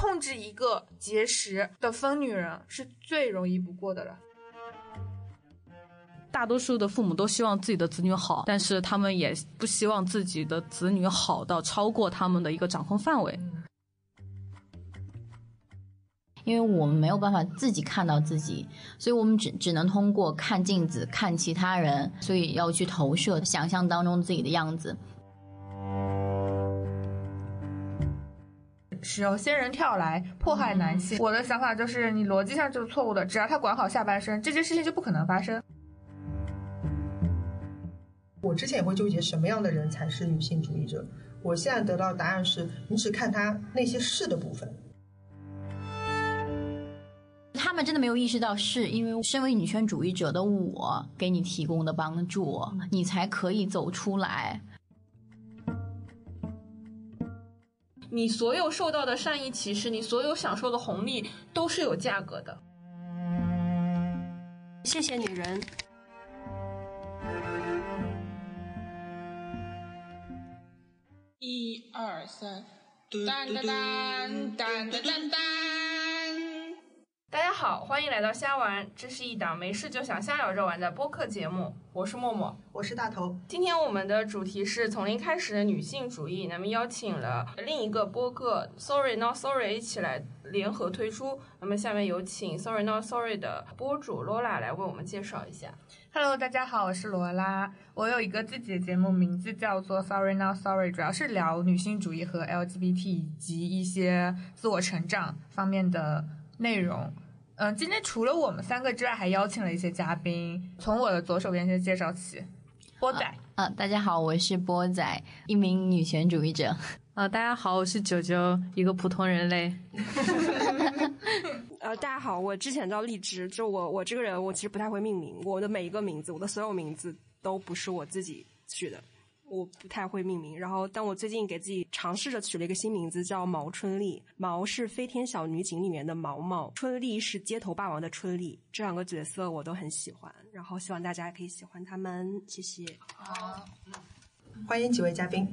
控制一个节食的疯女人是最容易不过的了。大多数的父母都希望自己的子女好，但是他们也不希望自己的子女好到超过他们的一个掌控范围。因为我们没有办法自己看到自己，所以我们只只能通过看镜子、看其他人，所以要去投射想象当中自己的样子。是由仙人跳来迫害男性，我的想法就是你逻辑上就是错误的。只要他管好下半身，这件事情就不可能发生。我之前也会纠结什么样的人才是女性主义者，我现在得到的答案是你只看他那些是的部分。他们真的没有意识到，是因为身为女权主义者的我给你提供的帮助，你才可以走出来。你所有受到的善意歧视，你所有享受的红利，都是有价格的。谢谢女人。一二三，当当当当当当当。大家好，欢迎来到瞎玩，这是一档没事就想瞎聊着玩的播客节目。我是默默，我是大头。今天我们的主题是从零开始的女性主义，那么邀请了另一个播客 Sorry Not Sorry 一起来联合推出。那么下面有请 Sorry Not Sorry 的播主罗拉来为我们介绍一下。Hello，大家好，我是罗拉。我有一个自己的节目，名字叫做 Sorry Not Sorry，主要是聊女性主义和 LGBT 以及一些自我成长方面的内容。嗯，今天除了我们三个之外，还邀请了一些嘉宾。从我的左手边先介绍起，波仔。啊，大家好，我是波仔，一名女权主义者。啊，大家好，我是九九，一个普通人类。呃，大家好，我之前叫荔枝，就我我这个人，我其实不太会命名，我的每一个名字，我的所有名字都不是我自己取的，我不太会命名。然后，但我最近给自己尝试着取了一个新名字，叫毛春丽。毛是《飞天小女警》里面的毛毛，春丽是街头霸王的春丽。这两个角色我都很喜欢，然后希望大家也可以喜欢他们，谢谢。好，欢迎几位嘉宾。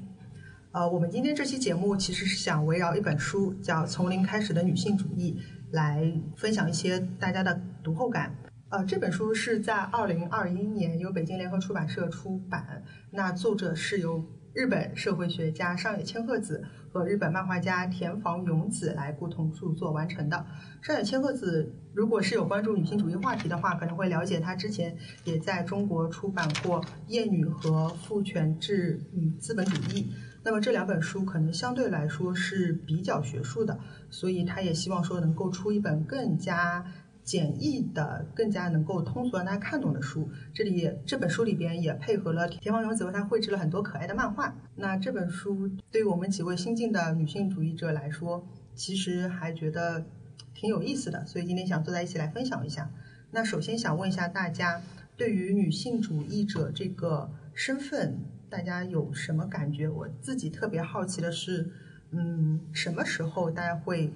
呃，我们今天这期节目其实是想围绕一本书，叫《从零开始的女性主义》，来分享一些大家的读后感。呃，这本书是在二零二一年由北京联合出版社出版，那作者是由日本社会学家上野千鹤子和日本漫画家田房勇子来共同著作完成的。上野千鹤子如果是有关注女性主义话题的话，可能会了解她之前也在中国出版过《厌女》和《父权制与资本主义》。那么这两本书可能相对来说是比较学术的，所以他也希望说能够出一本更加简易的、更加能够通俗让大家看懂的书。这里这本书里边也配合了田方勇子为他绘制了很多可爱的漫画。那这本书对于我们几位新进的女性主义者来说，其实还觉得挺有意思的，所以今天想坐在一起来分享一下。那首先想问一下大家，对于女性主义者这个身份，大家有什么感觉？我自己特别好奇的是，嗯，什么时候大家会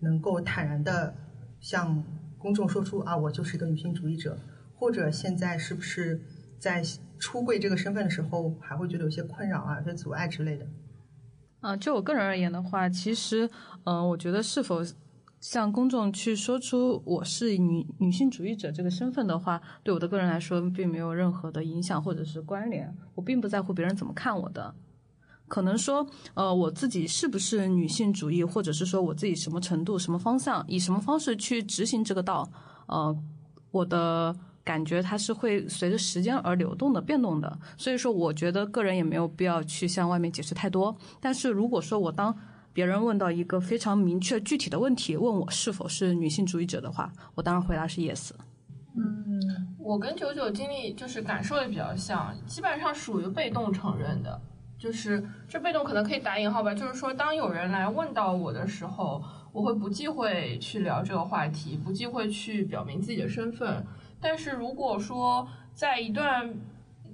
能够坦然的向公众说出啊，我就是一个女性主义者？或者现在是不是在出柜这个身份的时候，还会觉得有些困扰啊、有些阻碍之类的？啊，就我个人而言的话，其实，嗯、我觉得是否向公众去说出我是女女性主义者这个身份的话，对我的个人来说并没有任何的影响或者是关联。我并不在乎别人怎么看我的。可能说，呃，我自己是不是女性主义，或者是说我自己什么程度、什么方向、以什么方式去执行这个道，呃，我的感觉它是会随着时间而流动的、变动的。所以说，我觉得个人也没有必要去向外面解释太多。但是如果说我当别人问到一个非常明确具体的问题，问我是否是女性主义者的话，我当然回答是 yes。嗯我跟九九经历就是感受也比较像，基本上属于被动承认的。就是这被动可能可以打引号吧，就是说当有人来问到我的时候，我会不忌讳去聊这个话题，不忌讳去表明自己的身份。但是如果说在一段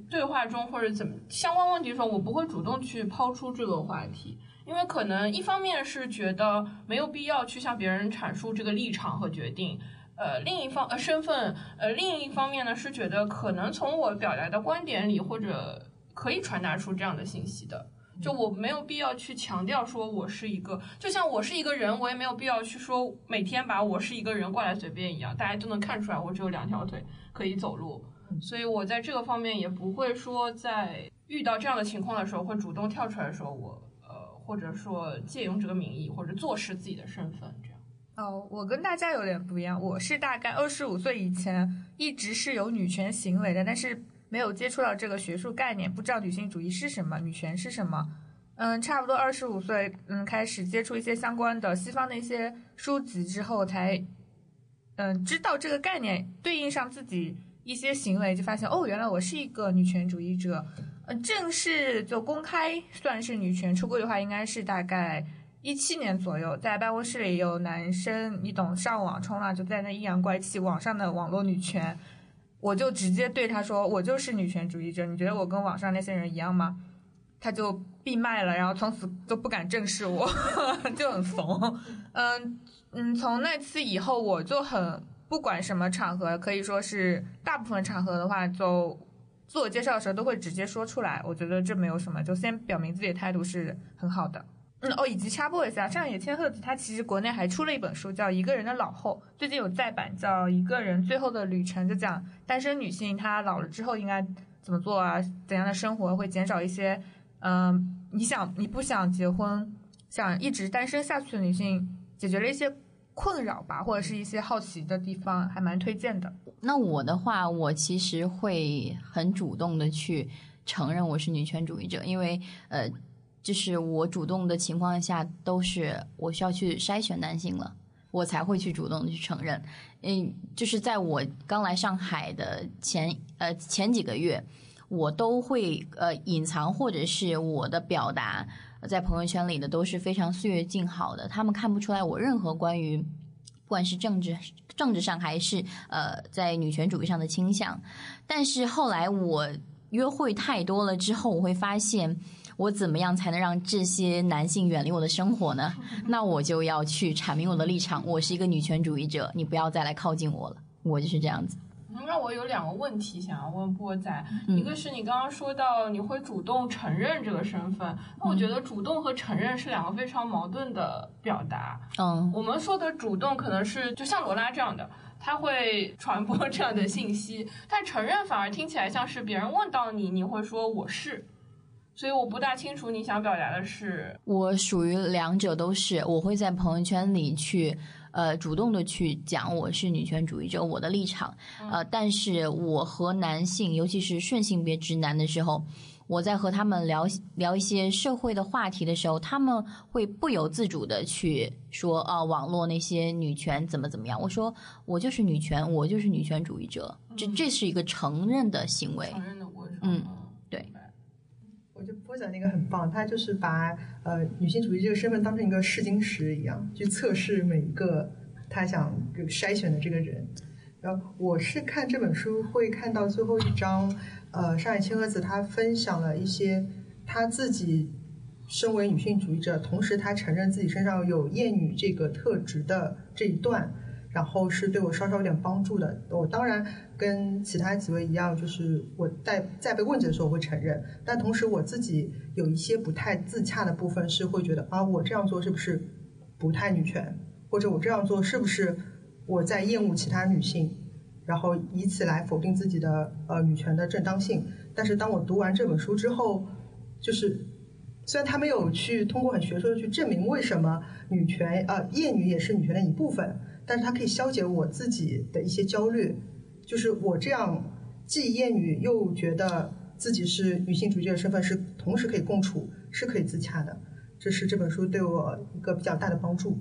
对话中或者怎么相关问题中，我不会主动去抛出这个话题，因为可能一方面是觉得没有必要去向别人阐述这个立场和决定，呃，另一方呃身份，呃，另一方面呢是觉得可能从我表达的观点里或者可以传达出这样的信息的。就我没有必要去强调说我是一个，就像我是一个人，我也没有必要去说每天把我是一个人挂在嘴边一样，大家都能看出来我只有两条腿可以走路，所以我在这个方面也不会说在遇到这样的情况的时候会主动跳出来说我呃，或者说借用这个名义或者坐实自己的身份这样。哦，我跟大家有点不一样，我是大概二十五岁以前一直是有女权行为的，但是没有接触到这个学术概念，不知道女性主义是什么，女权是什么。嗯，差不多二十五岁，嗯，开始接触一些相关的西方的一些书籍之后，才嗯知道这个概念对应上自己一些行为，就发现哦，原来我是一个女权主义者。嗯，正式就公开算是女权出柜的话，应该是大概。一七年左右，在办公室里有男生，你懂，上网冲浪就在那阴阳怪气网上的网络女权，我就直接对他说，我就是女权主义者，你觉得我跟网上那些人一样吗？他就闭麦了，然后从此都不敢正视我，就很怂。嗯嗯，从那次以后，我就很不管什么场合，可以说是大部分场合的话，就自我介绍的时候都会直接说出来。我觉得这没有什么，就先表明自己的态度是很好的。嗯哦，以及插播一下，上野千鹤子她其实国内还出了一本书，叫《一个人的老后》，最近有再版，叫《一个人最后的旅程》，就讲单身女性她老了之后应该怎么做啊，怎样的生活会减少一些，嗯，你想你不想结婚，想一直单身下去的女性，解决了一些困扰吧，或者是一些好奇的地方，还蛮推荐的。那我的话，我其实会很主动的去承认我是女权主义者，因为呃。就是我主动的情况下，都是我需要去筛选男性了，我才会去主动的去承认。嗯，就是在我刚来上海的前呃前几个月，我都会呃隐藏或者是我的表达在朋友圈里的都是非常岁月静好的，他们看不出来我任何关于不管是政治政治上还是呃在女权主义上的倾向。但是后来我约会太多了之后，我会发现。我怎么样才能让这些男性远离我的生活呢？那我就要去阐明我的立场。我是一个女权主义者，你不要再来靠近我了。我就是这样子。那我有两个问题想要问波仔，一个是你刚刚说到你会主动承认这个身份，那我觉得主动和承认是两个非常矛盾的表达。嗯，我们说的主动可能是就像罗拉这样的，他会传播这样的信息，但承认反而听起来像是别人问到你，你会说我是。所以我不大清楚你想表达的是，我属于两者都是，我会在朋友圈里去，呃，主动的去讲我是女权主义者，我的立场，呃，但是我和男性，尤其是顺性别直男的时候，我在和他们聊聊一些社会的话题的时候，他们会不由自主的去说，啊，网络那些女权怎么怎么样？我说我就是女权，我就是女权主义者，这这是一个承认的行为，承认的过程，嗯，我觉得波仔那个很棒，他就是把呃女性主义这个身份当成一个试金石一样，去测试每一个他想筛选的这个人。然后我是看这本书会看到最后一章，呃，上海千鹤子她分享了一些她自己身为女性主义者，同时她承认自己身上有厌女这个特质的这一段。然后是对我稍稍有点帮助的。我当然跟其他几位一样，就是我在在被问及的时候我会承认，但同时我自己有一些不太自洽的部分，是会觉得啊，我这样做是不是不太女权，或者我这样做是不是我在厌恶其他女性，然后以此来否定自己的呃女权的正当性。但是当我读完这本书之后，就是虽然他没有去通过很学术的去证明为什么女权呃厌女也是女权的一部分。但是它可以消解我自己的一些焦虑，就是我这样既厌女又觉得自己是女性主义者身份是同时可以共处，是可以自洽的。这是这本书对我一个比较大的帮助。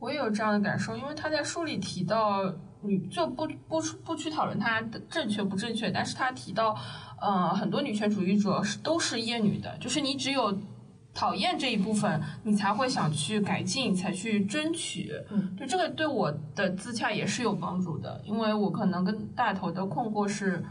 我也有这样的感受，因为他在书里提到女就不不不去讨论他的正确不正确，但是他提到，呃，很多女权主义者是都是厌女的，就是你只有。讨厌这一部分，你才会想去改进，才去争取。嗯，就这个对我的自洽也是有帮助的，因为我可能跟大头的困惑是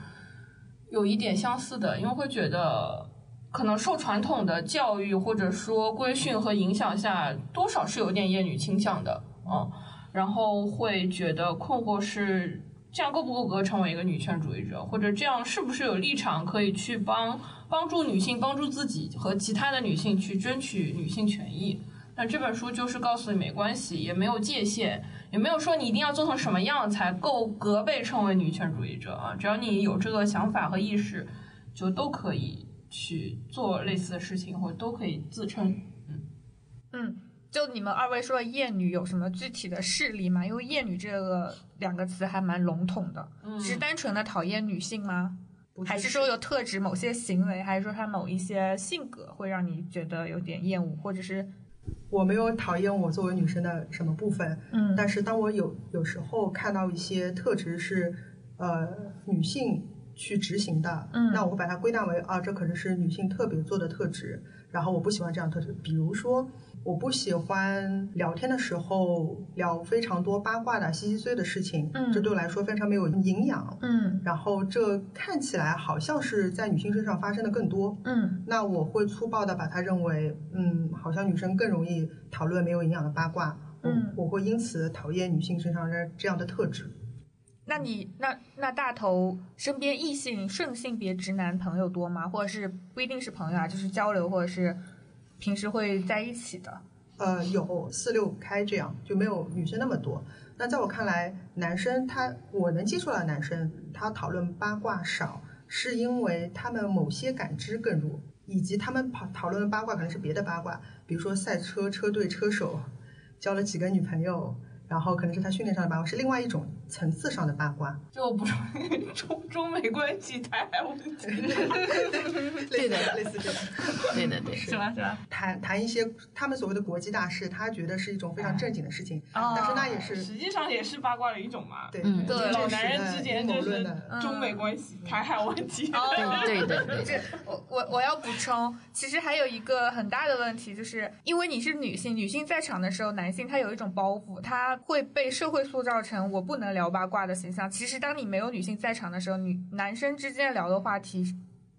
有一点相似的，因为会觉得可能受传统的教育或者说规训和影响下，多少是有点厌女倾向的，嗯，然后会觉得困惑是。这样够不够格成为一个女权主义者，或者这样是不是有立场可以去帮帮助女性、帮助自己和其他的女性去争取女性权益？那这本书就是告诉你没关系，也没有界限，也没有说你一定要做成什么样才够格被称为女权主义者啊！只要你有这个想法和意识，就都可以去做类似的事情，或都可以自称。嗯嗯，就你们二位说的厌女有什么具体的事例吗？因为厌女这个两个词还蛮笼统的，嗯是单纯的讨厌女性吗？不还是说有特指某些行为，还是说他某一些性格会让你觉得有点厌恶，或者是。我没有讨厌我作为女生的什么部分，嗯。但是当我有有时候看到一些特质是呃女性去执行的，嗯。那我会把它归纳为啊，这可能是女性特别做的特质，然后我不喜欢这样特质，比如说。我不喜欢聊天的时候聊非常多八卦的、稀稀碎的事情，嗯这对我来说非常没有营养。嗯然后这看起来好像是在女性身上发生的更多，嗯那我会粗暴的把它认为，嗯，好像女生更容易讨论没有营养的八卦，嗯我会因此讨厌女性身上的这样的特质。那你那那大头身边异性顺性别直男朋友多吗？或者是不一定是朋友啊，就是交流或者是平时会在一起的？呃，有四六开这样，就没有女生那么多。那在我看来，男生他我能接触到男生，他讨论八卦少，是因为他们某些感知更弱，以及他们讨讨论的八卦可能是别的八卦，比如说赛车车队车手交了几个女朋友，然后可能是他训练上的八卦，是另外一种层次上的八卦。就不是中中美关系台海问题，对的类似这种。对的，对的。是吧？是吧？谈谈一些他们所谓的国际大事，他觉得是一种非常正经的事情，哦但是那也是实际上也是八卦的一种嘛。对嗯对老男人之间就是中美关系、台海问题。哦对对对 这 我我我要补充，其实还有一个很大的问题，就是因为你是女性，女性在场的时候，男性他有一种包袱，他会被社会塑造成我不能聊八卦的形象。其实当你没有女性在场的时候，女男生之间聊的话题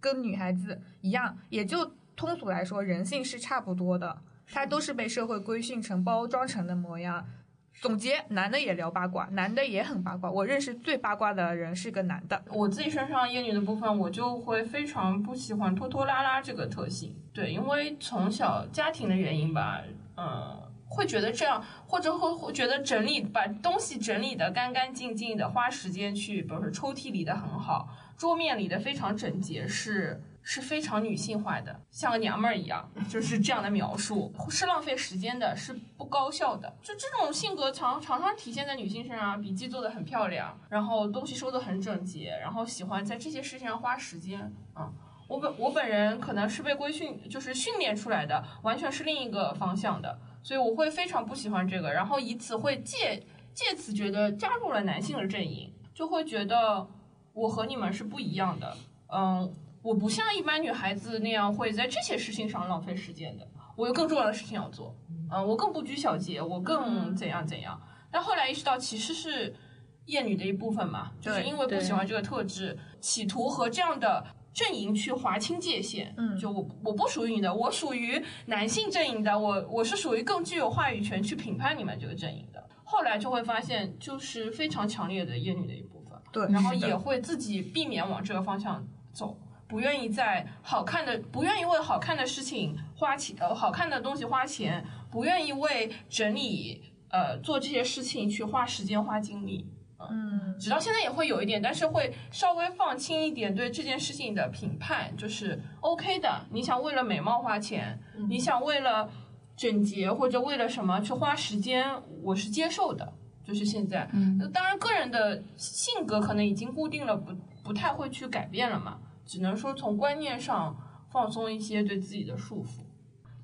跟女孩子一样，也就通俗来说，人性是差不多的，他都是被社会规训成、包装成的模样。总结，男的也聊八卦，男的也很八卦。我认识最八卦的人是个男的，我自己身上厌女的部分，我就会非常不喜欢拖拖拉拉这个特性。对，因为从小家庭的原因吧，嗯，会觉得这样，或者会会觉得整理把东西整理的干干净净的，花时间去，比如说抽屉理的很好，桌面理的非常整洁，是是非常女性化的，像个娘们儿一样，就是这样的描述，是浪费时间的，是不高效的。就这种性格常常常体现在女性身上，笔记做的很漂亮，然后东西收的很整洁，然后喜欢在这些事情上花时间啊。我本我本人可能是被规训，就是训练出来的，完全是另一个方向的，所以我会非常不喜欢这个，然后以此会借借此觉得加入了男性的阵营，就会觉得我和你们是不一样的，嗯，我不像一般女孩子那样会在这些事情上浪费时间的，我有更重要的事情要做，嗯，我更不拘小节，我更怎样怎样。但后来意识到，其实是厌女的一部分嘛，就是因为不喜欢这个特质，企图和这样的阵营去划清界限。嗯就我我不属于你的，我属于男性阵营的，我我是属于更具有话语权去评判你们这个阵营的。后来就会发现，就是非常强烈的厌女的一部分。对，然后也会自己避免往这个方向走，不愿意在好看的，不愿意为好看的事情花钱，呃，好看的东西花钱，不愿意为整理，呃，做这些事情去花时间花精力。嗯直到现在也会有一点，但是会稍微放轻一点对这件事情的评判，就是 OK 的。你想为了美貌花钱，你想为了整洁或者为了什么去花时间，我是接受的。就是现在，嗯当然个人的性格可能已经固定了，不不太会去改变了嘛，只能说从观念上放松一些对自己的束缚。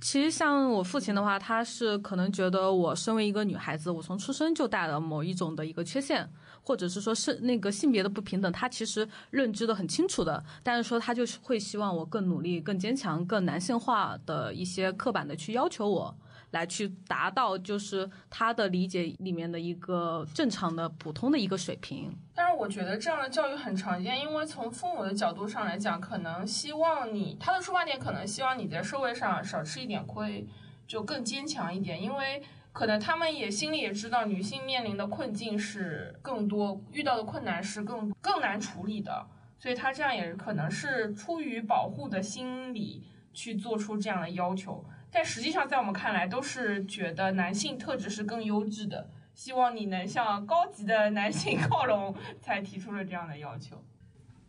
其实像我父亲的话，他是可能觉得我身为一个女孩子，我从出生就带了某一种的一个缺陷，或者是说是那个性别的不平等，他其实认知的很清楚的。但是说他就是会希望我更努力、更坚强、更男性化的一些刻板的去要求我，来去达到就是他的理解里面的一个正常的、普通的一个水平。但是我觉得这样的教育很常见，因为从父母的角度上来讲，可能希望你他的出发点可能希望你在社会上少吃一点亏，就更坚强一点。因为可能他们也心里也知道，女性面临的困境是更多，遇到的困难是更更难处理的，所以他这样也可能是出于保护的心理去做出这样的要求。但实际上，在我们看来，都是觉得男性特质是更优质的，希望你能向高级的男性 靠拢，才提出了这样的要求。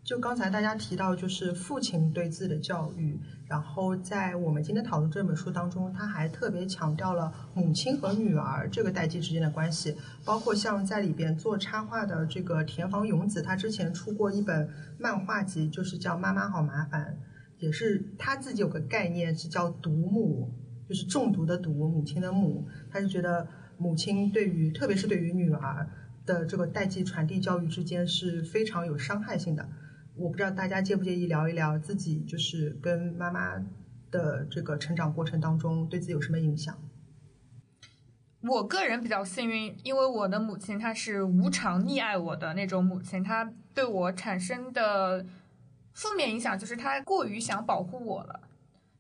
就刚才大家提到，就是父亲对自己的教育，然后在我们今天讨论这本书当中，他还特别强调了母亲和女儿这个代际之间的关系，包括像在里边做插画的这个田房勇子，他之前出过一本漫画集，就是叫《妈妈好麻烦》，也是他自己有个概念是叫“毒母”，就是中毒的毒，母亲的母，他就觉得母亲对于，特别是对于女儿的这个代际传递教育之间是非常有伤害性的。我不知道大家介不介意聊一聊自己就是跟妈妈的这个成长过程当中对自己有什么影响？我个人比较幸运，因为我的母亲她是无偿溺爱我的那种母亲，她对我产生的负面影响就是她过于想保护我了。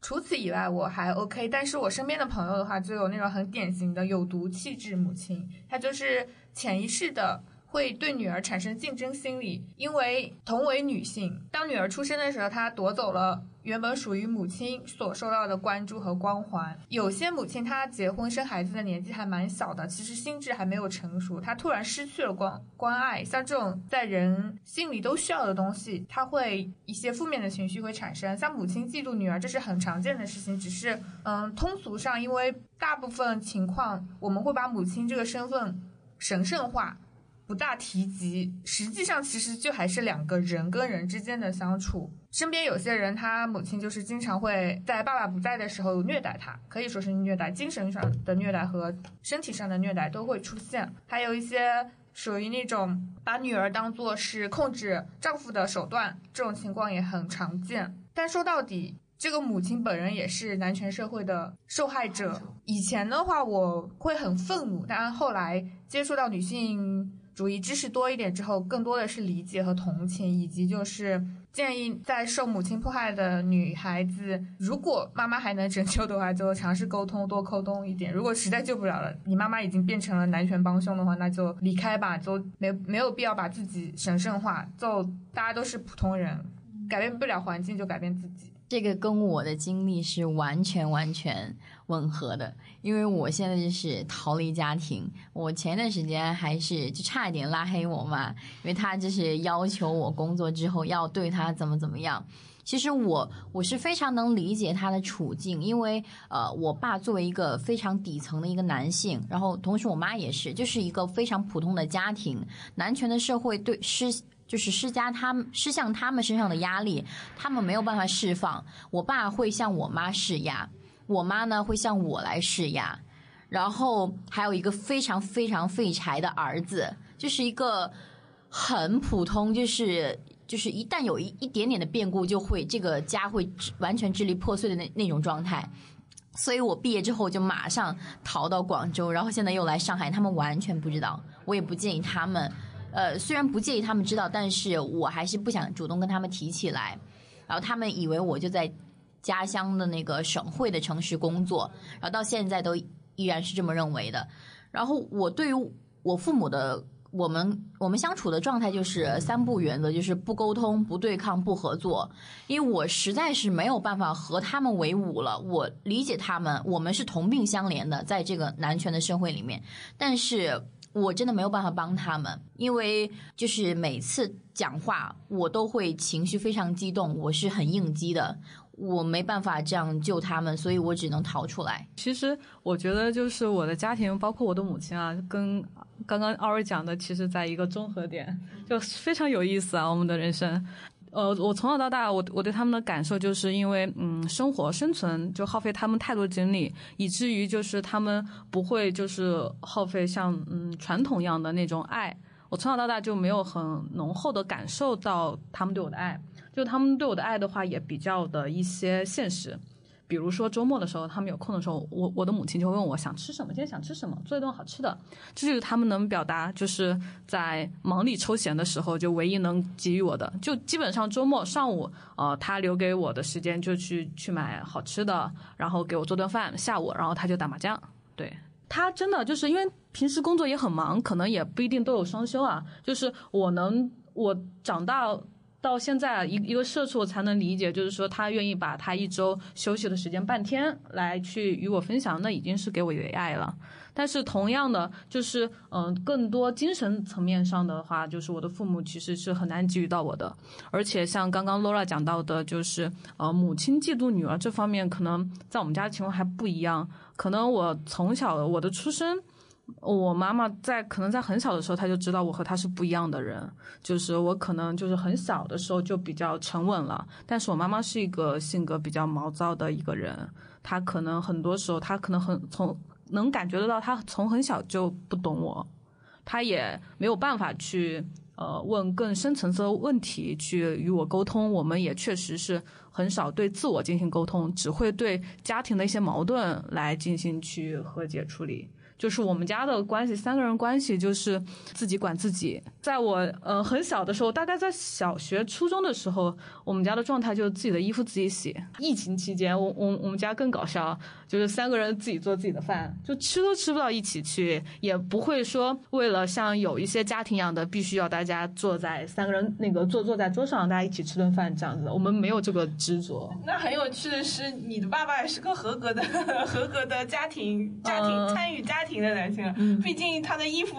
除此以外我还 OK，但是我身边的朋友的话就有那种很典型的有毒气质母亲，她就是潜意识的。会对女儿产生竞争心理，因为同为女性，当女儿出生的时候，她夺走了原本属于母亲所受到的关注和光环。有些母亲她结婚生孩子的年纪还蛮小的，其实心智还没有成熟，她突然失去了关关爱，像这种在人心里都需要的东西，她会一些负面的情绪会产生。像母亲嫉妒女儿，这是很常见的事情，只是嗯，通俗上，因为大部分情况我们会把母亲这个身份神圣化。不大提及，实际上其实就还是两个人跟人之间的相处。身边有些人，他母亲就是经常会在爸爸不在的时候虐待他，可以说是虐待，精神上的虐待和身体上的虐待都会出现。还有一些属于那种把女儿当做是控制丈夫的手段，这种情况也很常见。但说到底，这个母亲本人也是男权社会的受害者。以前的话，我会很愤怒，但后来接触到女性。主义知识多一点之后，更多的是理解和同情，以及就是建议在受母亲迫害的女孩子，如果妈妈还能拯救的话，就尝试沟通，多沟通一点。如果实在救不了了，你妈妈已经变成了男权帮凶的话，那就离开吧，就没没有必要把自己神圣化。就大家都是普通人，改变不了环境，就改变自己。这个跟我的经历是完全完全吻合的。因为我现在就是逃离家庭，我前段时间还是就差一点拉黑我妈，因为她就是要求我工作之后要对她怎么怎么样。其实我我是非常能理解她的处境，因为呃，我爸作为一个非常底层的一个男性，然后同时我妈也是，就是一个非常普通的家庭，男权的社会对施就是施加他们施向他们身上的压力，他们没有办法释放，我爸会向我妈施压。我妈呢会向我来施压，然后还有一个非常非常废柴的儿子，就是一个很普通，就是就是一旦有一一点点的变故，就会这个家会完全支离破碎的那那种状态。所以我毕业之后就马上逃到广州，然后现在又来上海，他们完全不知道，我也不建议他们。呃，虽然不介意他们知道，但是我还是不想主动跟他们提起来。然后他们以为我就在。家乡的那个省会的城市工作，然后到现在都依然是这么认为的。然后我对于我父母的我们我们相处的状态就是三不原则，就是不沟通、不对抗、不合作。因为我实在是没有办法和他们为伍了。我理解他们，我们是同病相怜的，在这个男权的社会里面，但是我真的没有办法帮他们，因为就是每次讲话我都会情绪非常激动，我是很应激的。我没办法这样救他们，所以我只能逃出来。其实我觉得，就是我的家庭，包括我的母亲啊，跟刚刚奥瑞讲的，其实在一个综合点，就非常有意思啊。我们的人生，呃，我从小到大，我我对他们的感受，就是因为嗯，生活生存就耗费他们太多精力，以至于就是他们不会就是耗费像嗯传统一样的那种爱。我从小到大就没有很浓厚的感受到他们对我的爱。就他们对我的爱的话，也比较的一些现实，比如说周末的时候，他们有空的时候，我我的母亲就会问我想吃什么，今天想吃什么，做一顿好吃的，这就是他们能表达，就是在忙里抽闲的时候，就唯一能给予我的，就基本上周末上午，呃，他留给我的时间就去去买好吃的，然后给我做顿饭，下午，然后他就打麻将，对。他真的就是因为平时工作也很忙，可能也不一定都有双休啊。就是我能我长大到现在一一个社畜，我才能理解，就是说他愿意把他一周休息的时间半天来去与我分享，那已经是给我以爱了。但是同样的，就是嗯，更多精神层面上的话，就是我的父母其实是很难给予到我的。而且像刚刚 Laura 讲到的，就是呃，母亲嫉妒女儿这方面，可能在我们家情况还不一样。可能我从小我的出生，我妈妈在可能在很小的时候，她就知道我和她是不一样的人。就是我可能就是很小的时候就比较沉稳了，但是我妈妈是一个性格比较毛躁的一个人，她可能很多时候她可能很从。能感觉得到，她从很小就不懂我，她也没有办法去呃问更深层次的问题去与我沟通。我们也确实是很少对自我进行沟通，只会对家庭的一些矛盾来进行去和解处理。就是我们家的关系，三个人关系就是自己管自己。在我呃很小的时候，大概在小学、初中的时候，我们家的状态就是自己的衣服自己洗。疫情期间，我我我们家更搞笑，就是三个人自己做自己的饭，就吃都吃不到一起去，也不会说为了像有一些家庭一样的，必须要大家坐在三个人那个坐坐在桌上，大家一起吃顿饭这样子。我们没有这个执着。那很有趣的是，你的爸爸也是个合格的 合格的家庭家庭参与家庭。的男性，毕竟他的衣服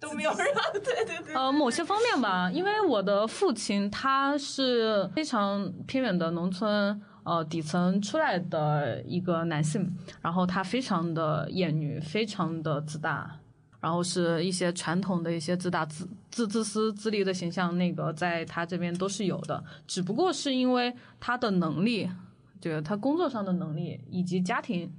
都没有让，对对对。呃，某些方面吧，因为我的父亲他是非常偏远的农村，呃，底层出来的一个男性，然后他非常的厌女，非常的自大，然后是一些传统的一些自大、自自自私自利的形象，那个在他这边都是有的，只不过是因为他的能力，就是他工作上的能力以及家庭。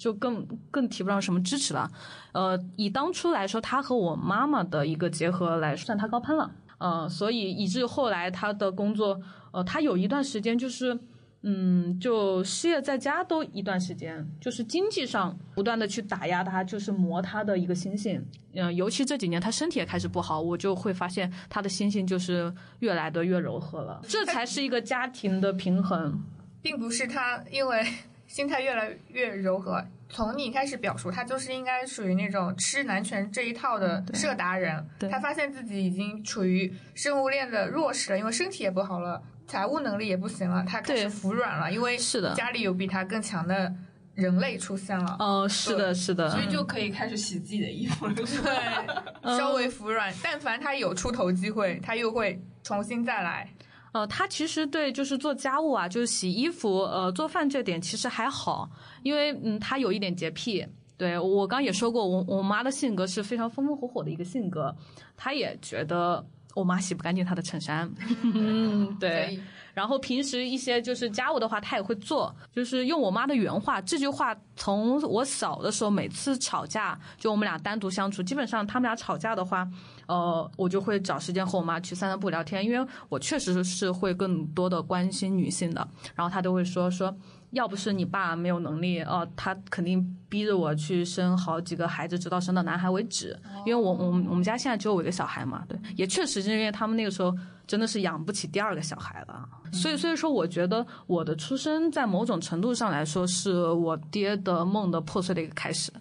就更更提不上什么支持了，呃，以当初来说，他和我妈妈的一个结合来算他高攀了，嗯，所以以至后来他的工作，呃，他有一段时间就是，嗯，就失业在家都一段时间，就是经济上不断的去打压他，就是磨他的一个心性，嗯，尤其这几年他身体也开始不好，我就会发现他的心性就是越来的越柔和了，这才是一个家庭的平衡，并不是他因为。心态越来越柔和。从你开始表述，他就是应该属于那种吃男权这一套的社达人。他发现自己已经处于生物链的弱势了，因为身体也不好了，财务能力也不行了，他开始服软了，因为是的，家里有比他更强的人类出现了。哦，是的，是的，所以就可以开始洗自己的衣服了。对，稍微服软，但凡他有出头机会，他又会重新再来。呃，他其实对就是做家务啊，就是洗衣服、呃做饭这点其实还好，因为嗯他有一点洁癖。对我刚也说过，我我妈的性格是非常风风火火的一个性格，她也觉得我妈洗不干净她的衬衫。嗯，对。然后平时一些就是家务的话，她也会做。就是用我妈的原话，这句话从我小的时候，每次吵架，就我们俩单独相处，基本上他们俩吵架的话，呃，我就会找时间和我妈去散散步聊天，因为我确实是会更多的关心女性的。然后她都会说说。要不是你爸没有能力，哦，他肯定逼着我去生好几个孩子，直到生到男孩为止。因为我我我们家现在只有我一个小孩嘛，对，也确实是因为他们那个时候真的是养不起第二个小孩了。所以所以说，我觉得我的出生在某种程度上来说，是我爹的梦的破碎的一个开始。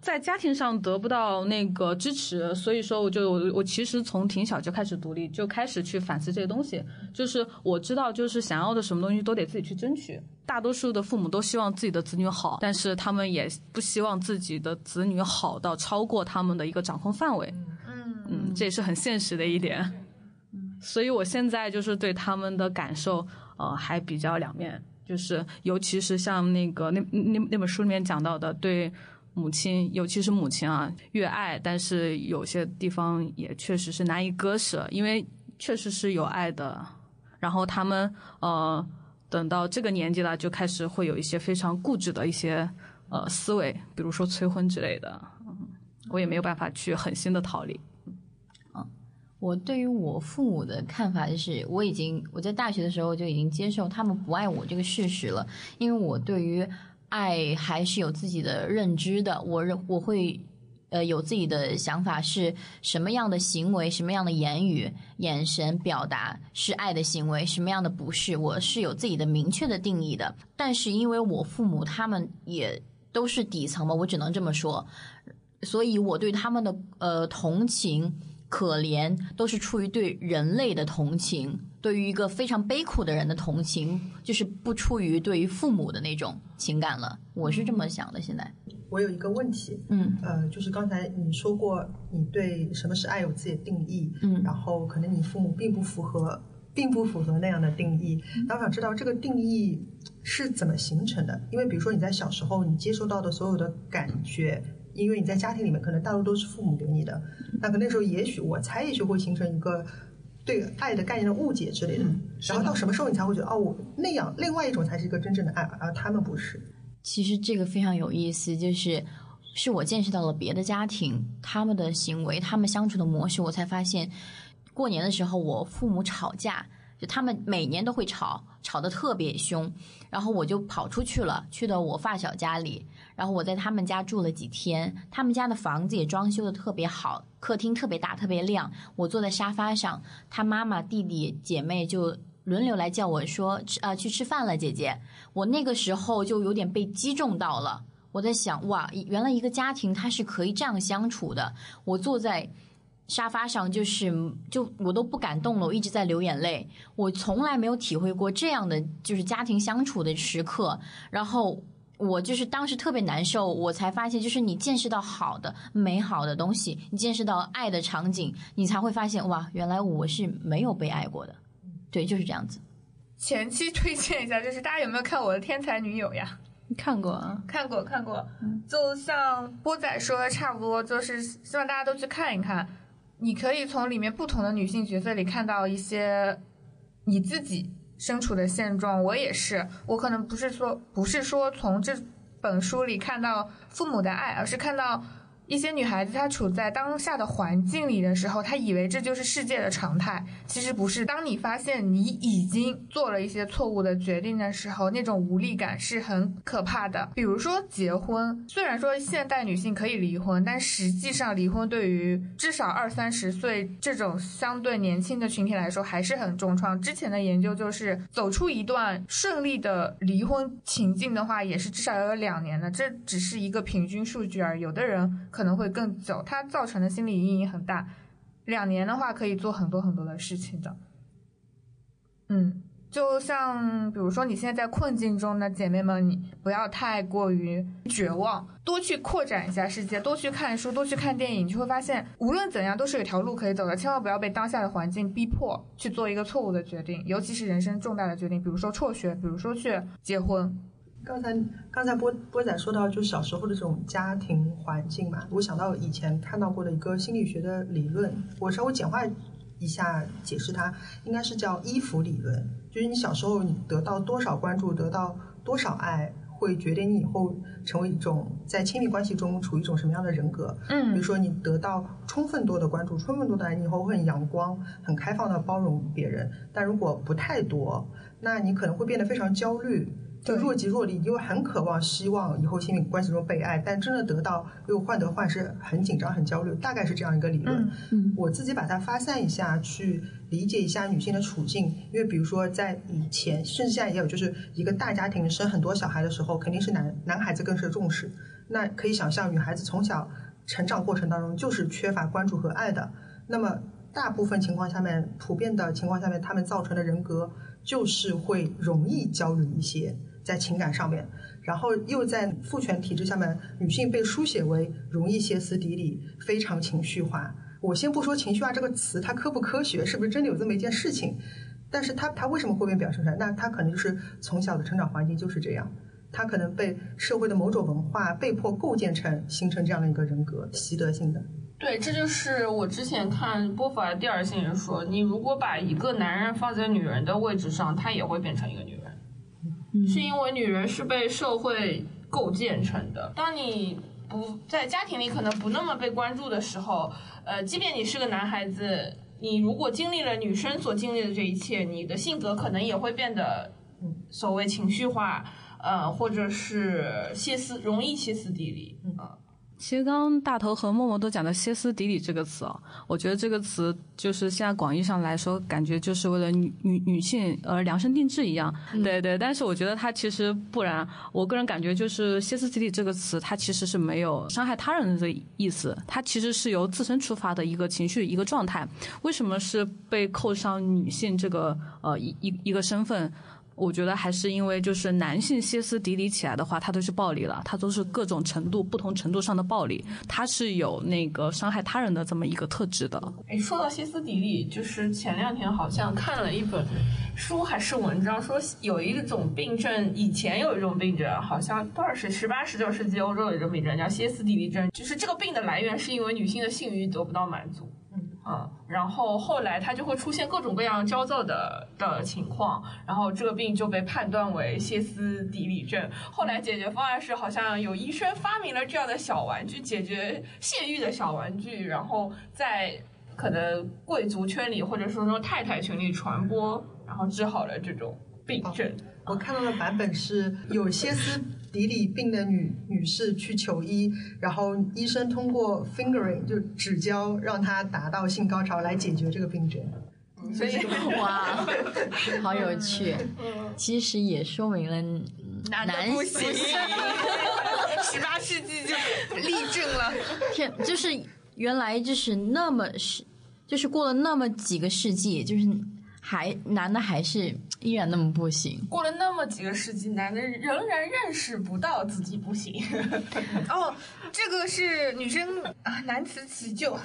在家庭上得不到那个支持，所以说我就我我其实从挺小就开始独立，就开始去反思这些东西。就是我知道，就是想要的什么东西都得自己去争取。大多数的父母都希望自己的子女好，但是他们也不希望自己的子女好到超过他们的一个掌控范围。嗯嗯，这也是很现实的一点。所以我现在就是对他们的感受，呃，还比较两面。就是尤其是像那个那那那本书里面讲到的，对。母亲，尤其是母亲啊，越爱，但是有些地方也确实是难以割舍，因为确实是有爱的。然后他们呃，等到这个年纪了，就开始会有一些非常固执的一些呃思维，比如说催婚之类的。嗯我也没有办法去狠心的逃离。嗯，我对于我父母的看法就是，我已经我在大学的时候就已经接受他们不爱我这个事实了，因为我对于。爱还是有自己的认知的，我认我会，呃，有自己的想法，是什么样的行为，什么样的言语、眼神表达是爱的行为，什么样的不是，我是有自己的明确的定义的。但是因为我父母他们也都是底层嘛，我只能这么说。所以我对他们的呃同情、可怜，都是出于对人类的同情，对于一个非常悲苦的人的同情，就是不出于对于父母的那种情感了。我是这么想的。现在，我有一个问题，嗯呃，就是刚才你说过，你对什么是爱有自己的定义，嗯然后可能你父母并不符合，并不符合那样的定义。那我想知道这个定义是怎么形成的？因为比如说你在小时候你接收到的所有的感觉，因为你在家庭里面可能大多都是父母给你的，那可那时候也许我猜也许会形成一个。对爱的概念的误解之类的，然后到什么时候你才会觉得哦，我那样另外一种才是一个真正的爱，而他们不是。其实这个非常有意思，就是是我见识到了别的家庭他们的行为，他们相处的模式，我才发现，过年的时候我父母吵架，就他们每年都会吵，吵得特别凶，然后我就跑出去了，去到我发小家里，然后我在他们家住了几天，他们家的房子也装修的特别好，客厅特别大，特别亮，我坐在沙发上，他妈妈、弟弟、姐妹就。轮流来叫我说啊、去吃饭了，姐姐。我那个时候就有点被击中到了。我在想，哇，原来一个家庭它是可以这样相处的。我坐在沙发上，就是就我都不敢动了，我一直在流眼泪。我从来没有体会过这样的就是家庭相处的时刻。然后我就是当时特别难受，我才发现，就是你见识到好的、美好的东西，你见识到爱的场景，你才会发现，哇，原来我是没有被爱过的。对，就是这样子。前期推荐一下，就是大家有没有看我的《天才女友》呀？看过啊，看过看过，就像波仔说的差不多，就是希望大家都去看一看。你可以从里面不同的女性角色里看到一些你自己身处的现状。我也是，我可能不是说不是说从这本书里看到父母的爱，而是看到。一些女孩子她处在当下的环境里的时候，她以为这就是世界的常态，其实不是。当你发现你已经做了一些错误的决定的时候，那种无力感是很可怕的。比如说结婚，虽然说现代女性可以离婚，但实际上离婚对于至少二三十岁这种相对年轻的群体来说还是很重创。之前的研究就是走出一段顺利的离婚情境的话，也是至少要有两年的，这只是一个平均数据而已。有的人。可能会更久，它造成的心理阴影很大。两年的话，可以做很多很多的事情的。嗯，就像比如说你现在在困境中的姐妹们，你不要太过于绝望，多去扩展一下世界，多去看书，多去看电影，你就会发现，无论怎样都是有条路可以走的。千万不要被当下的环境逼迫去做一个错误的决定，尤其是人生重大的决定，比如说辍学，比如说去结婚。刚才刚才波波仔说到，就小时候的这种家庭环境嘛，我想到以前看到过的一个心理学的理论，我稍微简化一下解释它，应该是叫依附理论。就是你小时候你得到多少关注，得到多少爱，会决定你以后成为一种在亲密关系中处于一种什么样的人格。嗯比如说你得到充分多的关注，充分多的爱，你以后会很阳光、很开放的包容别人。但如果不太多，那你可能会变得非常焦虑。就若即若离，因为很渴望、希望以后亲密关系中被爱，但真的得到又患得患失，很紧张、很焦虑，大概是这样一个理论。嗯嗯我自己把它发散一下，去理解一下女性的处境。因为比如说在以前，甚至现在也有，就是一个大家庭生很多小孩的时候，肯定是男男孩子更受重视。那可以想象，女孩子从小成长过程当中就是缺乏关注和爱的。那么大部分情况下面，普遍的情况下面，他们造成的人格就是会容易焦虑一些。在情感上面，然后又在父权体制下面，女性被书写为容易歇斯底里、非常情绪化。我先不说情绪化这个词它科不科学，是不是真的有这么一件事情？但是它它为什么会被表现出来？那它可能就是从小的成长环境就是这样，它可能被社会的某种文化被迫构建成形成这样的一个人格，习得性的。对，这就是我之前看波伏娃第二性人说，你如果把一个男人放在女人的位置上，他也会变成一个女人。是因为女人是被社会构建成的。当你不在家庭里可能不那么被关注的时候，呃，即便你是个男孩子，你如果经历了女生所经历的这一切，你的性格可能也会变得所谓情绪化，呃，或者是歇斯容易歇斯底里。呃其实刚刚大头和默默都讲的歇斯底里这个词哦，我觉得这个词就是现在广义上来说，感觉就是为了女女女性而量身定制一样。对对，但是我觉得它其实不然。我个人感觉就是歇斯底里这个词，它其实是没有伤害他人的意思，它其实是由自身出发的一个情绪一个状态。为什么是被扣上女性这个呃一一一个身份？我觉得还是因为，就是男性歇斯底里起来的话，他都是暴力了，他都是各种程度、不同程度上的暴力，他是有那个伤害他人的这么一个特质的。哎，说到歇斯底里，就是前两天好像看了一本书还是文章，说有一种病症，以前有一种病症，好像多少是十八、十九世纪欧洲有一种病症叫歇斯底里症，就是这个病的来源是因为女性的性欲得不到满足。嗯，然后后来他就会出现各种各样焦躁的的情况，然后这个病就被判断为歇斯底里症。后来解决方案是，好像有医生发明了这样的小玩具，解决泄欲的小玩具，然后在可能贵族圈里或者说说太太群里传播，然后治好了这种病症。我看到的版本是有歇斯。底里病的女女士去求医，然后医生通过 fingering 就指交让她达到性高潮来解决这个病症。所以 哇，好有趣。其实也说明了男不行。十八世纪就立正了。天，就是原来就是那么是，就是过了那么几个世纪，就是。还男的还是依然那么不行。过了那么几个世纪，男的仍然认识不到自己不行。哦，这个是女生啊难辞其咎。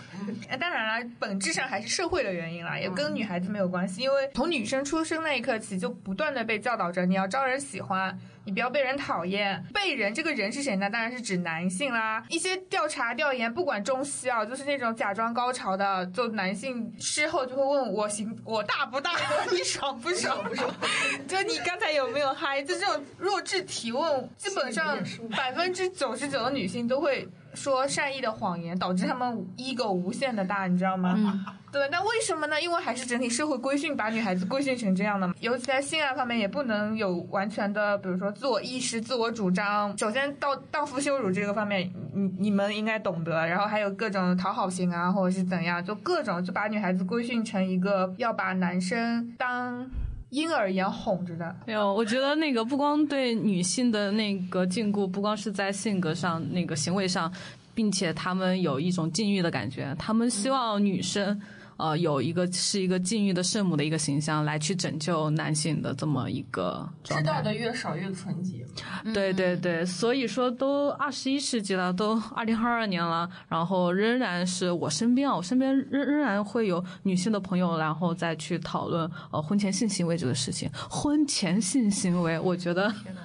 当然了，本质上还是社会的原因啦，也跟女孩子没有关系。因为从女生出生那一刻起，就不断的被教导着你要招人喜欢。你不要被人讨厌，被人这个人是谁呢？当然是指男性啦。一些调查调研，不管中西啊，就是那种假装高潮的，就男性事后就会问我行我大不大，你爽不爽？就你刚才有没有嗨？就这种弱智提问，基本上百分之九十九的女性都会。说善意的谎言导致她们 ego 无限的大，你知道吗？对，那为什么呢？因为还是整体社会规训把女孩子规训成这样的嘛。尤其在性爱方面，也不能有完全的，比如说自我意识、自我主张。首先到荡妇羞辱这个方面，你你们应该懂得。然后还有各种讨好型啊，或者是怎样，就各种就把女孩子规训成一个要把男生当。婴儿一样哄着的，没有。我觉得那个不光对女性的那个禁锢，不光是在性格上、那个行为上，并且他们有一种禁欲的感觉，他们希望女生。呃，有一个是一个禁欲的圣母的一个形象来去拯救男性的这么一个。知道的越少越纯洁。对对对，所以说都二十一世纪了，都二零二二年了，然后仍然是我身边啊，我身边仍仍然会有女性的朋友，然后再去讨论呃婚前性行为这个事情。婚前性行为，我觉得。天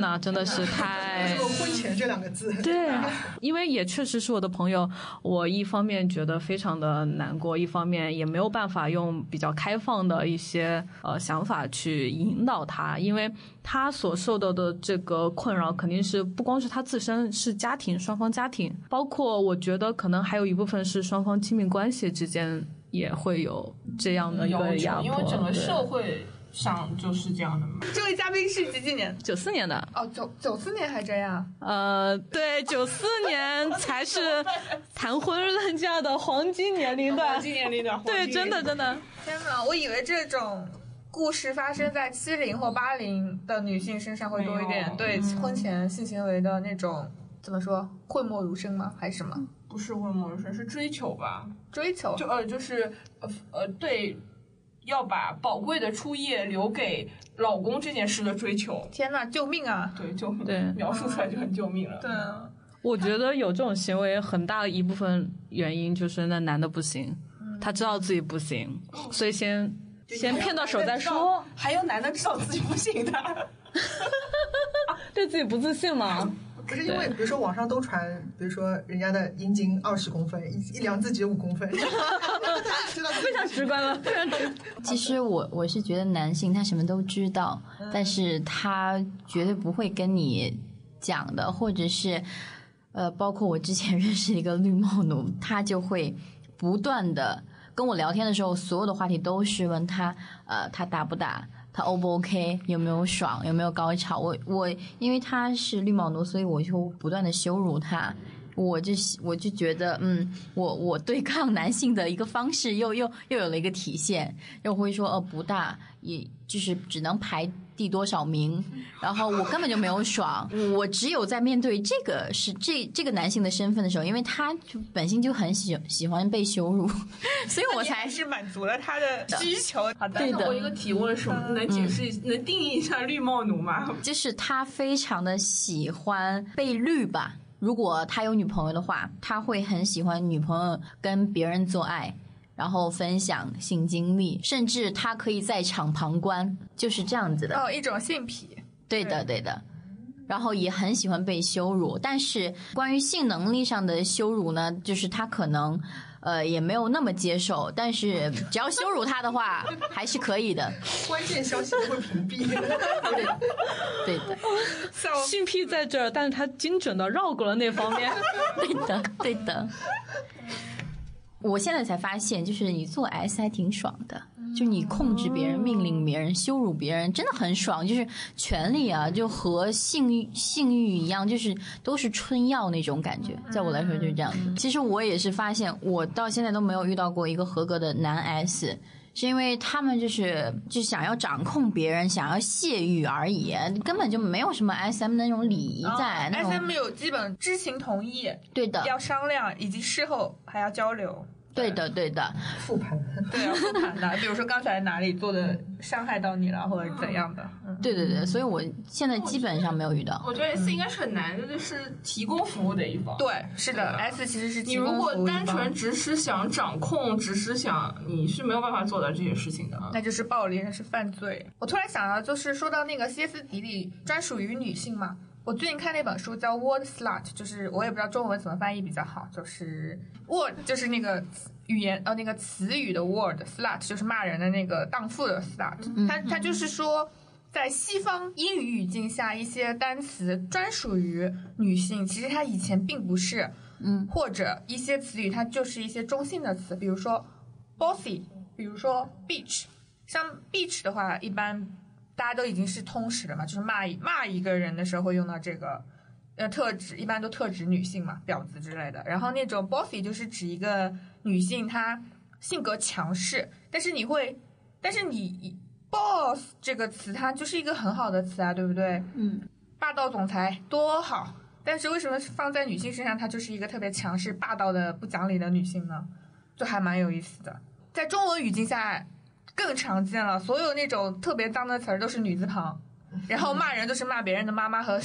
哪，真的是太 说婚前这两个字，对，因为也确实是我的朋友，我一方面觉得非常的难过，一方面也没有办法用比较开放的一些呃想法去引导他，因为他所受到的这个困扰肯定是不光是他自身，是家庭双方家庭，包括我觉得可能还有一部分是双方亲密关系之间也会有这样的一个压迫，因为整个社会。上就是这样的吗？这位嘉宾是几几年？九四年的。哦，九九四年还这样？呃，对，九四年才是谈婚论嫁的黄金年龄段。黄金年龄段。对，真的真的。天哪，我以为这种故事发生在七零或八零的女性身上会多一点。对，婚前性行为的那种怎么说？讳莫如深吗？还是什么？不是讳莫如深，是追求吧？追求。就呃，就是呃呃，对。要把宝贵的初夜留给老公这件事的追求，天呐，救命啊！对，救命！对，描述出来就很救命了。对啊，我觉得有这种行为很大一部分原因就是那男的不行，他知道自己不行，所以先先骗到手再说。还有男的知道自己不行的，对自己不自信吗？不是因为，比如说网上都传，比如说人家的阴茎二十公分，一量自己五公分，非常直观了，非常直。其实我我是觉得男性他什么都知道，但是他绝对不会跟你讲的，或者是呃，包括我之前 认识一个绿帽奴，他就会不断的跟我聊天的时候，所有的话题都是问他，呃，他打不打？他 O 不 OK？有没有爽？有没有高潮？我我因为他是绿毛奴，所以我就不断的羞辱他。我就我就觉得，嗯，我我对抗男性的一个方式又又又有了一个体现，又会说，哦，不大，也就是只能排第多少名，然后我根本就没有爽，我只有在面对这个是这这个男性的身份的时候，因为他就本性就很喜喜欢被羞辱，所以我才是满足了他的需求。好的，对的我一个提问是，能解释一能定义一下绿帽奴吗？就是他非常的喜欢被绿吧。如果他有女朋友的话，他会很喜欢女朋友跟别人做爱，然后分享性经历，甚至他可以在场旁观，就是这样子的。哦，一种性癖。对的，对的。然后也很喜欢被羞辱，但是关于性能力上的羞辱呢，就是他可能呃也没有那么接受，但是只要羞辱他的话，还是可以的。关键消息都会屏蔽。对的，性癖在这儿，但是他精准的绕过了那方面。对的，对的。我现在才发现，就是你做 S 还挺爽的，就你控制别人、命令别人、羞辱别人，真的很爽。就是权力啊，就和性欲、性欲一样，就是都是春药那种感觉。在我来说就是这样子。其实我也是发现，我到现在都没有遇到过一个合格的男 S，是因为他们就是就想要掌控别人，想要泄欲而已，根本就没有什么 SM 那种礼仪在。那种 SM 有基本知情同意，对的，要商量，以及事后还要交流。对的，对的，复盘，对啊，复盘的。比如说刚才哪里做的伤害到你了，或者怎样的。对对对，所以我现在基本上没有遇到。我觉得 S 应该是很难的，就是提供服务的一方。对，是的，S 其实是你如果单纯只是想掌控，只是想，你是没有办法做到这些事情的。那就是暴力，那是犯罪。我突然想到，就是说到那个歇斯底里专属于女性嘛。我最近看那本书叫 Word Slut，就是我也不知道中文怎么翻译比较好，就是 Word 就是那个语言呃那个词语的 Word，Slut 就是骂人的那个荡妇的 Slut，它它就是说在西方英语语境下一些单词专属于女性，其实它以前并不是，嗯，或者一些词语它就是一些中性的词，比如说 bossy，比如说 bitch，像 bitch 的话一般。大家都已经是通识了嘛，就是骂骂一个人的时候会用到这个，呃，特指一般都特指女性嘛，婊子之类的。然后那种 bossy 就是指一个女性，她性格强势，但是你会，但是你 boss 这个词它就是一个很好的词啊，对不对？嗯，霸道总裁多好，但是为什么放在女性身上，她就是一个特别强势、霸道的、不讲理的女性呢？就还蛮有意思的，在中文语境下。更常见了，所有那种特别脏的词儿都是女字旁，然后骂人都是骂别人的妈妈和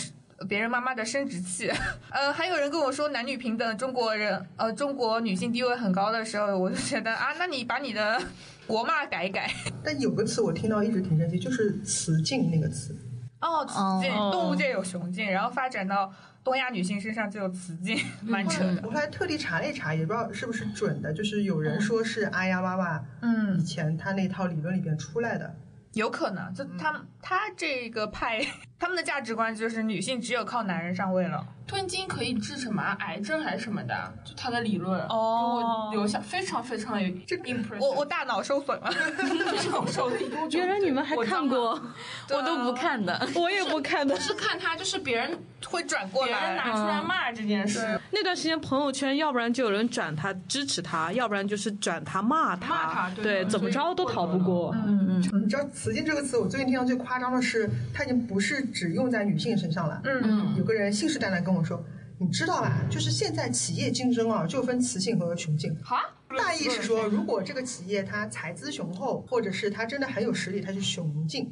别人妈妈的生殖器。呃，还有人跟我说男女平等，中国人呃中国女性地位很高的时候，我就觉得啊，那你把你的国骂改一改。但有个词我听到一直挺生气，就是雌竞那个词。哦，雌竞，动物界有雄竞，然后发展到。东亚女性身上就有雌竞，蛮扯的。我后来特地查了一查，也不知道是不是准的，就是有人说是阿呀娃娃，嗯，以前他那套理论里边出来的，有可能。就他们他这个派，他们的价值观就是女性只有靠男人上位了。吞金可以治什么癌症还是什么的？就他的理论哦，留下非常非常有这 impression。我我大脑受损了，脑受地。原来你们还看过，我都不看的，我也不看的。是看他，就是别人会转过来别人拿出来骂这件事。那段时间朋友圈，要不然就有人转他支持他，要不然就是转他骂他。骂他，对，怎么着都逃不过。嗯嗯。你知道“雌竞”这个词，我最近听到最夸张的是，它已经不是只用在女性身上了。嗯嗯。有个人信誓旦旦跟我说。你知道吧？就是现在企业竞争啊，就分雌性和雄性。好，大意是说，如果这个企业它财资雄厚，或者是它真的很有实力，它是雄竞；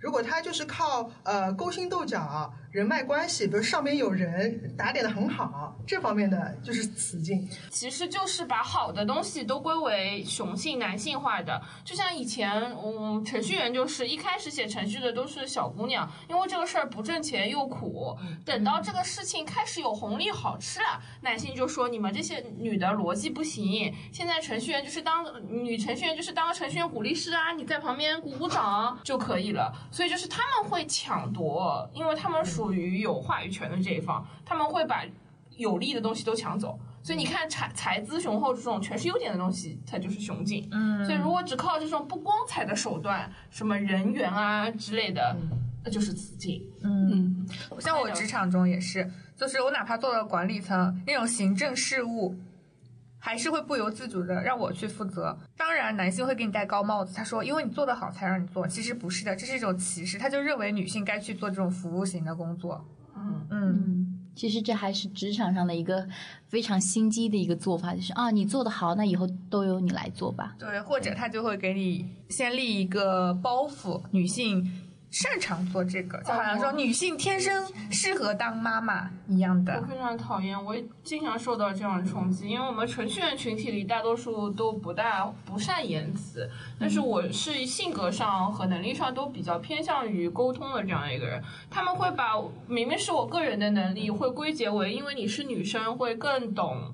如果它就是靠呃勾心斗角。人脉关系，比如上面有人打点的很好，这方面的就是雌竞。其实就是把好的东西都归为雄性、男性化的。就像以前，嗯，程序员就是一开始写程序的都是小姑娘，因为这个事儿不挣钱又苦。等到这个事情开始有红利好吃了，男性就说你们这些女的逻辑不行。现在程序员就是当女程序员就是当个程序员鼓励师啊，你在旁边鼓鼓掌就可以了。所以就是他们会抢夺，因为他们属。属于有话语权的这一方，他们会把有利的东西都抢走。所以你看，财财资雄厚这种全是优点的东西，它就是雄竞。嗯，所以如果只靠这种不光彩的手段，什么人缘啊之类的，那就是雌竞。嗯，像我职场中也是，就是我哪怕做了管理层那种行政事务，还是会不由自主的让我去负责。当然，男性会给你戴高帽子，他说因为你做得好才让你做，其实不是的，这是一种歧视，他就认为女性该去做这种服务型的工作。嗯嗯，嗯，其实这还是职场上的一个非常心机的一个做法，就是啊，你做得好，那以后都由你来做吧。对，或者他就会给你先立一个包袱，女性擅长做这个，就好像说女性天生适合当妈妈一样的我。非常讨厌，我也经常受到这样的冲击，因为我们程序员群体里大多数都不大不善言辞，但是我是性格上和能力上都比较偏向于沟通的这样一个人。他们会把明明是我个人的能力，会归结为因为你是女生会更懂。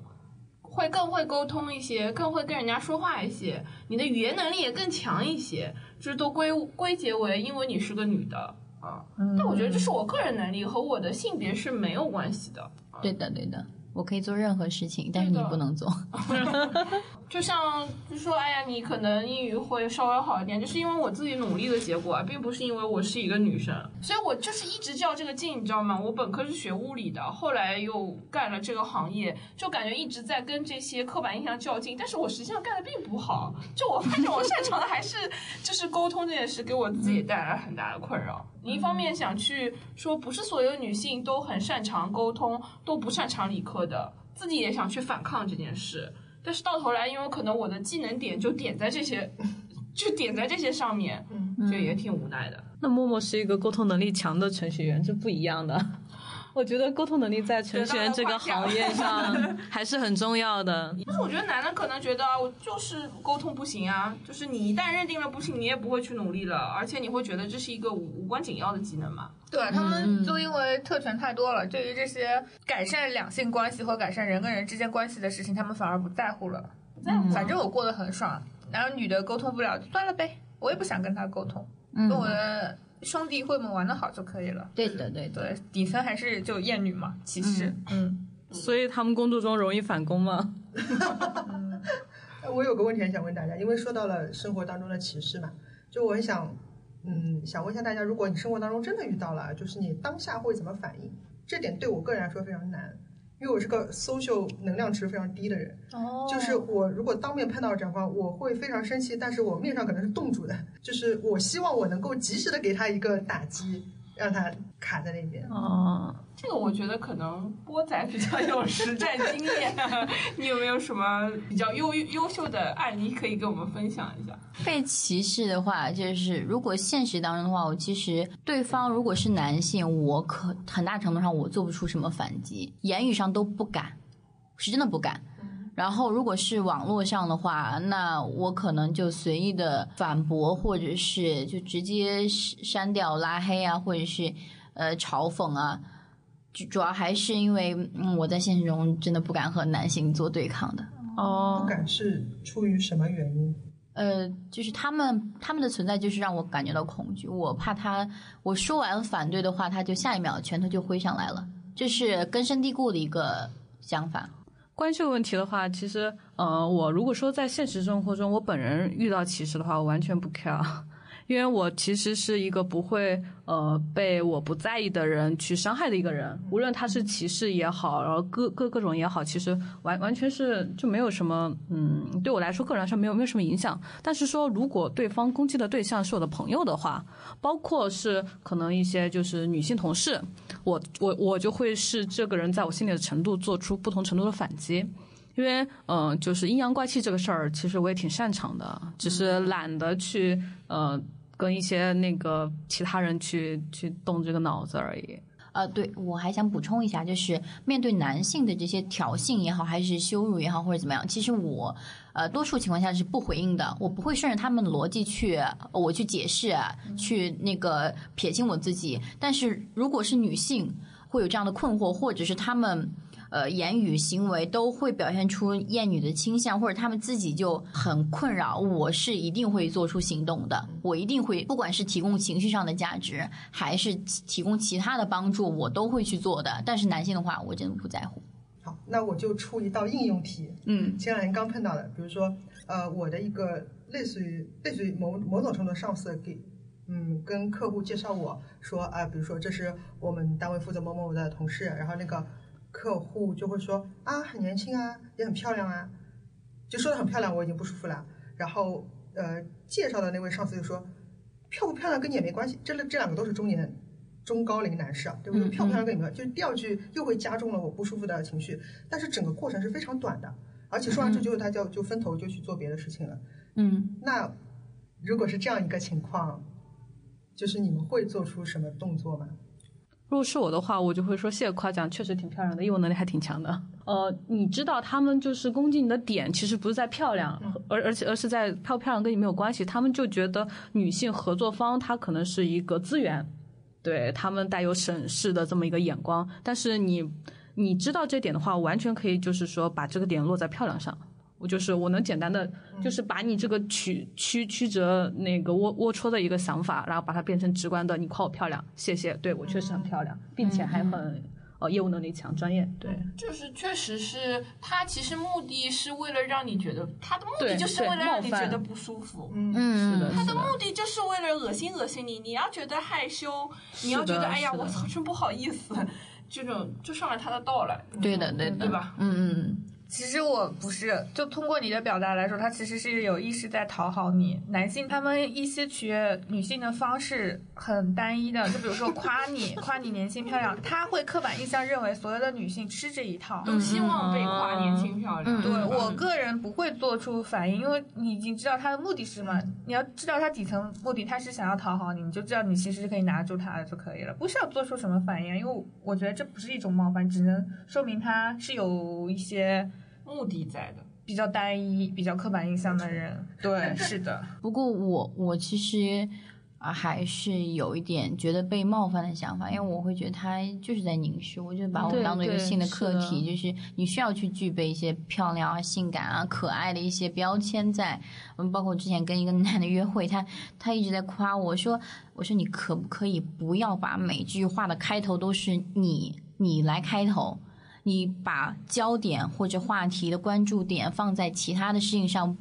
会更会沟通一些，更会跟人家说话一些，你的语言能力也更强一些，就是都归归结为因为你是个女的啊。但我觉得这是我个人能力和我的性别是没有关系的。对的，对的，我可以做任何事情，但是你不能做。就像就说，哎呀，你可能英语会稍微好一点，就是因为我自己努力的结果啊，并不是因为我是一个女生，所以我就是一直较这个劲，你知道吗？我本科是学物理的，后来又干了这个行业，就感觉一直在跟这些刻板印象较劲，但是我实际上干的并不好。就我发现我擅长的还是就是沟通这件事，给我自己带来很大的困扰。你一方面想去说，不是所有女性都很擅长沟通，都不擅长理科的，自己也想去反抗这件事。但是到头来，因为可能我的技能点就点在这些，就点在这些上面，就也挺无奈的。那默默是一个沟通能力强的程序员，这不一样的。我觉得沟通能力在程序员这个行业上 还是很重要的。但是我觉得男的可能觉得啊我就是沟通不行啊，就是你一旦认定了不行，你也不会去努力了，而且你会觉得这是一个无无关紧要的技能嘛。对他们就因为特权太多了，对于这些改善两性关系或改善人跟人之间关系的事情，他们反而不在乎了。不在乎反正我过得很爽，然后女的沟通不了，就算了呗，我也不想跟他沟通，嗯跟我的兄弟会们玩的好就可以了。对的，对的。对，底层还是就厌女嘛，歧视。嗯，所以他们工作中容易反攻吗？呃 我有个问题很想问大家，因为说到了生活当中的歧视嘛，就我很想，嗯，想问一下大家，如果你生活当中真的遇到了，就是你当下会怎么反应？这点对我个人来说非常难，因为我是个 social 能量值非常低的人。哦就是我如果当面碰到这种情况，我会非常生气，但是我面上可能是冻住的，就是我希望我能够及时的给他一个打击，让他卡在那边。哦，这个我觉得可能波仔比较有实战经验，你有没有什么比较优优秀的案例可以跟我们分享一下？被歧视的话，就是如果现实当中的话，我其实对方如果是男性，我可很大程度上我做不出什么反击，言语上都不敢，是真的不敢。然后如果是网络上的话，那我可能就随意的反驳，或者是就直接删掉、拉黑啊，或者是呃嘲讽啊。主主要还是因为嗯，我在现实中真的不敢和男性做对抗的。哦不哦，敢是出于什么原因？呃，就是他们他们的存在就是让我感觉到恐惧，我怕他我说完反对的话，他就下一秒拳头就挥上来了，这是根深蒂固的一个想法。关于这个问题的话，其实，呃，我如果说在现实生活中我本人遇到歧视的话，我完全不 care，因为我其实是一个不会呃被我不在意的人去伤害的一个人，无论他是歧视也好，然后各各各种也好，其实完完全是就没有什么，嗯，对我来说个人来说没有没有什么影响。但是说如果对方攻击的对象是我的朋友的话，包括是可能一些就是女性同事，我我我就会是这个人在我心里的程度做出不同程度的反击。因为，嗯、就是阴阳怪气这个事儿，其实我也挺擅长的，只是懒得去，呃，跟一些那个其他人去去动这个脑子而已。呃，对我还想补充一下，就是面对男性的这些挑衅也好，还是羞辱也好，或者怎么样，其实我呃多数情况下是不回应的，我不会顺着他们的逻辑去我去解释，去那个撇清我自己。但是如果是女性会有这样的困惑，或者是他们。呃，言语行为都会表现出厌女的倾向，或者他们自己就很困扰。我是一定会做出行动的，我一定会，不管是提供情绪上的价值，还是提供其他的帮助，我都会去做的。但是男性的话，我真的不在乎。好，那我就出一道应用题。嗯，前两天刚碰到的，比如说，呃，我的一个类似于类似于某某种程度上司给，嗯，跟客户介绍我说啊、比如说这是我们单位负责某某的同事，然后那个客户就会说啊，很年轻啊，也很漂亮啊，就说的很漂亮，我已经不舒服了。然后呃，介绍的那位上司就说，漂不漂亮跟你也没关系，这这两个都是中年中高龄男士啊，对不对？嗯漂不漂亮跟你没关系，就第二句又会加重了我不舒服的情绪，但是整个过程是非常短的，而且说完这句后他就就分头就去做别的事情了。嗯，那如果是这样一个情况，就是你们会做出什么动作吗？如果是我的话，我就会说谢谢夸奖，确实挺漂亮的，业务能力还挺强的。呃，你知道他们就是攻击你的点，其实不是在漂亮，而而且而是在漂不漂亮跟你没有关系。他们就觉得女性合作方她可能是一个资源，对他们带有审视的这么一个眼光。但是你你知道这点的话，完全可以就是说把这个点落在漂亮上。我就是我能简单的，就是把你这个曲曲曲折那个龌龌龊的一个想法，然后把它变成直观的，你夸我漂亮，谢谢，对我确实很漂亮，并且还很呃业务能力强，专业，对就是确实是他其实目的是为了让你觉得他的目的就是为了让你觉得不舒服。嗯嗯是的，他的目的就是为了恶心恶心你，你要觉得害羞，你要觉得哎呀，我操，真不好意思，这种就上了他的道了。对的，对的，对吧？嗯嗯其实我不是，就通过你的表达来说，他其实是有意识在讨好你。男性他们一些取悦女性的方式很单一的，就比如说夸你，夸你年轻漂亮，他会刻板印象认为所有的女性吃这一套。都希望被夸年轻漂亮。嗯对我个人不会做出反应，因为你已经知道他的目的是什么。你要知道他底层目的，他是想要讨好你，你就知道你其实是可以拿住他的就可以了，不需要做出什么反应。因为我觉得这不是一种冒犯，只能说明他是有一些目的在的。比较单一、比较刻板印象的人。对，是的，不过我我其实啊还是有一点觉得被冒犯的想法，因为我会觉得他就是在凝视，我就把我对当做一个对新的课题，的就是你需要去具备一些漂亮啊、性感啊、可爱的一些标签在。嗯，包括我之前跟一个男的约会，他他一直在夸我说，我说你可不可以不要把每句话的开头都是你你来开头。你把焦点或者话题的关注点放在其他的事情上，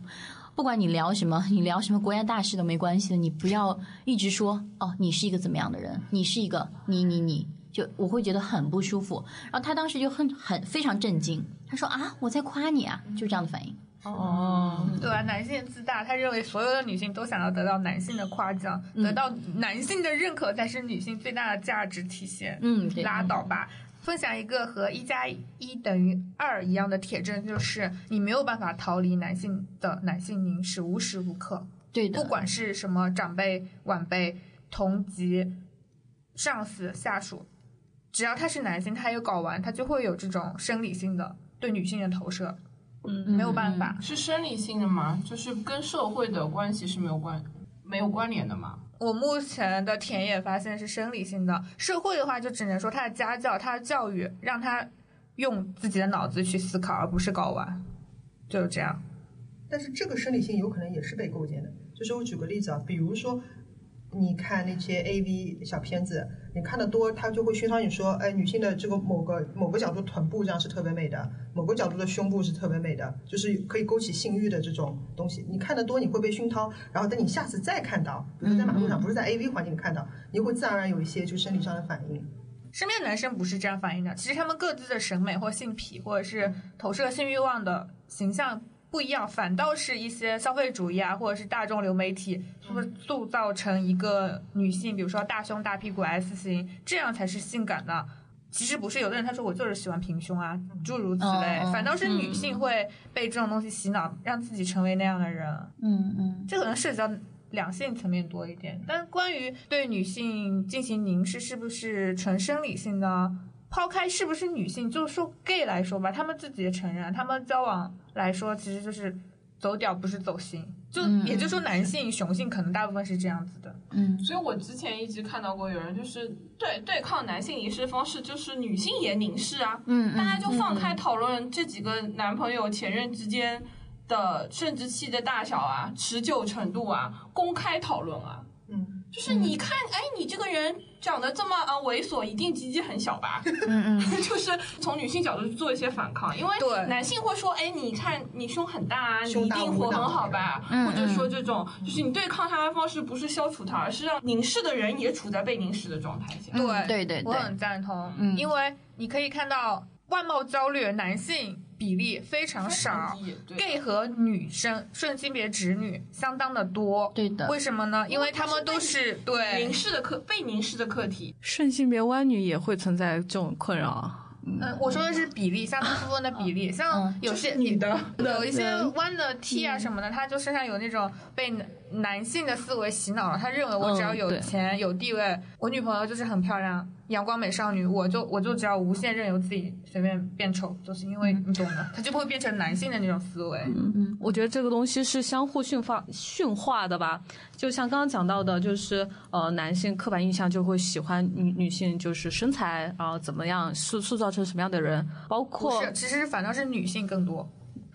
不管你聊什么，你聊什么国家大事都没关系的，你不要一直说哦，你是一个怎么样的人，你是一个你你你，就我会觉得很不舒服。然后他当时就很很非常震惊，他说啊，我在夸你啊，就这样的反应。哦，对啊，男性自大，他认为所有的女性都想要得到男性的夸奖，得到男性的认可才是女性最大的价值体现。嗯，对，拉倒吧。分享一个和一加一等于二一样的铁证，就是你没有办法逃离男性的男性凝视，无时无刻，对的，不管是什么长辈、晚辈、同级、上司、下属，只要他是男性，他有睾丸，他就会有这种生理性的对女性的投射，嗯。没有办法。是生理性的吗？就是跟社会的关系是没有关没有关联的吗？我目前的田野发现是生理性的，社会的话就只能说他的家教、他的教育让他用自己的脑子去思考，而不是睾丸，就是这样。但是这个生理性有可能也是被构建的。就是我举个例子啊，比如说你看那些 A V 小片子，你看的多，他就会熏陶你说，哎，女性的这个某个某个角度臀部这样是特别美的，某个角度的胸部是特别美的，就是可以勾起性欲的这种东西。你看的多，你会被熏陶，然后等你下次再看到，比如说在马路上，不是在 A V 环境里看到，你会自然而然有一些就生理上的反应。身边男生不是这样反应的，其实他们各自的审美或性癖，或者是投射性欲望的形象不一样，反倒是一些消费主义啊，或者是大众流媒体，会塑造成一个女性，比如说大胸、大屁股、S 型，这样才是性感的。其实不是，有的人他说我就是喜欢平胸啊，诸如此类，反倒是女性会被这种东西洗脑，让自己成为那样的人。嗯嗯这可能涉及到两性层面多一点，但关于对女性进行凝视是不是纯生理性的，抛开是不是女性，就是说 gay 来说吧，他们自己也承认，他们交往来说其实就是走屌不是走心，就、嗯也就是说男性雄性可能大部分是这样子的。嗯所以我之前一直看到过有人就是对对抗男性凝视方式，就是女性也凝视啊，嗯，大家就放开讨论这几个男朋友、前任之间的生殖器的大小啊、持久程度啊，公开讨论啊。嗯，就是你看，哎，你这个人人长得这么啊猥琐，一定鸡鸡很小吧？嗯 嗯，就是从女性角度去做一些反抗，因为对男性会说，哎，你看你胸很大啊，你一定活很好吧？嗯或者说这种，就是你对抗他的方式不是消除他，而是让凝视的人也处在被凝视的状态下。对嗯对对对我很赞同，嗯因为你可以看到外貌焦虑的男性比例非常少，gay 和女生顺性别直女相当的多。对的为什么呢？因为他们都是对凝视的客被凝视的客体，顺性别弯女也会存在这种困扰啊。嗯，我说的是比例，相当部分的比例，像嗯有些女的有一些弯的 T 啊什么的，他就身上有那种被男男性的思维洗脑了，他认为我只要有钱、有地位，我女朋友就是很漂亮、阳光美少女，我就我就只要无限任由自己随便变丑，就是因为你懂的，他就会变成男性的那种思维。嗯嗯，我觉得这个东西是相互驯化驯化的吧。就像刚刚讲到的，就是呃，男性刻板印象就会喜欢女女性，就是身材，然后怎么样塑塑造成什么样的人，包括是，其实反倒是女性更多，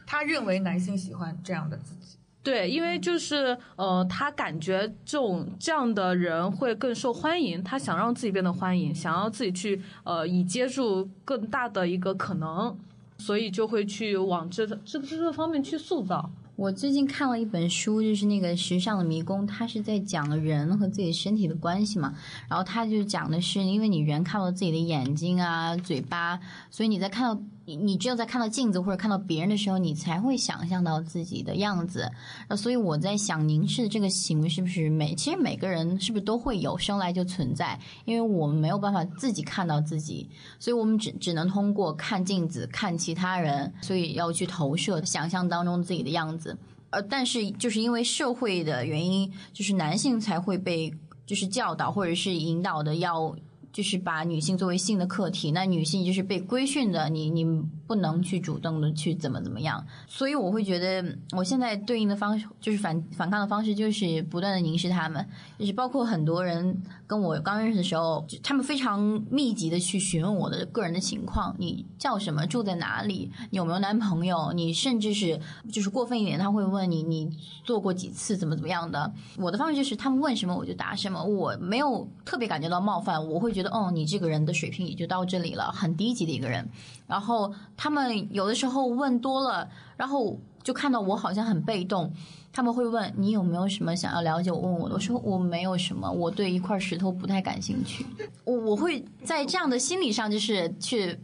他认为男性喜欢这样的自己。对，因为就是呃，他感觉这种这样的人会更受欢迎，他想让自己变得欢迎，想要自己去呃，以接住更大的一个可能，所以就会去往这这这个方面去塑造。我最近看了一本书，就是那个《时尚的迷宫》，它是在讲人和自己身体的关系嘛。然后它就讲的是，因为你人看到自己的眼睛啊、嘴巴，所以你在看到你你只有在看到镜子或者看到别人的时候，你才会想象到自己的样子。那，所以我在想，凝视这个行为是不是每其实每个人是不是都会有，生来就存在？因为我们没有办法自己看到自己，所以我们只只能通过看镜子、看其他人，所以要去投射想象当中自己的样子。呃，但是就是因为社会的原因，就是男性才会被就是教导或者是引导的要。就是把女性作为性的客体，那女性就是被规训的，你你不能去主动的去怎么怎么样，所以我会觉得我现在对应的方式就是反反抗的方式，就是不断的凝视他们，就是包括很多人跟我刚认识的时候，他们非常密集的去询问我的个人的情况，你叫什么，住在哪里，有没有男朋友，你甚至是就是过分一点，他会问你你做过几次，怎么怎么样的。我的方式就是他们问什么我就答什么，我没有特别感觉到冒犯，我会觉得哦，你这个人的水平也就到这里了，很低级的一个人。然后他们有的时候问多了，然后就看到我好像很被动。他们会问你有没有什么想要了解我问我的，我说我没有什么，我对一块石头不太感兴趣。我我会在这样的心理上就是去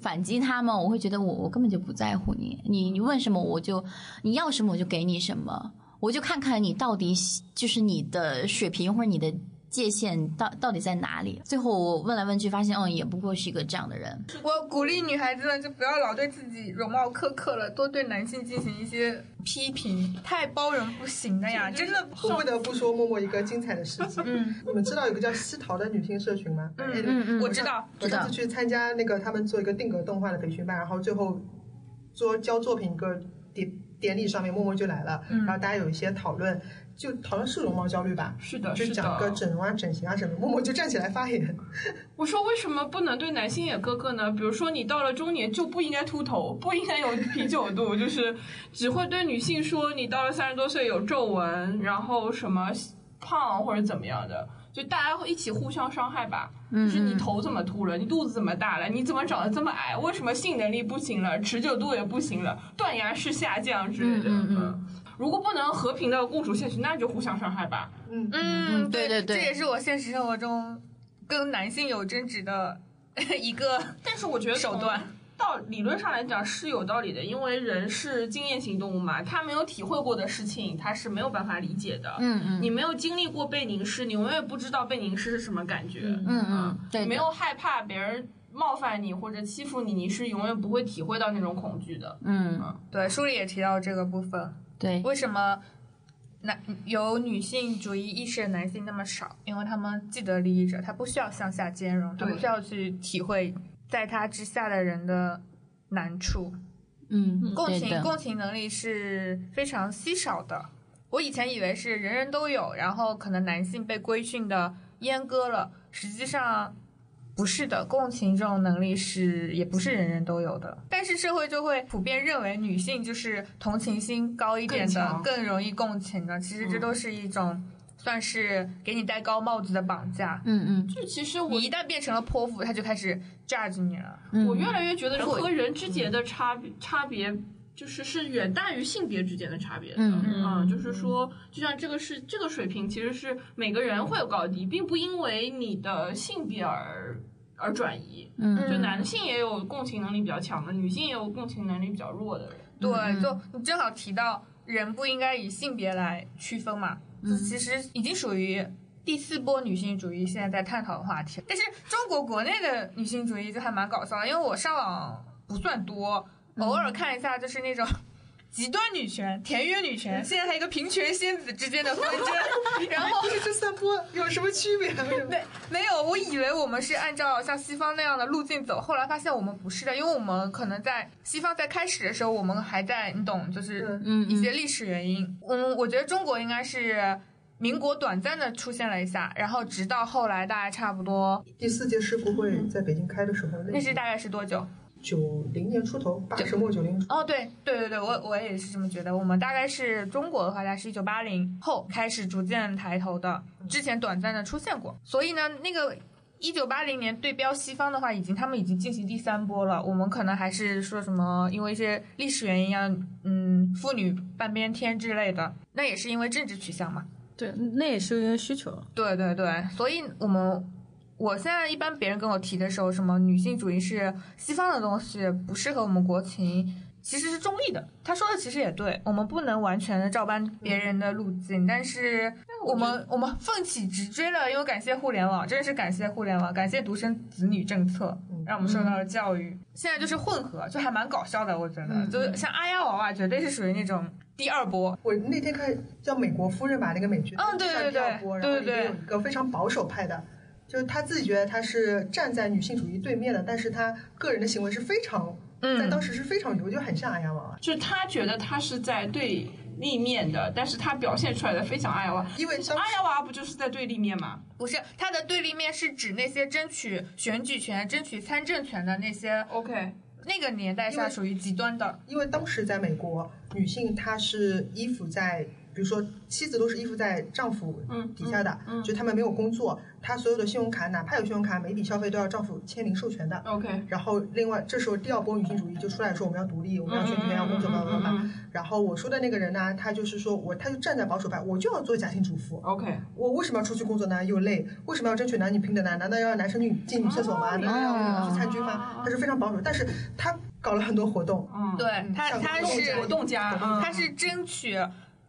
反击他们，我会觉得我我根本就不在乎你，你你问什么我就你要什么我就给你什么，我就看看你到底就是你的水平或者你的。界限到到底在哪里？最后我问来问去，发现，嗯，也不过是一个这样的人。我鼓励女孩子们就不要老对自己容貌苛刻了，多对男性进行一些批评，太包容不行的呀，真的。我不得不说默默一个精彩的事情。嗯你们知道有个叫西桃的女性社群吗？嗯嗯嗯我知道，我上次去参加那个他们做一个定格动画的培训班，然后最后做交作品一个典典礼上面，默默就来了，嗯然后大家有一些讨论，就讨论是容貌焦虑吧，是的，就是讲个的。整容啊、整形啊什么，默默就站起来发言。我说为什么不能对男性也哥哥呢？比如说你到了中年就不应该秃头，不应该有啤酒肚，就是只会对女性说你到了三十多岁有皱纹，然后什么胖或者怎么样的，就大家会一起互相伤害吧。就是你头怎么秃了，你肚子怎么大了，你怎么长得这么矮？为什么性能力不行了，持久度也不行了，断崖式下降之类的。嗯嗯嗯如果不能和平的共处下去，那就互相伤害吧。嗯，嗯，对对对这也是我现实生活中跟男性有争执的 一个但是我觉得手段。到理论上来讲是有道理的，因为人是经验型动物嘛，他没有体会过的事情，他是没有办法理解的。嗯嗯你没有经历过被凝视，你永远不知道被凝视是什么感觉。嗯嗯，对，没有害怕别人冒犯你或者欺负你，你是永远不会体会到那种恐惧的。嗯对，书里也提到这个部分。对，为什么男有女性主义意识的男性那么少？因为他们既得利益者，他不需要向下兼容，他不需要去体会在他之下的人的难处。嗯，共情共情能力是非常稀少的。我以前以为是人人都有，然后可能男性被规训的阉割了，实际上不是的。共情这种能力是也不是人人都有的，但是社会就会普遍认为女性就是同情心高一点的，更更容易共情的。其实这嗯都是一种算是给你戴高帽子的绑架。嗯嗯就其实我你一旦变成了泼妇，他就开始 judge 你了。嗯，我越来越觉得人和人之间的差别差别。就是是远大于性别之间的差别的，嗯嗯就是说，就像这个是这个水平，其实是每个人会有高低，并不因为你的性别而而转移。嗯就男性也有共情能力比较强的，女性也有共情能力比较弱的人。对，嗯就你正好提到人不应该以性别来区分嘛，嗯这其实已经属于第四波女性主义现在在探讨的话题。但是中国国内的女性主义就还蛮搞笑的，因为我上网不算多，嗯偶尔看一下就是那种。极端女权、田园女权，现在还有一个平权仙子之间的纷争，然后不是这三波有什么区别？没没有，我以为我们是按照像西方那样的路径走，后来发现我们不是的，因为我们可能在西方在开始的时候，我们还在你懂，就是嗯一些历史原因。嗯，我觉得中国应该是民国短暂的出现了一下，然后直到后来大概差不多，第四届世博会在北京开的时候，那是大概是多久？九零年出头，八十末九零。哦，对对对对，我我也是这么觉得。我们大概是中国的话，大概是一九八零后开始逐渐抬头的，之前短暂的出现过。所以呢，那个一九八零年对标西方的话，已经他们已经进行第三波了。我们可能还是说什么，因为一些历史原因啊，嗯，妇女半边天之类的，那也是因为政治取向嘛。对，那也是因为需求。对对对，所以我们我现在一般别人跟我提的时候，什么女性主义是西方的东西，不适合我们国情，其实是中立的。他说的其实也对，我们不能完全的照搬别人的路径，但是我们我们奋起直追了，因为感谢互联网，真的是感谢互联网，感谢独生子女政策，让我们受到了教育。现在就是混合，就还蛮搞笑的，我觉得，就是像阿丫娃娃，绝对是属于那种第二波。我那天看叫《美国夫人》吧，那个美剧，嗯对对对然后对对对里面有一个非常保守派的，就是他自己觉得他是站在女性主义对面的，但是他个人的行为是非常，嗯在当时是非常牛，就很像阿亚娃娃，就是他觉得他是在对立面的，但是他表现出来的非常阿雅娃。因为阿雅娃不就是在对立面吗？不是，他的对立面是指那些争取选举权、争取参政权的那些，OK，那个年代下属于极端的。因为当时在美国，女性她是依附在，比如说妻子都是依附在丈夫嗯底下的，嗯嗯就他们没有工作，他所有的信用卡，哪怕有信用卡，每笔消费都要丈夫签名授权的。OK，然后，另外这时候第二波女性主义就出来说我们要独立，我们要选举权，要工作，叭叭叭。嗯然后我说的那个人呢，他就是说我，他就站在保守派，我就要做家庭主妇。OK，我为什么要出去工作呢？又累，为什么要争取男女平等呢？难道要让男生女进女厕所吗？难道要去参军吗？他是非常保守，但是他搞了很多活动，嗯，对他，他是活动家，嗯他是争取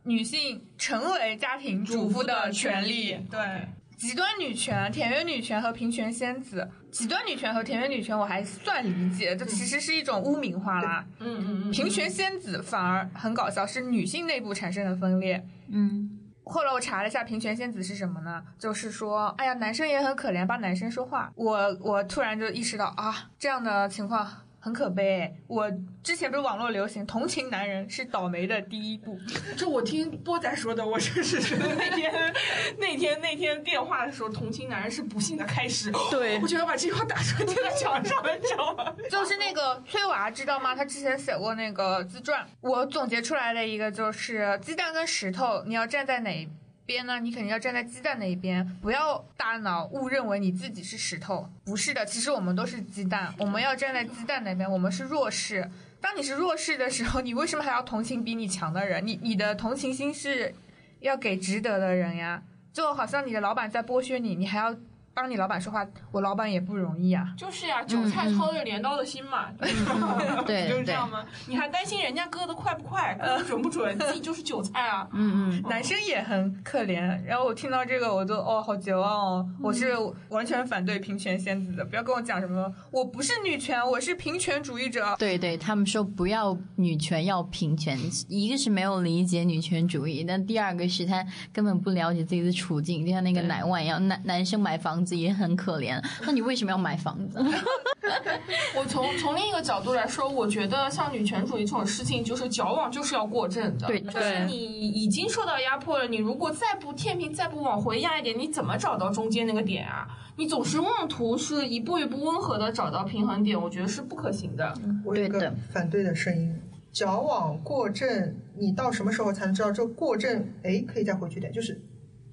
女性成为家庭主妇的权利。对，极端女权、田园女权和平权仙子，极端女权和田园女权我还算理解，这其实是一种污名化啦。嗯嗯嗯，平权仙子反而很搞笑，是女性内部产生的分裂。嗯后来我查了一下平权仙子是什么呢？就是说，哎呀，男生也很可怜，帮男生说话。我我突然就意识到啊，这样的情况很可悲。我之前不是网络流行同情男人是倒霉的第一步，这我听波仔说的，我真是觉得那天那天那天电话的时候，同情男人是不幸的开始。对我觉得把这句话打出来贴在墙上，你知道吗？就是那个崔娃，知道吗？他之前写过那个自传，我总结出来的一个就是鸡蛋跟石头，你要站在哪一边呢？你肯定要站在鸡蛋那一边，不要大脑误认为你自己是石头，不是的，其实我们都是鸡蛋，我们要站在鸡蛋那边，我们是弱势。当你是弱势的时候，你为什么还要同情比你强的人？你你的同情心是要给值得的人呀，就好像你的老板在剥削你，你还要帮你老板说话，我老板也不容易啊。就是呀，韭菜操着镰刀的心嘛，嗯对就是 这样吗？你还担心人家割的快不快，割的准不准？自己就是韭菜啊。嗯嗯，男生也很可怜，然后我听到这个，我就哦，好绝望哦！我是完全反对平权仙子的，不要跟我讲什么我不是女权，我是平权主义者。对对，他们说不要女权，要平权。一个是没有理解女权主义，但第二个是他根本不了解自己的处境，就像那个奶万一样，男男生买房子也很可怜，那你为什么要买房子？我从从另一个角度来说，我觉得像女权主义这种事情，就是矫枉就是要过正的。对就是你已经受到压迫了，你如果再不天平再不往回压一点，你怎么找到中间那个点啊？你总是妄图是一步一步温和的找到平衡点，我觉得是不可行的。我有一个反对的声音。矫枉过正，你到什么时候才能知道这过正？哎，可以再回去点，就是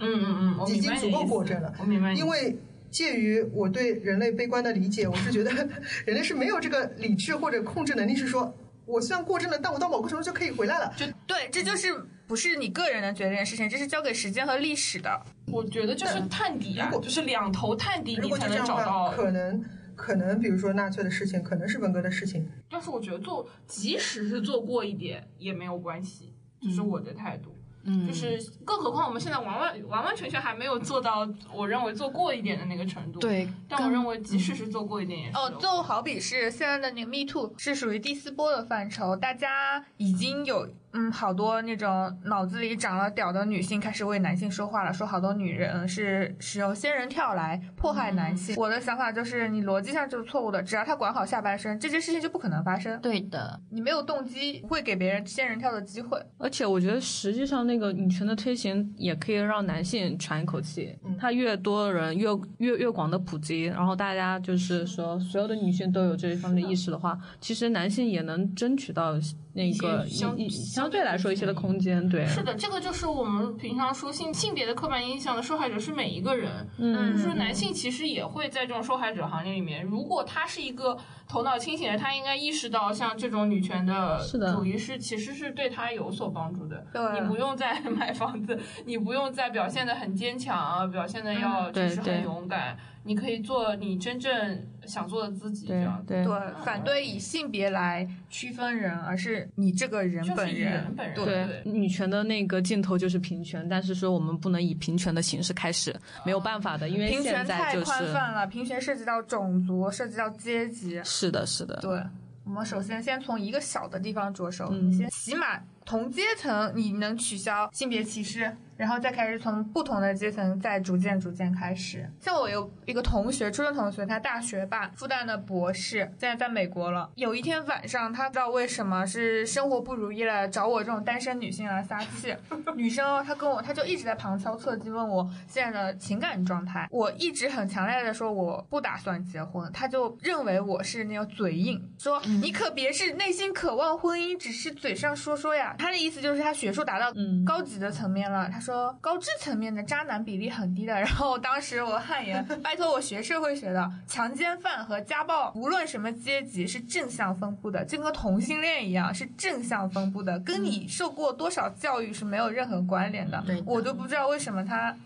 嗯嗯嗯，已经足够过正了。我明白因为介于我对人类悲观的理解，我是觉得 人类是没有这个理智或者控制能力，是说我虽然过正了，但我到某个程度就可以回来了。就对，这就是不是你个人能决定的事情，这是交给时间和历史的。我觉得就是探底啊如，果就是两头探底，如果你才能找到。可能可能，比如说纳粹的事情，可能是文革的事情，但是我觉得做，即使是做过一点也没有关系，这是我的态度。嗯，就是，更何况我们现在完完完完全全还没有做到我认为做过一点的那个程度。，对，但我认为即使是做过一点也是哦就好比是现在的那个 Me Too 是属于第四波的范畴，大家已经有嗯好多那种脑子里长了屌的女性开始为男性说话了，说好多女人是使用仙人跳来迫害男性。我的想法就是，你逻辑上就是错误的，只要他管好下半身，这件事情就不可能发生。对的，你没有动机，不会给别人仙人跳的机会。而且我觉得，实际上那个女权的推行也可以让男性喘一口气。他越多人越越越广的普及，然后大家就是说所有的女性都有这一方面的意识的话，其实男性也能争取到那个一些相对来说一些的空间。对，是的，这个就是我们平常说性性别的刻板印象的受害者是每一个人，嗯就是男性其实也会在这种受害者行列里面。如果他是一个头脑清醒的，他应该意识到像这种女权的是的主义是其实是对他有所帮助的。对你不用再买房子，你不用再表现的很坚强啊，表现的要就是很勇敢，你可以做你真正想做的自己，这对样对对，反对以性别来区分人，而是你这个人本就是人本人对对，女权的那个尽头就是平权，但是说我们不能以平权的形式开始，没有办法的，因为平权现在太就是宽泛了，平权涉及到种族，涉及到阶级。是的，是的，对，我们首先先从一个小的地方着手，嗯你先起码同阶层你能取消性别歧视，然后再开始从不同的阶层再逐渐逐渐开始。像我有一个同学，初中同学，他大学霸，复旦的博士，现在在美国了。有一天晚上，他不知道为什么是生活不如意了，找我这种单身女性来撒气。女生哦，她跟我，她就一直在旁敲侧击问我现在的情感状态。我一直很强烈的说我不打算结婚，他就认为我是那种嘴硬，说你可别是内心渴望婚姻，只是嘴上说说呀。他的意思就是他学术达到嗯高级的层面了。他说高知层面的渣男比例很低的。然后当时我汗颜，拜托我学社会学的，强奸犯和家暴无论什么阶级是正向分布的，就跟同性恋一样是正向分布的，跟你受过多少教育是没有任何关联的。对的我都不知道为什么他。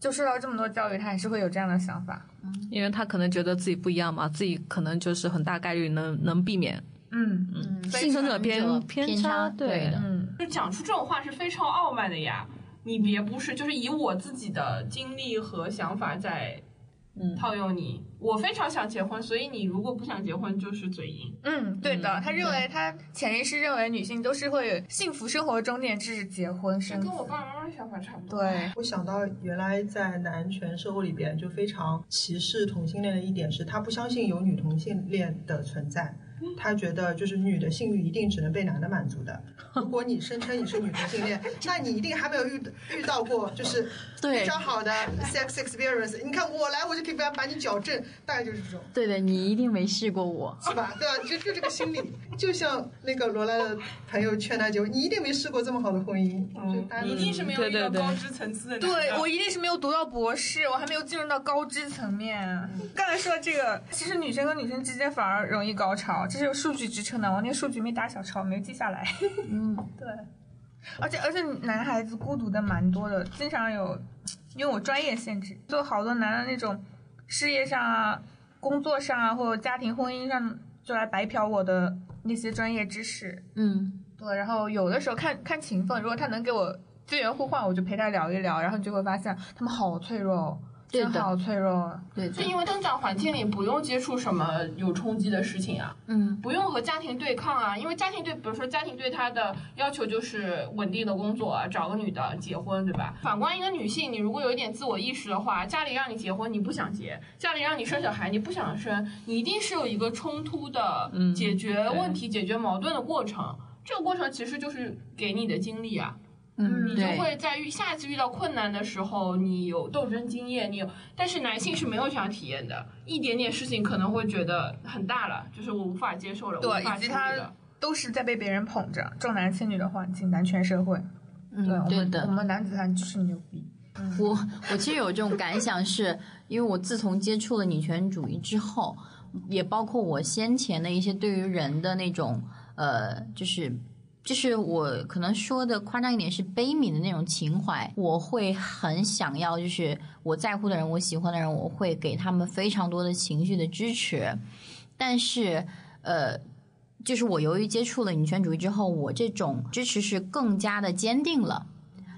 就受到这么多教育，他还是会有这样的想法。因为他可能觉得自己不一样嘛，自己可能就是很大概率能能避免嗯嗯幸存者偏偏偏差对对的嗯，就讲出这种话是非常傲慢的呀。你别不是，就是以我自己的经历和想法在嗯套用你。我非常想结婚，所以你如果不想结婚，就是嘴硬。嗯，对的，嗯他认为他潜意识认为女性都是会有幸福生活终点就是结婚这生子跟。我爸妈妈想法差不多。，对，我想到原来在男权社会里边就非常歧视同性恋的一点是，他不相信有女同性恋的存在，他觉得就是女的性欲一定只能被男的满足的。如果你声称你是女同性恋，那你一定还没有遇遇到过就是 对非常好的 sex experience。你看我来，我就可以把把你矫正，大概就是这种。对的，你一定没试过我。是吧？对啊？就就这个心理，就像那个罗拉的朋友劝他结婚，你一定没试过这么好的婚姻，就大家都一定是没有遇到高知层次的男的。对我一定是没有读到博士，我还没有进入到高知层面。刚才说的这个，其实女生跟女生之间反而容易高潮，这是有数据支撑的。我那个数据没打小抄，没记下来。嗯，对，而且而且男孩子孤独的蛮多的，经常有，因为我专业限制，就好多男的那种事业上啊、工作上啊，或者家庭婚姻上，就来白嫖我的那些专业知识。嗯，对，然后有的时候看看情分，如果他能给我资源互换，我就陪他聊一聊，然后你就会发现他们好脆弱哦，真好脆弱啊。对的，是因为增长环境里不用接触什么有冲击的事情啊，嗯，不用和家庭对抗啊，因为家庭对，比如说家庭对他的要求就是稳定的工作啊，找个女的结婚，对吧？反观一个女性，你如果有一点自我意识的话，家里让你结婚你不想结，家里让你生小孩你不想生，你一定是有一个冲突的嗯解决问题、解决矛盾的过程。这个过程其实就是给你的经历啊，嗯，你就，会在遇下一次遇到困难的时候，你有斗争经验，你有，但是男性是没有这样体验的，一点点事情可能会觉得很大了，就是我无法接受了，对以及他。都是在被别人捧着，重男轻女的环境，男权社会。对，我嗯，对的我，们男子汉就是牛逼。我我其实有这种感想是，因为我自从接触了女权主义之后，也包括我先前的一些对于人的那种呃，就是就是我可能说的夸张一点是悲悯的那种情怀，我会很想要，就是我在乎的人，我喜欢的人，我会给他们非常多的情绪的支持，但是呃。就是我由于接触了女权主义之后，我这种支持是更加的坚定了。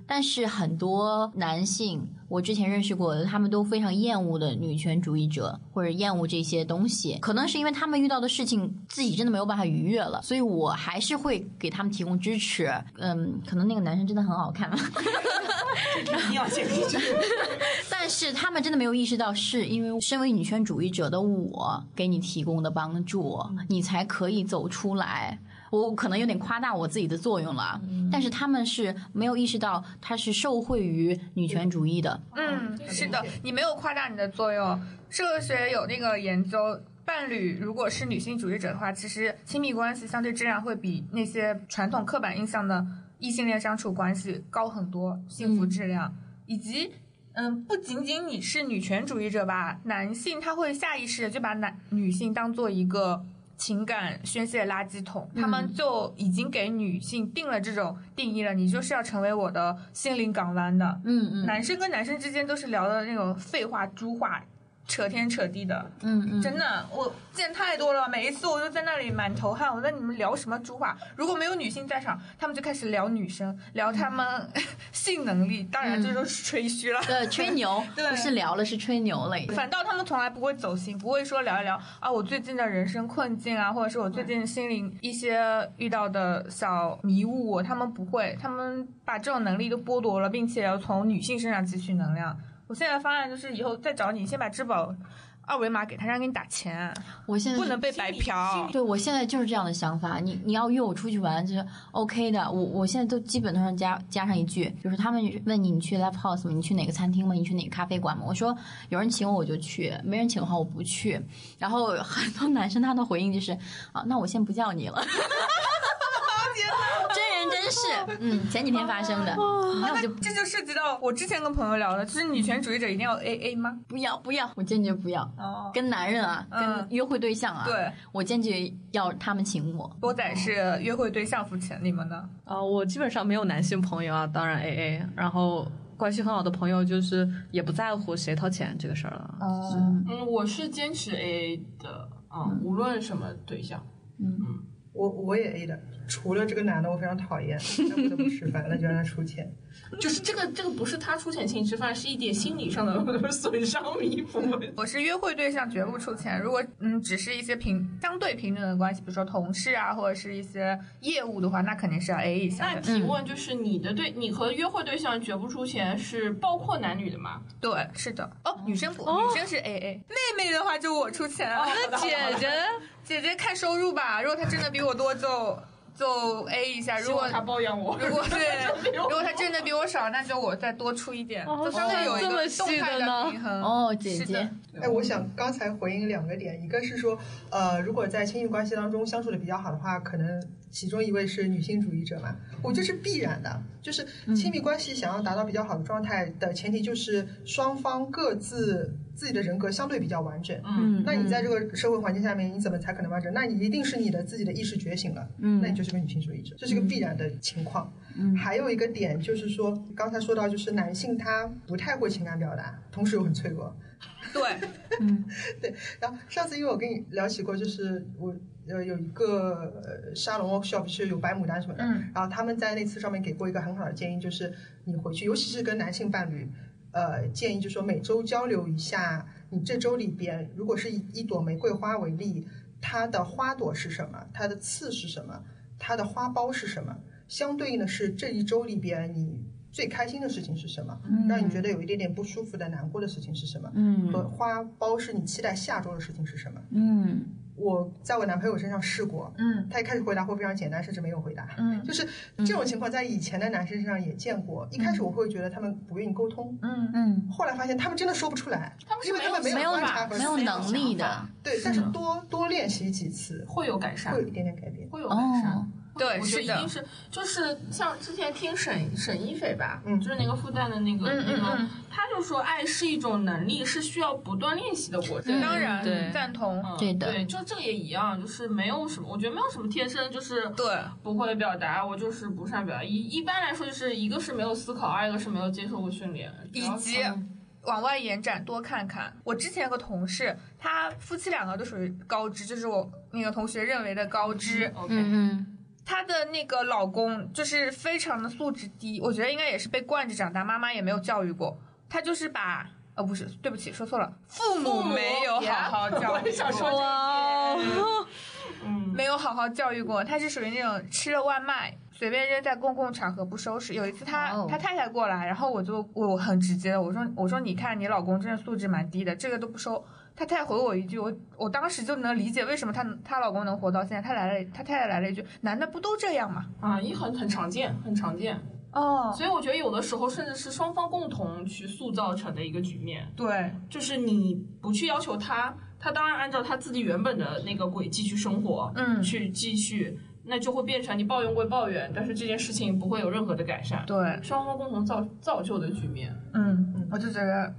但是很多男性，我之前认识过的，他们都非常厌恶的女权主义者，或者厌恶这些东西，可能是因为他们遇到的事情自己真的没有办法逾越了，所以我还是会给他们提供支持。嗯，可能那个男生真的很好看，一定要先进去。但是他们真的没有意识到，是因为身为女权主义者的我给你提供的帮助，你才可以走出来。我可能有点夸大我自己的作用了，但是他们是没有意识到他是受惠于女权主义的。嗯，是的，你没有夸大你的作用。社会学有那个研究，伴侣如果是女性主义者的话，其实亲密关系相对质量会比那些传统刻板印象的异性恋相处关系高很多，幸福质量以及。嗯，不仅仅你是女权主义者吧，男性他会下意识的就把男女性当做一个情感宣泄垃圾桶，他们就已经给女性定了这种定义了，你就是要成为我的心灵港湾的。嗯嗯，男生跟男生之间都是聊的那种废话、猪话。扯天扯地的，嗯嗯，真的，我见太多了。每一次我就在那里满头汗。我在你们聊什么猪话？如果没有女性在场，他们就开始聊女生，聊他们 性能力。当然，这都是吹嘘了。对，吹牛，对，不是聊了，是吹牛了。反倒他们从来不会走心，不会说聊一聊啊，我最近的人生困境啊，或者是我最近心灵一些遇到的小迷雾，他们不会，他们把这种能力都剥夺了，并且要从女性身上汲取能量。我现在方案就是以后再找你，先把支付宝二维码给他，让给你打钱。我现在不能被白嫖。对，我现在就是这样的想法。你你要约我出去玩，就是 OK 的。我我现在都基本都上加加上一句，就是他们问你你去 Live House 吗？你去哪个餐厅吗？你去哪个咖啡馆吗？我说有人请我我就去，没人请的话我不去。然后很多男生他的回应就是啊，那我先不叫你了。是，嗯，前几天发生的，那我就这就涉及到我之前跟朋友聊的，就是女权主义者一定要 A A 吗？不要不要，我坚决不要。哦，跟男人啊，跟约会对象啊，对，我坚决要他们请我。多仔是约会对象付钱，你们呢？啊，我基本上没有男性朋友啊，当然 A A。然后关系很好的朋友，就是也不在乎谁掏钱这个事儿了。哦，嗯，我是坚持 A A 的，嗯，无论什么对象，嗯。我我也 A 的，除了这个男的我非常讨厌，他不得不吃饭，那就让他出钱。就是这个这个不是他出钱请你吃饭，是一点心理上的 损伤弥补。我是约会对象绝不出钱，如果嗯只是一些平相对平等的关系，比如说同事啊或者是一些业务的话，那肯定是要 A 一下。那提问就是你的对你和约会对象绝不出钱是包括男女的吗？对，是的。哦，女生不，女生是 A A。妹妹的话就我出钱。那姐姐。姐姐看收入吧，如果他真的比我多，就就 A 一下；如果他包养我，如果 对，如果他挣的比我少，那就我再多出一点，就相当于有一个动态的平衡。哦，姐姐，哎，我想刚才回应两个点，一个是说，呃，如果在亲密关系当中相处的比较好的话，可能其中一位是女性主义者嘛，我觉得是必然的，就是亲密关系想要达到比较好的状态的前提，就是双方各自。自己的人格相对比较完整，嗯，那你在这个社会环境下面，你怎么才可能完整？那你一定是你的自己的意识觉醒了，嗯，那你就是个女性主义者，这是个必然的情况。嗯，还有一个点就是说，刚才说到就是男性他不太会情感表达，同时又很脆弱，对，嗯，对。然后上次因为我跟你聊起过，就是我呃有一个沙龙 workshop 是有白牡丹什么的，嗯，然后他们在那次上面给过一个很好的建议，就是你回去，尤其是跟男性伴侣。呃，建议就是说每周交流一下，你这周里边，如果是以一朵玫瑰花为例，它的花朵是什么？它的刺是什么？它的花苞是什么？相对应的是这一周里边你最开心的事情是什么？让你觉得有一点点不舒服的、难过的事情是什么？嗯，和花苞是你期待下周的事情是什么？嗯。我在我男朋友身上试过，嗯，他一开始回答会非常简单，甚至没有回答，嗯，就是这种情况在以前的男生身上也见过。一开始我会觉得他们不愿意沟通，嗯嗯，后来发现他们真的说不出来，他们因为他们没有观察和没有能力的，对，但是多多练习几次会有改善，会有一点点改变，会有改善。对我觉得一定是就是像之前听沈沈一斐吧，嗯就是那个复旦的那个、嗯那个嗯嗯，他就说爱是一种能力，是需要不断练习的过程。当然对赞同。嗯对的对，就这个也一样，就是没有什么，我觉得没有什么天生就是对不会表达，我就是不善表达。一一般来说，就是一个是没有思考，二一个是没有接受过训练，以及往外延展，多看看。我之前有个同事，他夫妻两个都属于高知，就是我那个同学认为的高知。OK，嗯嗯，她的那个老公就是非常的素质低，我觉得应该也是被惯着长大，妈妈也没有教育过。他就是把呃不是，对不起，说错了，父母没有好好教育想说没有好好教育过，他是属于那种吃了外卖随便扔在公共场合不收拾。有一次他、哦他太太过来，然后我就我很直接的我说我说你看你老公真的素质蛮低的，这个都不收。他太太回我一句，我我当时就能理解为什么她她老公能活到现在。她来了，她太太来了一句，男的不都这样吗？啊，也很很常见，很常见。哦，所以我觉得有的时候甚至是双方共同去塑造成的一个局面，对，就是你不去要求他，他当然按照他自己原本的那个轨迹去生活，嗯去继续，那就会变成你抱怨归抱怨，但是这件事情不会有任何的改善，对，双方共同造造就的局面。嗯嗯，我就觉得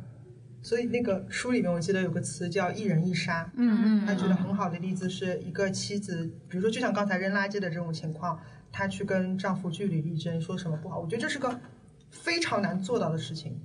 所以那个书里面我记得有个词叫“一人一杀”，嗯嗯他举的很好的例子是一个妻子，比如说就像刚才扔垃圾的这种情况，她去跟丈夫据理力争，说什么不好，我觉得这是个非常难做到的事情。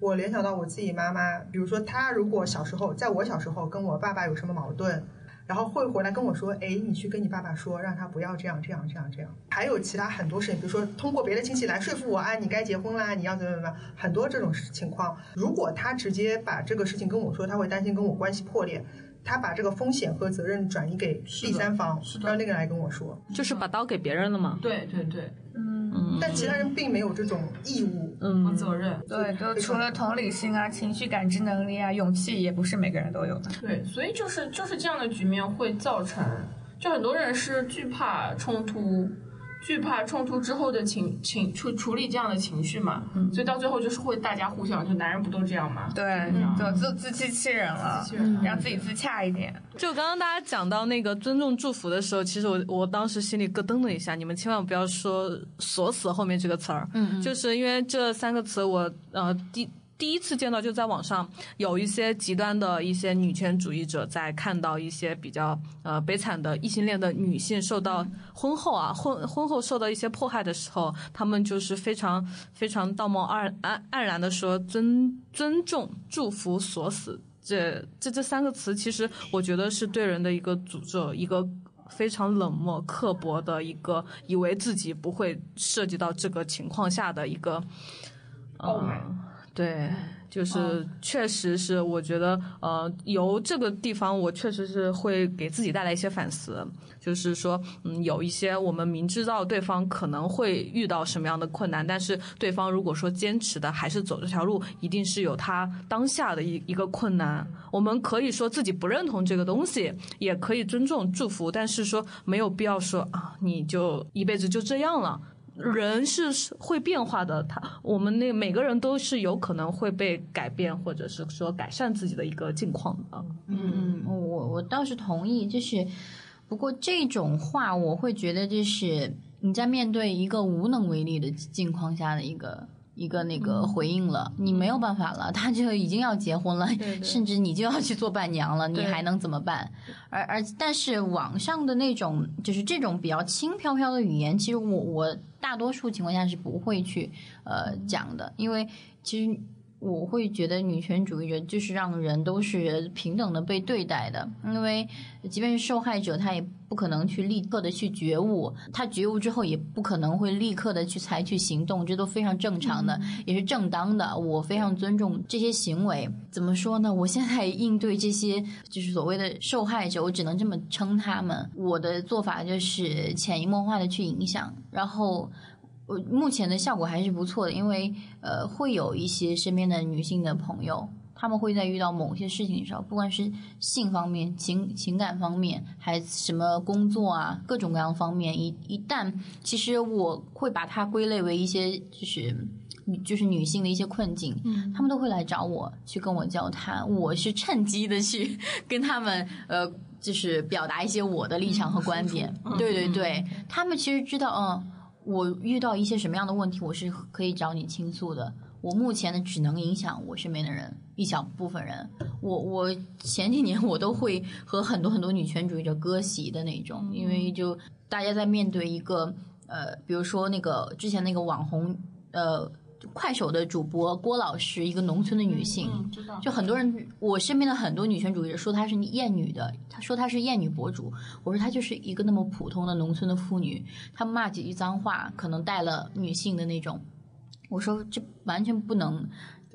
我联想到我自己妈妈，比如说她如果小时候，在我小时候跟我爸爸有什么矛盾，然后会回来跟我说，哎，你去跟你爸爸说，让他不要这样这样这样这样。还有其他很多事情，比如说通过别的亲戚来说服我啊，你该结婚啦，你要怎么怎么样，很多这种情况。如果他直接把这个事情跟我说，他会担心跟我关系破裂。他把这个风险和责任转移给第三方，让那个人来跟我说，就是把刀给别人了嘛。对对对，嗯但其他人并没有这种义务。和嗯，责任。对，就除了同理心啊、情绪感知能力啊、勇气，也不是每个人都有的。对，所以就是就是这样的局面会造成，就很多人是惧怕冲突，惧怕冲突之后的情情处处理这样的情绪嘛，所以到最后就是会大家互相，就男人不都这样吗？对，就自自欺欺人了，欺人让自己自洽一点。就刚刚大家讲到那个尊重祝福的时候，其实我我当时心里咯噔了一下，你们千万不要说“锁死”后面这个词儿，嗯就是因为这三个词我呃第。第一次见到就在网上有一些极端的一些女权主义者在看到一些比较呃悲惨的异性恋的女性受到婚后啊婚婚后受到一些迫害的时候，他们就是非常非常道貌岸岸岸然的说尊尊重祝福锁死这这这三个词，其实我觉得是对人的一个诅咒，一个非常冷漠、刻薄的一个，以为自己不会涉及到这个情况下的一个，傲慢。呃，对。就是确实是，我觉得，呃，由这个地方，我确实是会给自己带来一些反思。就是说，嗯，有一些我们明知道对方可能会遇到什么样的困难，但是对方如果说坚持的还是走这条路，一定是有他当下的一一个困难。我们可以说自己不认同这个东西，也可以尊重祝福，但是说没有必要说啊，你就一辈子就这样了。人是是会变化的，他我们那每个人都是有可能会被改变，或者是说改善自己的一个境况的。嗯，我我倒是同意，就是不过这种话，我会觉得就是你在面对一个无能为力的境况下的一个。一个那个回应了，你没有办法了，他就已经要结婚了，甚至你就要去做伴娘了，你还能怎么办？而而但是网上的那种就是这种比较轻飘飘的语言，其实我我大多数情况下是不会去呃讲的，因为其实。我会觉得女权主义者就是让人都是平等的被对待的，因为即便是受害者，他也不可能去立刻的去觉悟，他觉悟之后也不可能会立刻的去采取行动，这都非常正常的，也是正当的。我非常尊重这些行为。怎么说呢？我现在应对这些就是所谓的受害者，我只能这么称他们。我的做法就是潜移默化的去影响，然后。我目前的效果还是不错的，因为呃，会有一些身边的女性的朋友，她们会在遇到某些事情的时候，不管是性方面、情情感方面，还什么工作啊，各种各样方面，一一旦其实我会把它归类为一些就是就是女性的一些困境，嗯他们都会来找我去跟我交谈，我是趁机的去跟他们呃，就是表达一些我的立场和观点。对对对，他们其实知道，嗯，我遇到一些什么样的问题，我是可以找你倾诉的。我目前呢，只能影响我身边的人一小部分人。我我前几年我都会和很多很多女权主义者割席的那种，因为就大家在面对一个呃，比如说那个之前那个网红呃。快手的主播郭老师，一个农村的女性，嗯，知道。就很多人，我身边的很多女权主义者说她是厌女的，她说她是厌女博主。我说她就是一个那么普通的农村的妇女，她骂几句脏话，可能带了女性的那种。我说这完全不能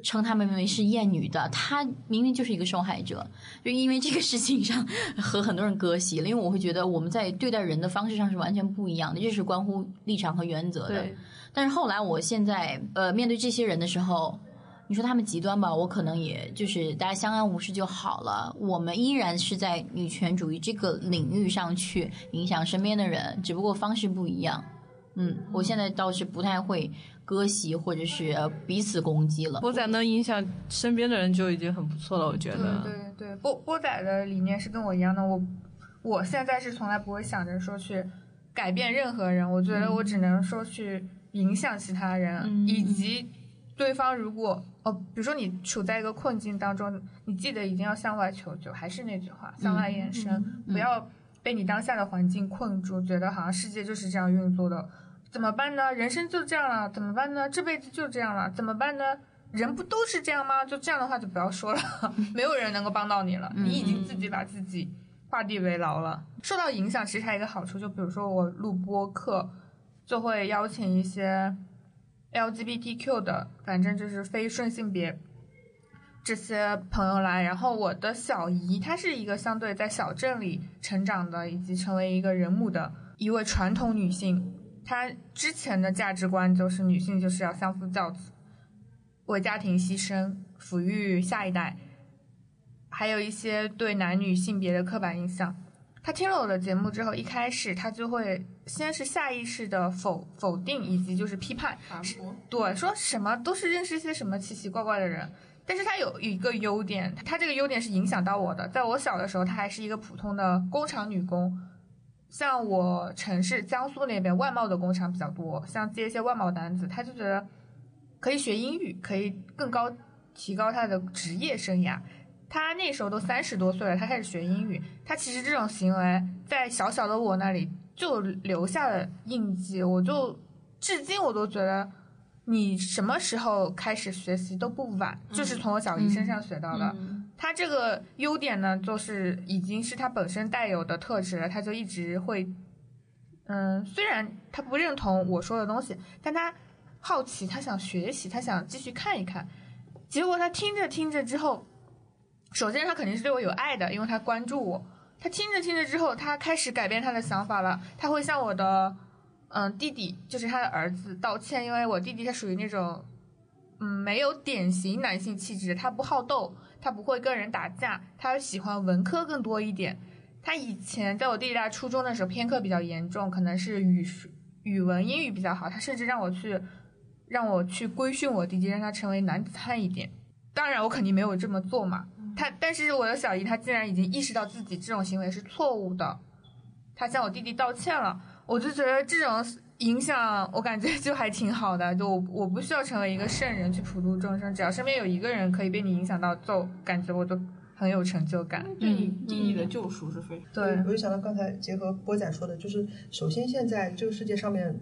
称她们为是厌女的，她明明就是一个受害者。就因为这个事情上和很多人割席了，因为我会觉得我们在对待人的方式上是完全不一样的，这是关乎立场和原则的。对，但是后来，我现在呃面对这些人的时候，你说他们极端吧，我可能也就是大家相安无事就好了。我们依然是在女权主义这个领域上去影响身边的人，只不过方式不一样。嗯，我现在倒是不太会割席或者是呃彼此攻击了。波仔能影响身边的人就已经很不错了，我觉得。对对对，波波仔的理念是跟我一样的。我我现在是从来不会想着说去改变任何人，我觉得我只能说去影响其他人，嗯以及对方如果哦，比如说你处在一个困境当中，你记得一定要向外求救。还是那句话，向外延伸，不要被你当下的环境困住，觉得好像世界就是这样运作的。怎么办呢？人生就这样了，怎么办呢？这辈子就这样了，怎么办呢？人不都是这样吗？就这样的话就不要说了，没有人能够帮到你了，你已经自己把自己画地为牢了。受到影响其实还有一个好处，就比如说我录播课，就会邀请一些 LGBTQ 的，反正就是非顺性别这些朋友来。然后我的小姨，她是一个相对在小镇里成长的，以及成为一个人母的一位传统女性。她之前的价值观就是女性就是要相夫教子，为家庭牺牲，抚育下一代，还有一些对男女性别的刻板印象。她听了我的节目之后，一开始她就会先是下意识的否否定以及就是批判。对，说什么都是认识一些什么奇奇怪怪的人。但是他有一个优点，他这个优点是影响到我的。在我小的时候，他还是一个普通的工厂女工。像我城市江苏那边外贸的工厂比较多，像接一些外贸单子，他就觉得可以学英语，可以更高提高他的职业生涯。他那时候都三十多岁了，他开始学英语。他其实这种行为在小小的我那里就留下了印记，我就至今我都觉得，你什么时候开始学习都不晚，就是从我小姨身上学到的。她这个优点呢，就是已经是她本身带有的特质了，她就一直会，嗯，虽然他不认同我说的东西，但他好奇，他想学习，他想继续看一看。结果他听着听着之后，首先他肯定是对我有爱的，因为他关注我。他听着听着之后，他开始改变他的想法了，他会向我的嗯弟弟，就是他的儿子道歉，因为我弟弟他属于那种嗯没有典型男性气质，他不好斗。他不会跟人打架，他喜欢文科更多一点。他以前在我弟弟在初中的时候偏科比较严重，可能是语语文、英语比较好。他甚至让我去让我去规训我弟弟，让他成为男子汉一点。当然，我肯定没有这么做嘛。他但是我的小姨，她竟然已经意识到自己这种行为是错误的，她向我弟弟道歉了。我就觉得这种。影响我感觉就还挺好的，就我我不需要成为一个圣人去普度众生，只要身边有一个人可以被你影响到，就感觉我就很有成就感。对你弟弟的救赎是非常对。我就想到刚才结合波仔说的，就是首先现在这个世界上面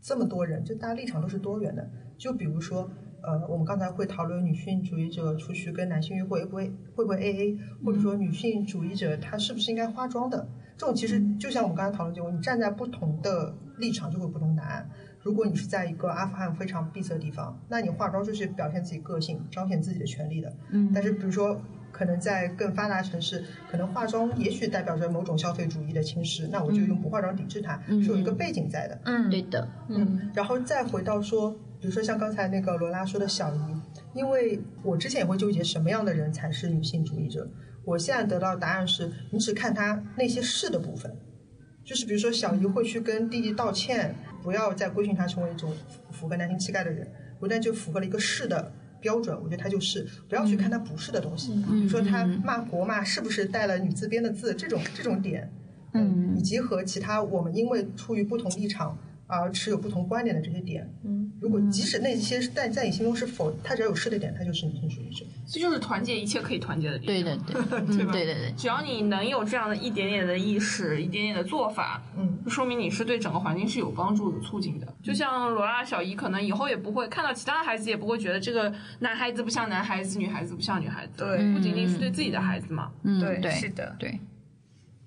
这么多人，就大家立场都是多元的。就比如说，呃，我们刚才会讨论女性主义者出去跟男性约会会不会会不会 A A，或者说女性主义者她是不是应该化妆的？这种其实就像我们刚才讨论结果，你站在不同的立场就会有不同答案。如果你是在一个阿富汗非常闭塞的地方，那你化妆就是表现自己个性、彰显自己的权利的。嗯，但是比如说，可能在更发达城市，可能化妆也许代表着某种消费主义的侵蚀，那我就用不化妆抵制它，是有一个背景在的。嗯，对的。嗯，然后再回到说，比如说像刚才那个罗拉说的小姨，因为我之前也会纠结什么样的人才是女性主义者。我现在得到的答案是，你只看他那些是的部分，就是比如说小姨会去跟弟弟道歉，不要再规训他成为一种符合男性气概的人。我但就符合了一个是的标准，我觉得他就是，不要去看他不是的东西，比如说他骂国骂是不是带了女字边的字这种这种点，嗯以及和其他我们因为出于不同立场而持有不同观点的这些点，嗯，如果即使那些是在在你心中是否，他只要有是的点，他就是你性主义者。这就是团结一切可以团结的地方。对对对，对 对对，只要你能有这样的一点点的意识，一点点的做法，嗯，就说明你是对整个环境是有帮助、有促进的。就像罗拉小姨，可能以后也不会看到其他的孩子，也不会觉得这个男孩子不像男孩子，女孩子不像女孩子。对不仅仅是对自己的孩子嘛。嗯，对，是的，对，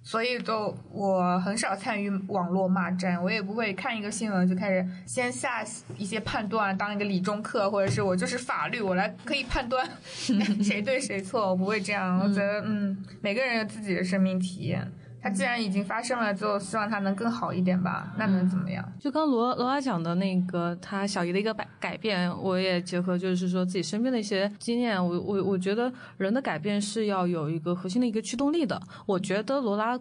所以就我很少参与网络骂战，我也不会看一个新闻就开始先下一些判断，当一个理中客，或者是我就是法律，我来可以判断 谁对谁错，我不会这样。我觉得，嗯，每个人有自己的生命体验，他既然已经发生了，就希望他能更好一点吧。那能怎么样？就刚罗罗拉讲的那个他小姨的一个改改变，我也结合就是说自己身边的一些经验，我我我觉得人的改变是要有一个核心的一个驱动力的。我觉得罗拉。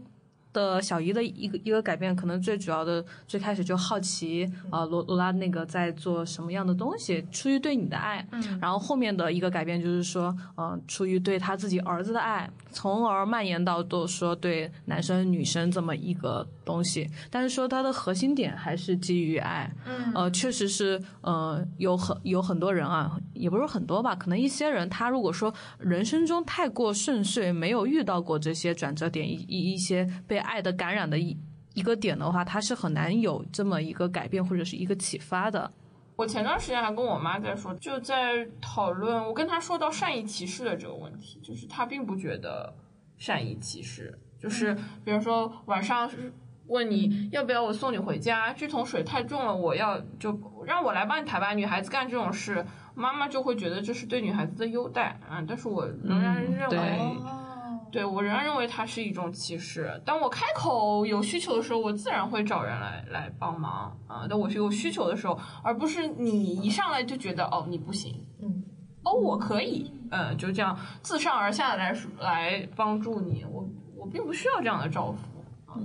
的小姨的一个一个改变，可能最主要的最开始就好奇啊，罗罗拉那个在做什么样的东西，出于对你的爱，嗯然后后面的一个改变就是说，嗯、出于对他自己儿子的爱，从而蔓延到都说对男生女生这么一个东西。但是说它的核心点还是基于爱，嗯呃，确实是，呃，有很有很多人啊，也不是很多吧，可能一些人他如果说人生中太过顺遂，没有遇到过这些转折点，一一一些被爱的感染的一一个点的话，他是很难有这么一个改变或者是一个启发的。我前段时间还跟我妈在说，就在讨论，我跟她说到善意歧视的这个问题，就是她并不觉得善意歧视，就是比如说晚上问你要不要我送你回家，这桶水太重了，我要就让我来帮你抬吧。女孩子干这种事，妈妈就会觉得这是对女孩子的优待啊，但是我仍然嗯认为。对对我仍然认为它是一种歧视。当我开口有需求的时候，我自然会找人来来帮忙啊。当我是有需求的时候，而不是你一上来就觉得哦你不行，嗯，哦我可以，嗯，就这样自上而下的来来帮助你。我我并不需要这样的照顾。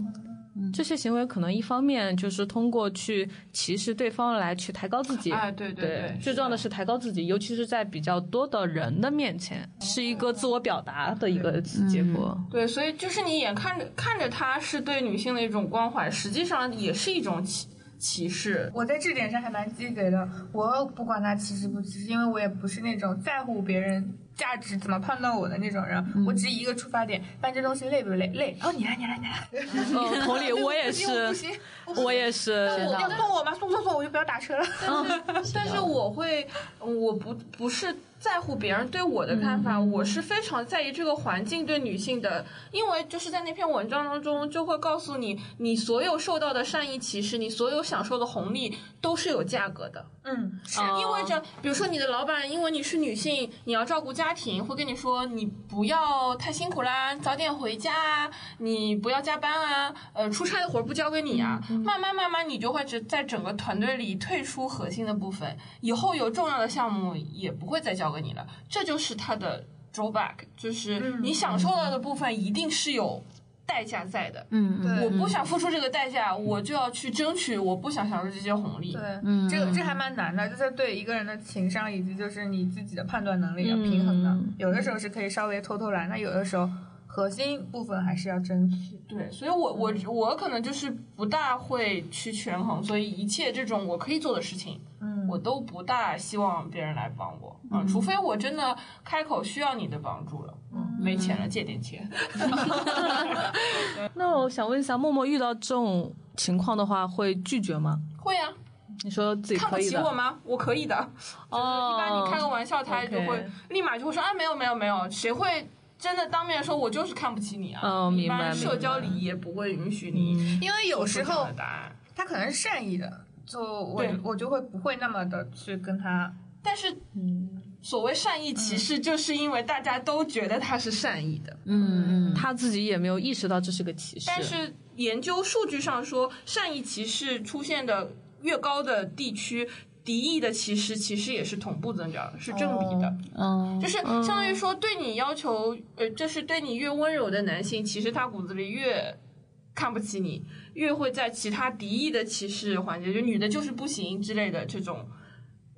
这些行为可能一方面就是通过去歧视对方来去抬高自己，哎，对对对，最重要的是是抬高自己，尤其是在比较多的人的面前，是一个自我表达的一个结果。对，所以就是你眼看着看着他是对女性的一种关怀，实际上也是一种歧歧视。我在这点上还蛮鸡贼的，我不管他歧视不歧视，因为我也不是那种在乎别人价值怎么判断我的那种人，我只一个出发点，搬这东西累不累？累。哦，你来，你来，你来。嗯，同理，我也是我不是，行，我也是。我要送我吗？送送送，我就不要打车了。但是我会，我不不是在乎别人对我的看法，我是非常在意这个环境对女性的，因为就是在那篇文章当中就会告诉你，你所有受到的善意歧视，你所有享受的红利都是有价格的。嗯，是。哦。意味着，比如说你的老板因为你是女性，你要照顾家庭，会跟你说你不要太辛苦啦，早点回家啊，你不要加班啊，呃，出差的活儿不交给你啊。慢慢慢慢，你就会只在整个团队里退出核心的部分，以后有重要的项目也不会再交给你了。这就是它的 drawback，就是你享受到的部分一定是有代价在的。嗯，对我不想付出这个代价，我就要去争取我不想享受这些红利。对，嗯这个这还蛮难的，就是对一个人的情商以及就是你自己的判断能力要平衡的。嗯有的时候是可以稍微偷偷来，那有的时候核心部分还是要争取。对，所以我我我可能就是不大会去权衡，所以一切这种我可以做的事情，嗯我都不大希望别人来帮我，啊，除非我真的开口需要你的帮助了，嗯，没钱了借点钱，那我想问一下，默默遇到这种情况的话，会拒绝吗？会啊，你说自己看不可以的起我吗？我可以的，哦，一般你开个玩笑，他就会立马就会说啊，没有没有没有，谁会？真的当面说，我就是看不起你啊！哦明白一般社交礼仪也不会允许你嗯因为有时候。他可能是善意的，就我我就会不会那么的去跟他。但是，所谓善意歧视，就是因为大家都觉得他是善意的。嗯嗯，他自己也没有意识到这是个歧视。但是研究数据上说，善意歧视出现的越高的地区，敌意的歧视其实也是同步增长，是正比的。嗯，就是相当于说，对你要求，呃，就是对你越温柔的男性，其实他骨子里越看不起你，越会在其他敌意的歧视环节，就女的就是不行之类的这种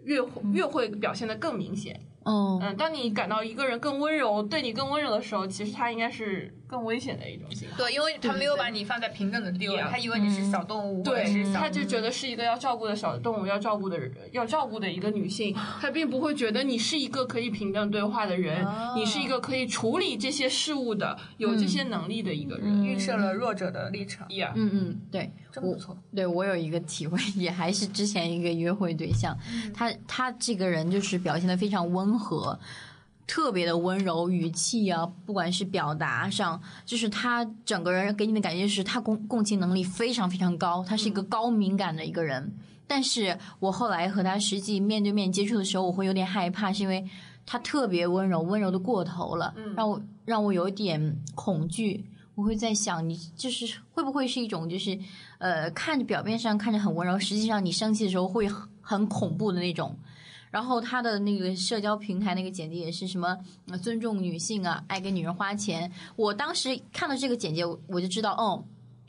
越会越会表现的更明显。哦，嗯，当你感到一个人更温柔，对你更温柔的时候，其实他应该是更危险的一种行为。对，因为他没有把你放在平等的地位，他以为你是小动物，对，他就觉得是一个要照顾的小动物，要照顾的人，要照顾的一个女性，他并不会觉得你是一个可以平等对话的人，你是一个可以处理这些事物的、有这些能力的一个人。预设了弱者的立场，呀，嗯嗯，对，我真不错。对我有一个体会，也还是之前一个约会对象，他他这个人就是表现的非常温和。特别的温柔，语气啊，不管是表达上，就是他整个人给你的感觉是他共共情能力非常非常高，他是一个高敏感的一个人。但是我后来和他实际面对面接触的时候，我会有点害怕，是因为他特别温柔，温柔的过头了，让我让我有一点恐惧。我会在想，你就是会不会是一种就是呃，看着表面上看着很温柔，实际上你生气的时候会很很恐怖的那种。然后他的那个社交平台那个简介也是什么呃尊重女性啊，爱给女人花钱。我当时看到这个简介，我我就知道，哦，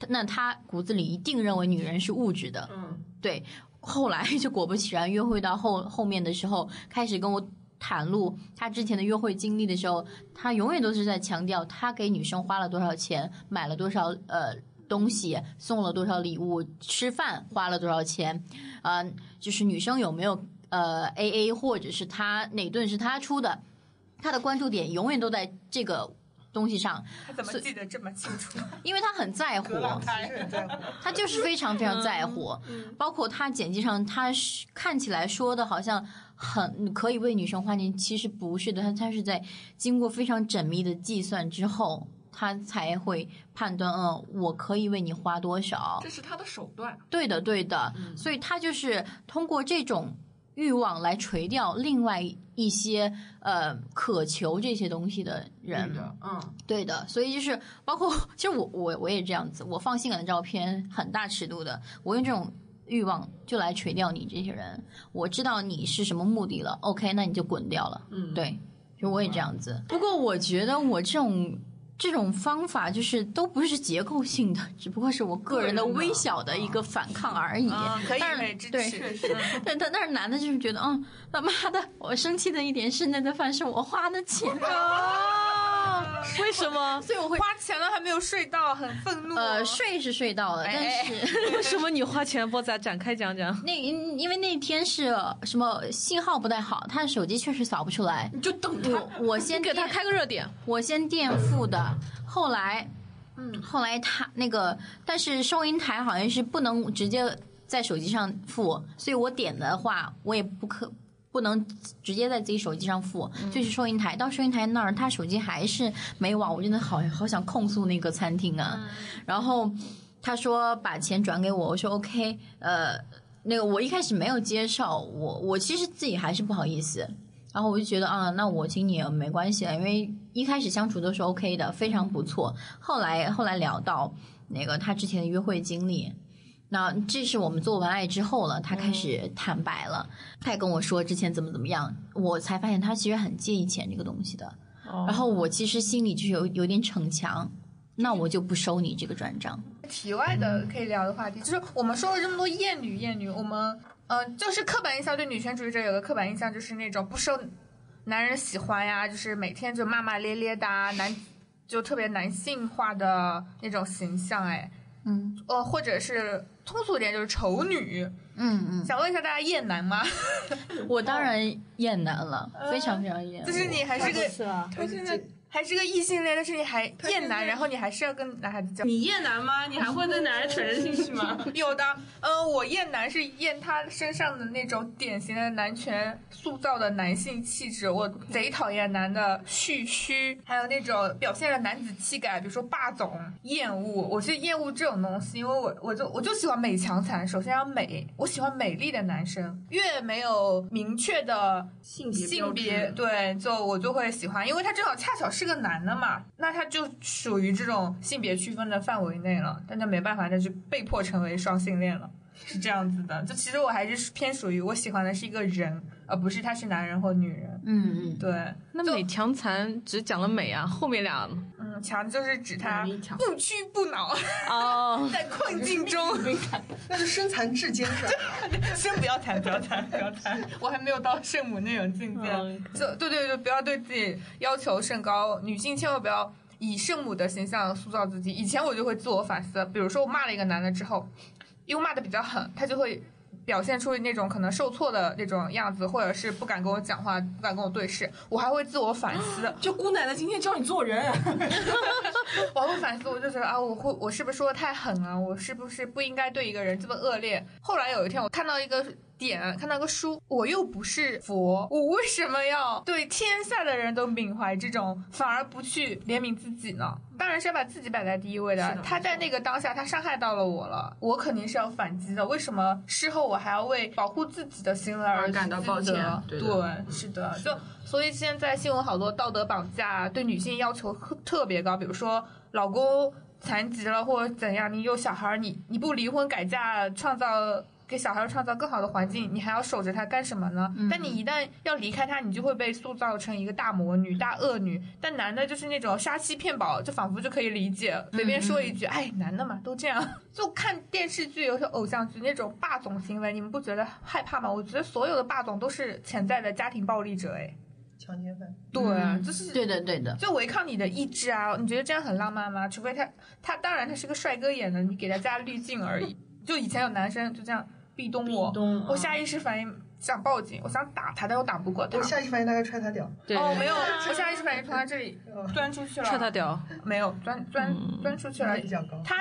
那他骨子里一定认为女人是物质的。嗯，对。后来就果不其然，约会到后后面的时候，开始跟我袒露他之前的约会经历的时候，他永远都是在强调他给女生花了多少钱，买了多少呃东西，送了多少礼物，吃饭花了多少钱，呃，就是女生有没有呃 A A 或者是他哪顿是他出的，他的关注点永远都在这个东西上，他怎么记得这么清楚？因为他很在乎。他很在乎。他就是非常非常在乎，包括他剪辑上，他是看起来说的好像很可以为女生花钱，其实不是的，他他是在经过非常缜密的计算之后，他才会判断，嗯，我可以为你花多少。这是他的手段。对的，对的，所以他就是通过这种欲望来垂钓另外一些呃渴求这些东西的人。的，嗯，对的，所以就是包括，其实我我我也这样子，我放性感的照片很大尺度的，我用这种欲望就来垂钓你这些人。我知道你是什么目的了，OK，那你就滚掉了。嗯对，就我也这样子。不过我觉得我这种。这种方法就是都不是结构性的，只不过是我个人的微小的一个反抗而已。嗯，可以但可以支对持。但但但是男的就是觉得，嗯，他妈的，我生气的一点是那顿饭是我花的钱，啊，为什么？所以我会花钱了还没有睡到，很愤怒。呃睡是睡到了，但哎是。为什么你花钱？波仔展开讲讲。那因因为那天是什么信号不太好，他的手机确实扫不出来。你就等他。我我先给他开个热点。我先垫付的，后来，嗯，后来他那个，但是收银台好像是不能直接在手机上付，所以我点的话，我也不可不能直接在自己手机上付，就是收银台。到收银台那儿，他手机还是没网，我真的好好想控诉那个餐厅啊。然后他说把钱转给我，我说 OK，呃，那个我一开始没有接受，我我其实自己还是不好意思。然后我就觉得啊，那我请你也没关系了，因为一开始相处都是 OK 的，非常不错。后来后来聊到那个他之前的约会经历，那这是我们做完爱之后了，他开始坦白了，他也跟我说之前怎么怎么样，我才发现他其实很介意钱这个东西的。然后我其实心里就是有有点逞强，那我就不收你这个转账。题外的可以聊的话题，就是我们说了这么多厌女厌女，我们呃就是刻板印象对女权主义者有个刻板印象，就是那种不受男人喜欢呀，就是每天就骂骂咧咧的啊，男就特别男性化的那种形象，哎，嗯呃，或者是通俗一点就是丑女。嗯嗯，想问一下大家厌男吗？我当然厌男了，非常非常厌。就是你还是个是啊，还是个还是个异性恋，但是你还厌男，然后你还是要跟男孩子交。你厌男吗？你还会对男人产生兴趣吗？有的，嗯，我厌男是厌他身上的那种典型的男权塑造的男性气质，我贼讨厌男的蓄须，还有那种表现了男子气概，比如说霸总，厌恶，我是厌恶这种东西，因为我我就我就喜欢美强惨，首先要美，我喜欢美丽的男生，越没有明确的性别性别对，就我就会喜欢，因为他正好恰巧是个男的嘛，那他就属于这种性别区分的范围内了，但他没办法，那就被迫成为双性恋了，是这样子的。就其实我还是偏属于我喜欢的是一个人，而不是他是男人或女人。嗯嗯，对，就那美强残只讲了美啊，后面俩嗯，强就是指他不屈不挠 哦，在困境 中。那就身残志坚是吧？先不要谈，不要谈，不要谈，我还没有到圣母那种境界。嗯就对对对，不要对自己要求甚高，女性千万不要以圣母的形象塑造自己。以前我就会自我反思，比如说我骂了一个男的之后，因为骂的比较狠，他就会。表现出那种可能受挫的那种样子，或者是不敢跟我讲话，不敢跟我对视，我还会自我反思。就姑奶奶今天教你做人，我还会反思，我就觉得啊，我会我是不是说的太狠了？我是不是不应该对一个人这么恶劣？后来有一天，我看到一个点，看到个书，我又不是佛，我为什么要对天下的人都缅怀这种，反而不去怜悯自己呢？当然是要把自己摆在第一位的。的他在那个当下，他伤害到了我了，我肯定是要反击的。为什么事后我还要为保护自己的行为而而感到抱歉对对，是的，就所以现在新闻好多道德绑架，对女性要求特特别高，比如说老公残疾了或者怎样，你有小孩儿，你你不离婚改嫁，创造给小孩创造更好的环境，你还要守着他干什么呢？但你一旦要离开他，你就会被塑造成一个大魔女、大恶女。但男的就是那种杀妻骗保，就仿佛就可以理解，随便说一句，哎，男的嘛都这样。就看电视剧，有些偶像剧那种霸总行为，你们不觉得害怕吗？我觉得所有的霸总都是潜在的家庭暴力者，哎，强奸犯。对，嗯就是对的对的，就违抗你的意志啊！你觉得这样很浪漫吗？除非他他当然他是个帅哥演的，你给他加滤镜而已。就以前有男生就这样壁咚我，咚我下意识反应想报警，我想打他，但我打不过他我。下意识反应大概踹他屌。对，哦，没有，我下意识反应从他这里钻出去了，踹他屌，没有钻钻钻出去了比。较高。他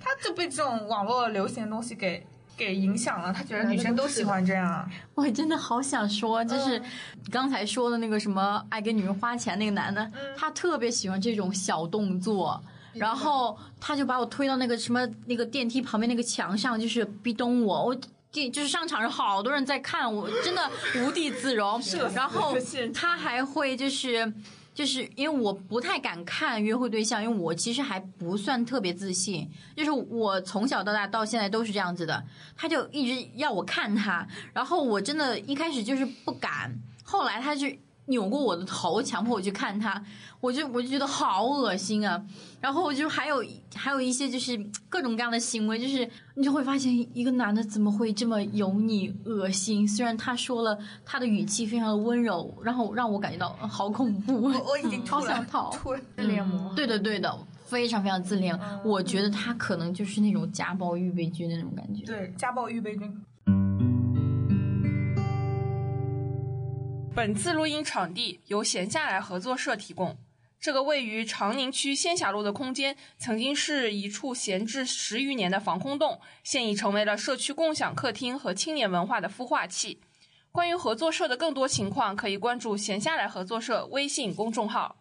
他就被这种网络流行的东西给给影响了，他觉得女生都喜欢这样啊。我真的好想说，就是嗯刚才说的那个什么爱给女人花钱那个男的，嗯他特别喜欢这种小动作。然后他就把我推到那个什么那个电梯旁边那个墙上，就是壁咚我，我电就是上场有好多人在看，我真的无地自容。然后 他还会就是就是因为我不太敢看约会对象，因为我其实还不算特别自信，就是我从小到大到现在都是这样子的。他就一直要我看他，然后我真的一开始就是不敢，后来他就扭过我的头，强迫我去看他，我就我就觉得好恶心啊。然后我就还有还有一些就是各种各样的行为，就是你就会发现一个男的怎么会这么油腻恶心？虽然他说了他的语气非常的温柔，然后让我感觉到呃好恐怖，我我已经吐了，好想逃。自恋魔。对的对的，非常非常自恋。我觉得他可能就是那种家暴预备军的那种感觉。对，家暴预备军。本次录音场地由闲下来合作社提供。这个位于长宁区仙霞路的空间，曾经是一处闲置十余年的防空洞，现已成为了社区共享客厅和青年文化的孵化器。关于合作社的更多情况，可以关注闲下来合作社微信公众号。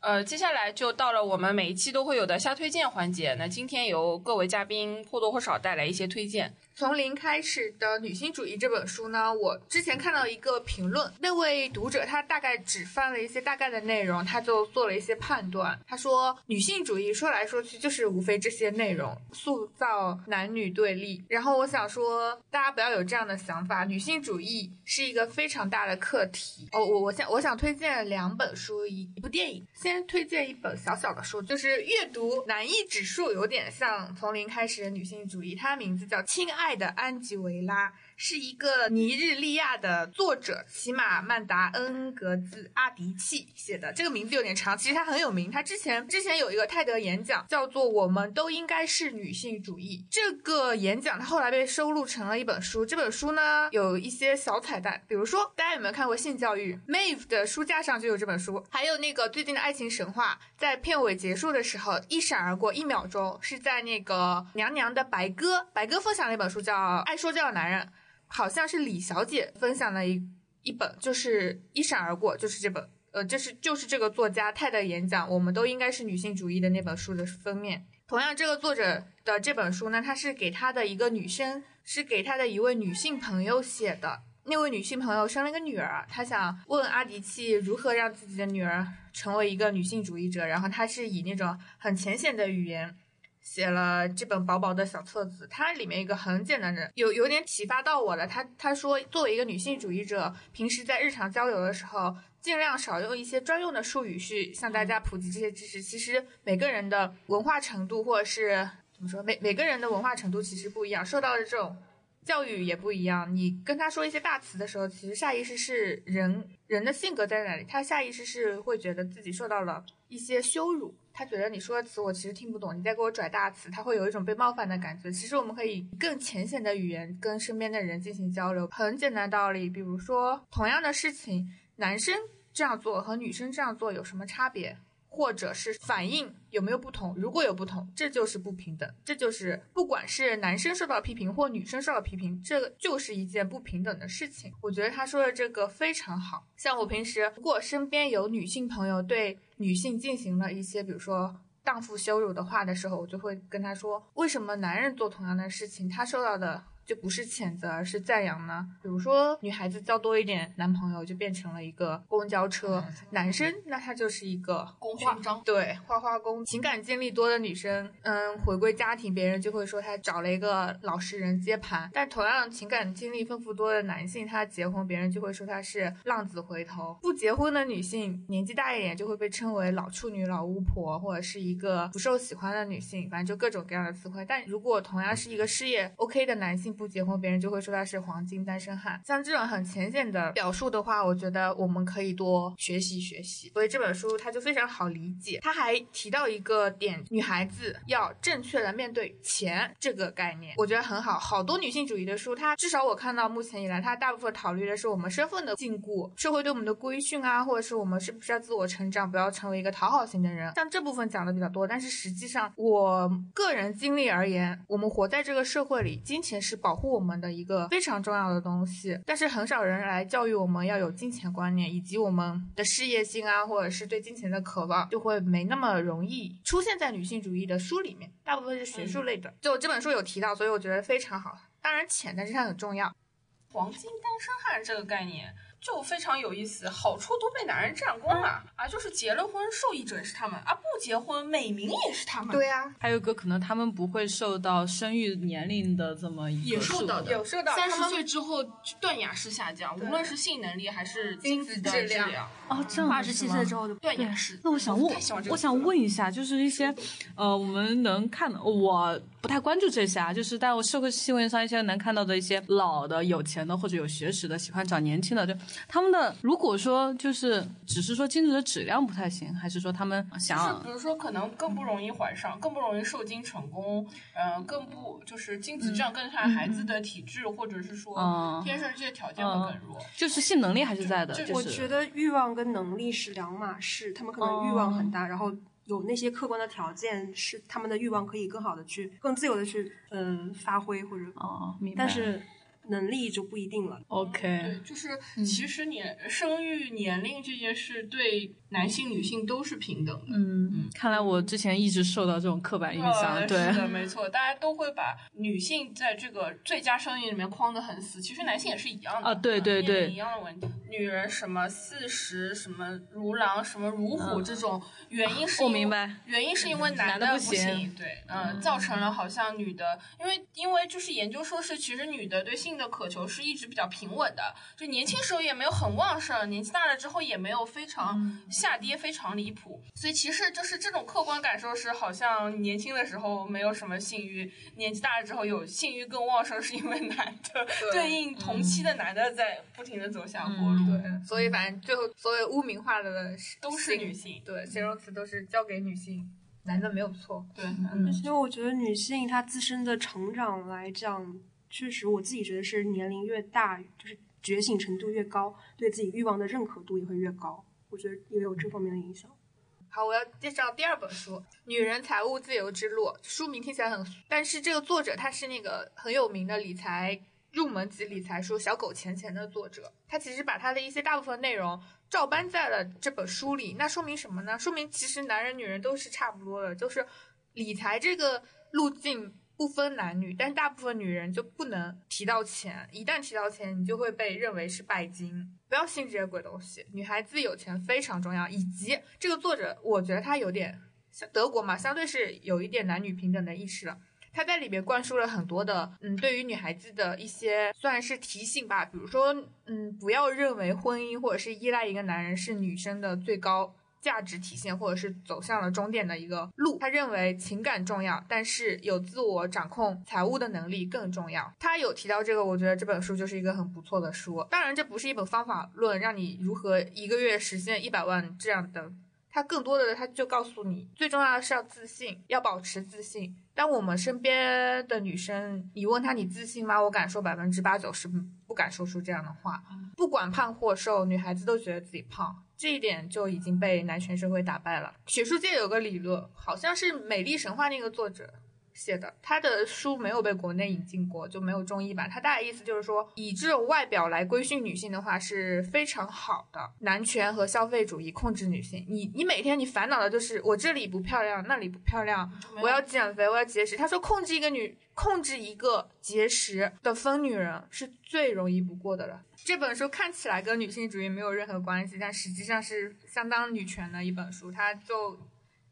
呃，接下来就到了我们每一期都会有的瞎推荐环节。那今天由各位嘉宾或多或少带来一些推荐。从零开始的女性主义这本书呢，我之前看到一个评论，那位读者他大概只翻了一些大概的内容，他就做了一些判断。他说，女性主义说来说去就是无非这些内容，塑造男女对立。然后我想说，大家不要有这样的想法，女性主义是一个非常大的课题。哦，我我想我想推荐两本书，一一部电影。先推荐一本小小的书，就是阅读难易指数有点像从零开始的女性主义，它名字叫《亲爱爱的安吉维拉》，是一个尼日利亚的作者齐马曼达恩格兹阿迪契写的。这个名字有点长，其实他很有名。他之前之前有一个泰德演讲，叫做《我们都应该是女性主义》。这个演讲他后来被收录成了一本书。这本书呢有一些小彩蛋，比如说大家有没有看过性教育？Mave 的书架上就有这本书，还有那个最近的爱情神话，在片尾结束的时候一闪而过一秒钟，是在那个娘娘的白鸽，白鸽分享了一本书叫《爱说教的男人》。好像是李小姐分享了一一本，就是一闪而过，就是这本，呃，就是就是这个作家泰的演讲，我们都应该是女性主义的那本书的封面。同样，这个作者的这本书呢，他是给他的一个女生，是给他的一位女性朋友写的。那位女性朋友生了一个女儿，她想问阿迪契如何让自己的女儿成为一个女性主义者，然后她是以那种很浅显的语言。写了这本薄薄的小册子，它里面一个很简单的，有有点启发到我了。他他说，作为一个女性主义者，平时在日常交流的时候，尽量少用一些专用的术语去向大家普及这些知识。其实每个人的文化程度，或者是怎么说，每每个人的文化程度其实不一样，受到的这种。教育也不一样，你跟他说一些大词的时候，其实下意识是人人的性格在哪里，他下意识是会觉得自己受到了一些羞辱，他觉得你说的词我其实听不懂，你在给我拽大词，他会有一种被冒犯的感觉。其实我们可以更浅显的语言跟身边的人进行交流，很简单道理，比如说同样的事情，男生这样做和女生这样做有什么差别？或者是反应有没有不同？如果有不同，这就是不平等，这就是不管是男生受到批评或女生受到批评，这就是一件不平等的事情。我觉得他说的这个非常好。像我平时如果身边有女性朋友对女性进行了一些，比如说荡妇羞辱的话的时候，我就会跟他说，为什么男人做同样的事情，他受到的。就不是谴责，而是赞扬呢。比如说，女孩子交多一点男朋友，就变成了一个公交车；男生那他就是一个公勋章。对，花花公。情感经历多的女生，嗯，回归家庭，别人就会说她找了一个老实人接盘。但同样情感经历丰富多的男性，他结婚，别人就会说他是浪子回头。不结婚的女性，年纪大一点就会被称为老处女、老巫婆，或者是一个不受喜欢的女性，反正就各种各样的词汇。但如果同样是一个事业 OK 的男性，不结婚，别人就会说他是黄金单身汉。像这种很浅显的表述的话，我觉得我们可以多学习学习。所以这本书它就非常好理解。他还提到一个点，女孩子要正确的面对钱这个概念，我觉得很好。好多女性主义的书，它至少我看到目前以来，它大部分考虑的是我们身份的禁锢、社会对我们的规训啊，或者是我们是不是要自我成长，不要成为一个讨好型的人。像这部分讲的比较多，但是实际上我个人经历而言，我们活在这个社会里，金钱是保护我们。的一个非常重要的东西，但是很少人来教育我们要有金钱观念，以及我们的事业心啊，或者是对金钱的渴望，就会没那么容易出现在女性主义的书里面，大部分是学术类的。就这本书有提到，所以我觉得非常好。当然浅，但是它很重要。黄金单身汉这个概念。就非常有意思，好处都被男人占光了啊！就是结了婚，受益者是他们啊；不结婚，美名也是他们。对呀，还有个可能，他们不会受到生育年龄的这么一个受到的，有受到。三十岁之后断崖式下降，无论是性能力还是精子质量。哦，这样二十七岁之后就断崖式。那我想问，我想问一下，就是一些呃，我们能看的，我不太关注这些啊，就是在我社会新闻上一些能看到的一些老的、有钱的或者有学识的，喜欢找年轻的，就他们的。如果说就是只是说精子的质量不太行，还是说他们想，是比如说可能更不容易怀上，更不容易受精成功，嗯，更不就是精子质量更差孩子的体质，或者是说天生这些条件会更弱，就是性能力还是在的。我觉得欲望跟能力是两码事，他们可能欲望很大，然后有那些客观的条件是他们的欲望可以更好的去更自由的去嗯发挥或者哦，明白，但是。能力就不一定了。OK，对，就是其实年生育年龄这件事对男性、女性都是平等的。嗯，看来我之前一直受到这种刻板印象。对，是的，没错，大家都会把女性在这个最佳生育里面框得很死。其实男性也是一样的啊，对对对，一样的问题。女人什么四十什么如狼什么如虎这种原因是，我明白，原因是因为男的不行。对，嗯，造成了好像女的，因为因为就是研究说是其实女的对性。的渴求是一直比较平稳的，就年轻时候也没有很旺盛，年纪大了之后也没有非常下跌，非常离谱。所以其实就是这种客观感受是，好像年轻的时候没有什么性欲，年纪大了之后有性欲更旺盛，是因为男的对应同期的男的在不停的走下坡路。对，所以反正最后所有污名化的都是女性，对，形容词都是交给女性，男的没有错。对，嗯，因为我觉得女性她自身的成长来讲。确实，我自己觉得是年龄越大，就是觉醒程度越高，对自己欲望的认可度也会越高。我觉得也有这方面的影响。好，我要介绍第二本书《女人财务自由之路》。书名听起来很，但是这个作者他是那个很有名的理财入门级理财书《小狗钱钱》的作者。他其实把他的一些大部分内容照搬在了这本书里。那说明什么呢？说明其实男人女人都是差不多的，就是理财这个路径。不分男女，但大部分女人就不能提到钱，一旦提到钱，你就会被认为是拜金。不要信这些鬼东西。女孩子有钱非常重要，以及这个作者，我觉得他有点像德国嘛，相对是有一点男女平等的意识了。他在里面灌输了很多的，嗯，对于女孩子的一些算是提醒吧，比如说，嗯，不要认为婚姻或者是依赖一个男人是女生的最高价值体现，或者是走向了终点的一个路。他认为情感重要，但是有自我掌控财务的能力更重要。他有提到这个，我觉得这本书就是一个很不错的书。当然，这不是一本方法论，让你如何一个月实现一百万这样的。他更多的，他就告诉你，最重要的是要自信，要保持自信。当我们身边的女生，你问她你自信吗？我敢说百分之八九十不敢说出这样的话。不管胖或瘦，女孩子都觉得自己胖，这一点就已经被男权社会打败了。学术界有个理论，好像是《美丽神话》那个作者。写的，他的书没有被国内引进过，就没有中译版。他大概意思就是说，以这种外表来规训女性的话是非常好的。男权和消费主义控制女性，你你每天你烦恼的就是我这里不漂亮，那里不漂亮，我要减肥，我要节食。他说，控制一个女，控制一个节食的疯女人是最容易不过的了。这本书看起来跟女性主义没有任何关系，但实际上是相当女权的一本书。它就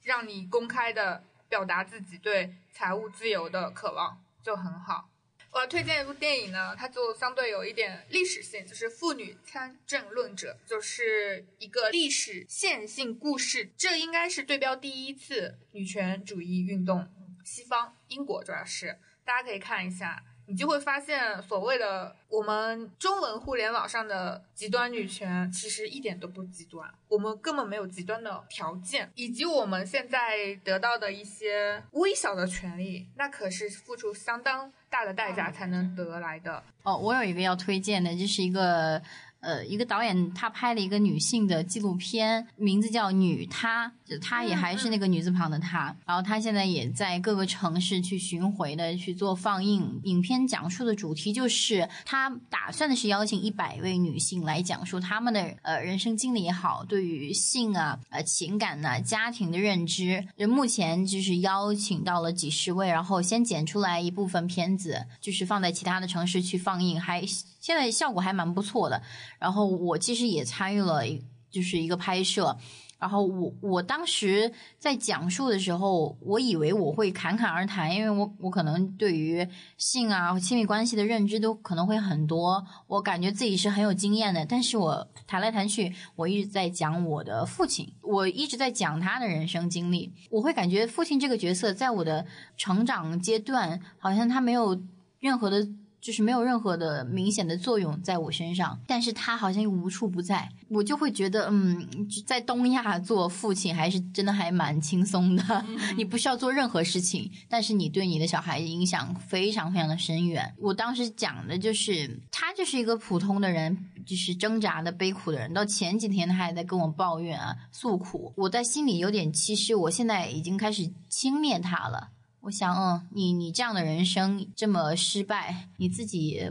让你公开的。表达自己对财务自由的渴望就很好。我要推荐一部电影呢，它就相对有一点历史性，就是《妇女参政论者》，就是一个历史线性故事。这应该是对标第一次女权主义运动，西方英国主要是，大家可以看一下。你就会发现，所谓的我们中文互联网上的极端女权，其实一点都不极端。我们根本没有极端的条件，以及我们现在得到的一些微小的权利，那可是付出相当大的代价才能得来的。哦，我有一个要推荐的，就是一个。呃，一个导演他拍了一个女性的纪录片，名字叫《女她》，就她也还是那个女字旁的她。然后她现在也在各个城市去巡回的去做放映。影片讲述的主题就是她打算的是邀请一百位女性来讲述她们的呃人生经历也好，对于性啊、呃情感呐、家庭的认知。就目前就是邀请到了几十位，然后先剪出来一部分片子，就是放在其他的城市去放映，还。现在效果还蛮不错的，然后我其实也参与了，就是一个拍摄，然后我我当时在讲述的时候，我以为我会侃侃而谈，因为我我可能对于性啊亲密关系的认知都可能会很多，我感觉自己是很有经验的，但是我谈来谈去，我一直在讲我的父亲，我一直在讲他的人生经历，我会感觉父亲这个角色在我的成长阶段，好像他没有任何的。就是没有任何的明显的作用在我身上，但是他好像又无处不在，我就会觉得，嗯，在东亚做父亲还是真的还蛮轻松的，你不需要做任何事情，但是你对你的小孩影响非常非常的深远。我当时讲的就是，他就是一个普通的人，就是挣扎的悲苦的人，到前几天他还在跟我抱怨啊诉苦，我在心里有点，其实我现在已经开始轻蔑他了。我想，嗯，你你这样的人生这么失败，你自己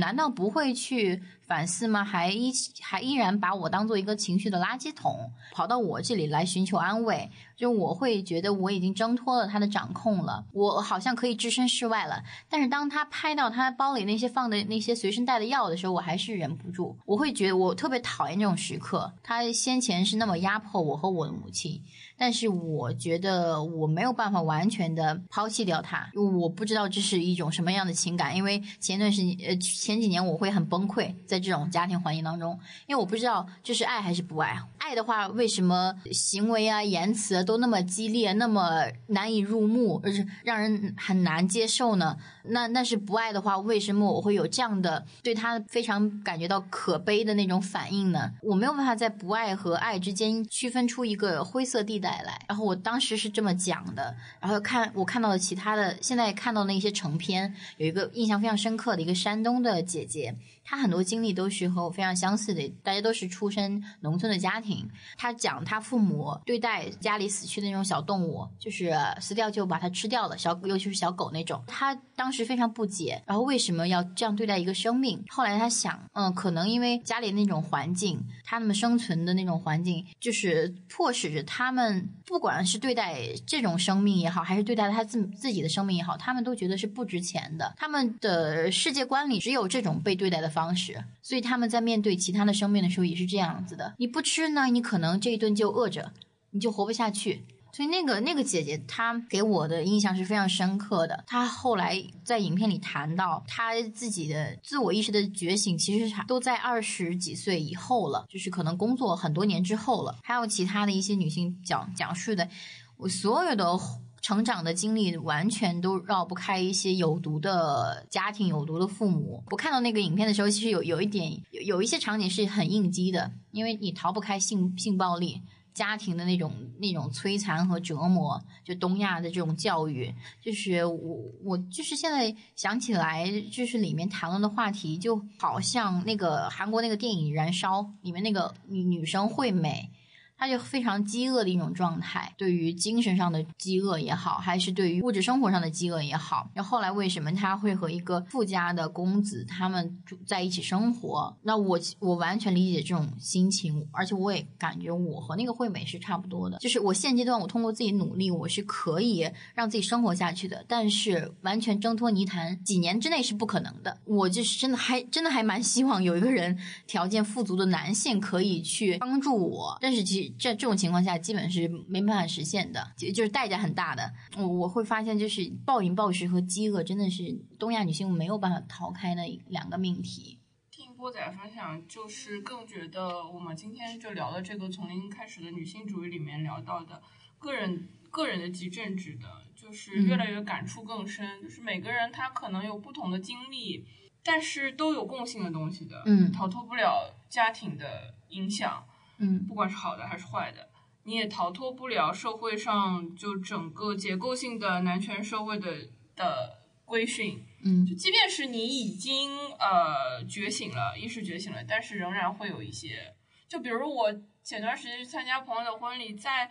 难道不会去反思吗？还依还依然把我当做一个情绪的垃圾桶，跑到我这里来寻求安慰？就我会觉得我已经挣脱了他的掌控了，我好像可以置身事外了。但是当他拍到他包里那些放的那些随身带的药的时候，我还是忍不住，我会觉得我特别讨厌这种时刻。他先前是那么压迫我和我的母亲。但是我觉得我没有办法完全的抛弃掉他，我不知道这是一种什么样的情感，因为前段时间呃前几年我会很崩溃在这种家庭环境当中，因为我不知道这是爱还是不爱。爱的话，为什么行为啊言辞都那么激烈，那么难以入目，而且让人很难接受呢？那那是不爱的话，为什么我会有这样的对他非常感觉到可悲的那种反应呢？我没有办法在不爱和爱之间区分出一个灰色地带带来。然后我当时是这么讲的，然后看我看到的其他的，现在看到那些成片，有一个印象非常深刻的一个山东的姐姐。他很多经历都是和我非常相似的，大家都是出身农村的家庭。他讲他父母对待家里死去的那种小动物，就是死掉就把它吃掉了，小尤其是小狗那种。他当时非常不解，然后为什么要这样对待一个生命？后来他想，嗯，可能因为家里那种环境，他们生存的那种环境，就是迫使着他们，不管是对待这种生命也好，还是对待他自自己的生命也好，他们都觉得是不值钱的。他们的世界观里只有这种被对待的。方式，所以他们在面对其他的生命的时候也是这样子的。你不吃呢，你可能这一顿就饿着，你就活不下去。所以那个那个姐姐她给我的印象是非常深刻的。她后来在影片里谈到，她自己的自我意识的觉醒，其实都在二十几岁以后了，就是可能工作很多年之后了。还有其他的一些女性讲讲述的，我所有的。成长的经历完全都绕不开一些有毒的家庭、有毒的父母。我看到那个影片的时候，其实有有一点有有一些场景是很应激的，因为你逃不开性性暴力、家庭的那种那种摧残和折磨，就东亚的这种教育，就是我我就是现在想起来，就是里面谈论的话题，就好像那个韩国那个电影《燃烧》里面那个女女生惠美。他就非常饥饿的一种状态，对于精神上的饥饿也好，还是对于物质生活上的饥饿也好。然后后来为什么他会和一个富家的公子他们住在一起生活？那我我完全理解这种心情，而且我也感觉我和那个惠美是差不多的。就是我现阶段我通过自己努力，我是可以让自己生活下去的，但是完全挣脱泥潭，几年之内是不可能的。我就是真的还真的还蛮希望有一个人条件富足的男性可以去帮助我，但是其实。这这种情况下，基本是没办法实现的，就就是代价很大的。我我会发现，就是暴饮暴食和饥饿，真的是东亚女性没有办法逃开的两个命题。听波仔分享，就是更觉得我们今天就聊的这个从零开始的女性主义里面聊到的个人个人的极政治的，就是越来越感触更深。就是每个人他可能有不同的经历，但是都有共性的东西的，嗯，逃脱不了家庭的影响。嗯，不管是好的还是坏的，你也逃脱不了社会上就整个结构性的男权社会的的规训。嗯，就即便是你已经呃觉醒了，意识觉醒了，但是仍然会有一些，就比如我前段时间去参加朋友的婚礼，在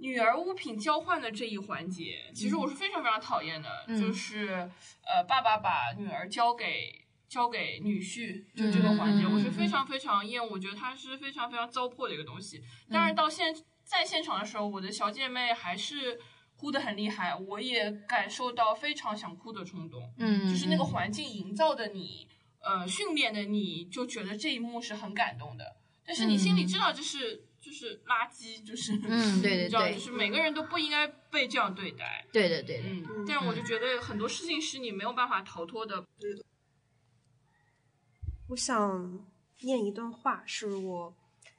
女儿物品交换的这一环节，其实我是非常非常讨厌的，就是呃爸爸把女儿交给。交给女婿，就这个环节，我是非常非常厌恶，我觉得它是非常非常糟粕的一个东西。但是到现在现场的时候，我的小姐妹还是哭得很厉害，我也感受到非常想哭的冲动。嗯，就是那个环境营造的你，呃，训练的你就觉得这一幕是很感动的，但是你心里知道这是就是垃圾，就是嗯，对对对，就是每个人都不应该被这样对待。对对对，嗯，但是我就觉得很多事情是你没有办法逃脱的。我想念一段话，是我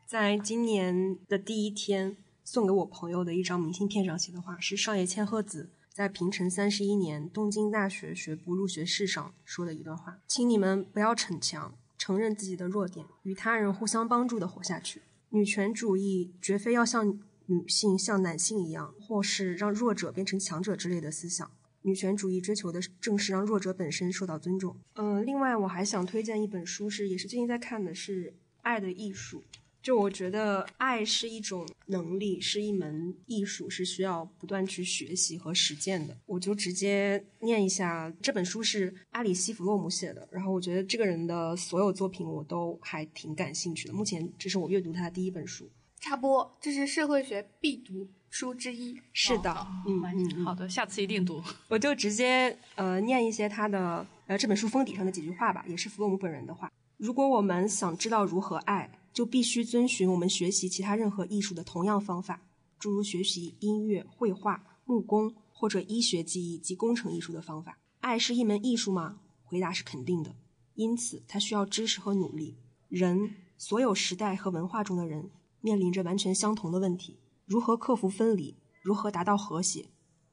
在今年的第一天送给我朋友的一张明信片上写的话，是上野千鹤子在平成三十一年东京大学学部入学式上说的一段话：“请你们不要逞强，承认自己的弱点，与他人互相帮助的活下去。女权主义绝非要像女性像男性一样，或是让弱者变成强者之类的思想。”女权主义追求的正是让弱者本身受到尊重。嗯，另外我还想推荐一本书，是也是最近在看的，是《爱的艺术》。就我觉得，爱是一种能力，是一门艺术，是需要不断去学习和实践的。我就直接念一下这本书是阿里西弗洛姆写的，然后我觉得这个人的所有作品我都还挺感兴趣的。目前这是我阅读他的第一本书。插播，这是社会学必读。书之一是的，嗯嗯，好的，下次一定读。我就直接呃念一些他的呃这本书封底上的几句话吧，也是弗洛姆本人的话。如果我们想知道如何爱，就必须遵循我们学习其他任何艺术的同样方法，诸如学习音乐、绘画、木工或者医学技艺及工程艺术的方法。爱是一门艺术吗？回答是肯定的。因此，它需要知识和努力。人，所有时代和文化中的人，面临着完全相同的问题。如何克服分离？如何达到和谐？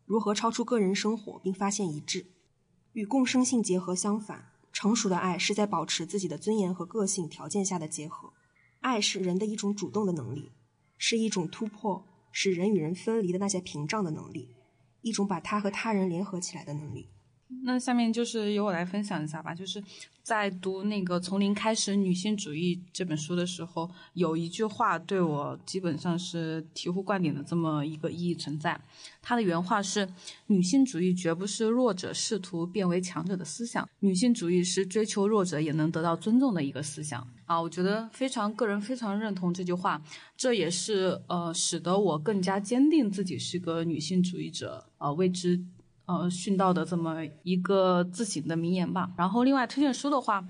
如何超出个人生活并发现一致？与共生性结合相反，成熟的爱是在保持自己的尊严和个性条件下的结合。爱是人的一种主动的能力，是一种突破使人与人分离的那些屏障的能力，一种把他和他人联合起来的能力。那下面就是由我来分享一下吧。就是在读那个《从零开始女性主义》这本书的时候，有一句话对我基本上是醍醐灌顶的这么一个意义存在。它的原话是：“女性主义绝不是弱者试图变为强者的思想，女性主义是追求弱者也能得到尊重的一个思想。”啊，我觉得非常个人非常认同这句话，这也是呃使得我更加坚定自己是个女性主义者啊，为之。呃训到的这么一个自省的名言吧。然后另外推荐书的话。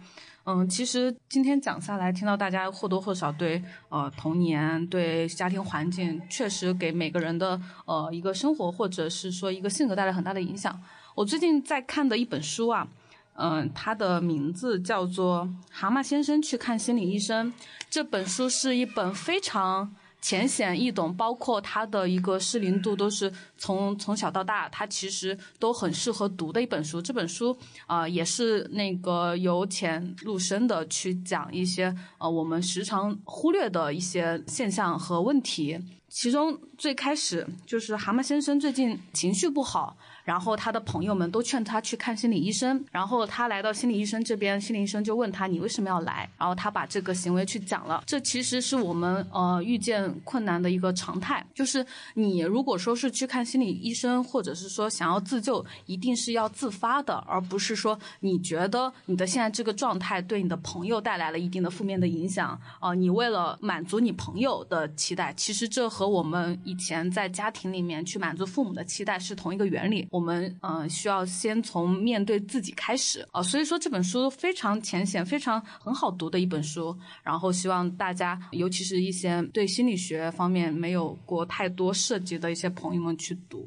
嗯，其实今天讲下来，听到大家或多或少对呃童年、对家庭环境，确实给每个人的呃一个生活或者是说一个性格带来很大的影响。我最近在看的一本书啊，嗯，它的名字叫做《蛤蟆先生去看心理医生》。这本书是一本非常。浅显易懂，包括它的一个适龄度都是从从小到大，它其实都很适合读的一本书。这本书啊，也是那个由浅入深的去讲一些呃我们时常忽略的一些现象和问题。其中最开始就是蛤蟆先生最近情绪不好。然后他的朋友们都劝他去看心理医生，然后他来到心理医生这边，心理医生就问他你为什么要来？然后他把这个行为去讲了。这其实是我们呃遇见困难的一个常态，就是你如果说是去看心理医生，或者是说想要自救，一定是要自发的，而不是说你觉得你的现在这个状态对你的朋友带来了一定的负面的影响啊，你为了满足你朋友的期待，其实这和我们以前在家庭里面去满足父母的期待是同一个原理。我们嗯需要先从面对自己开始啊，所以说这本书非常浅显，非常很好读的一本书。然后希望大家，尤其是一些对心理学方面没有过太多涉及的一些朋友们去读。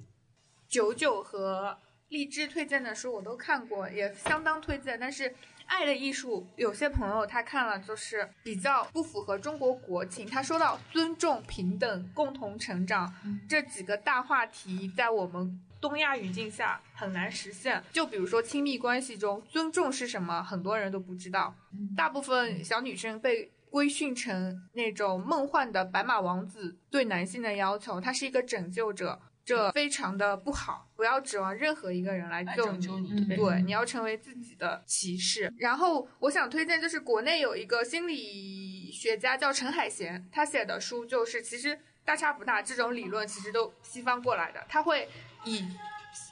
九九和荔枝推荐的书我都看过，也相当推荐。但是《爱的艺术》有些朋友他看了就是比较不符合中国国情。他说到尊重、平等、共同成长这几个大话题，在我们。东亚语境下很难实现。就比如说亲密关系中，尊重是什么，很多人都不知道。大部分小女生被规训成那种梦幻的白马王子对男性的要求，他是一个拯救者，这非常的不好。不要指望任何一个人来救你，对，你要成为自己的骑士。然后我想推荐，就是国内有一个心理学家叫陈海贤，他写的书就是其实大差不大，这种理论其实都西方过来的，他会。以，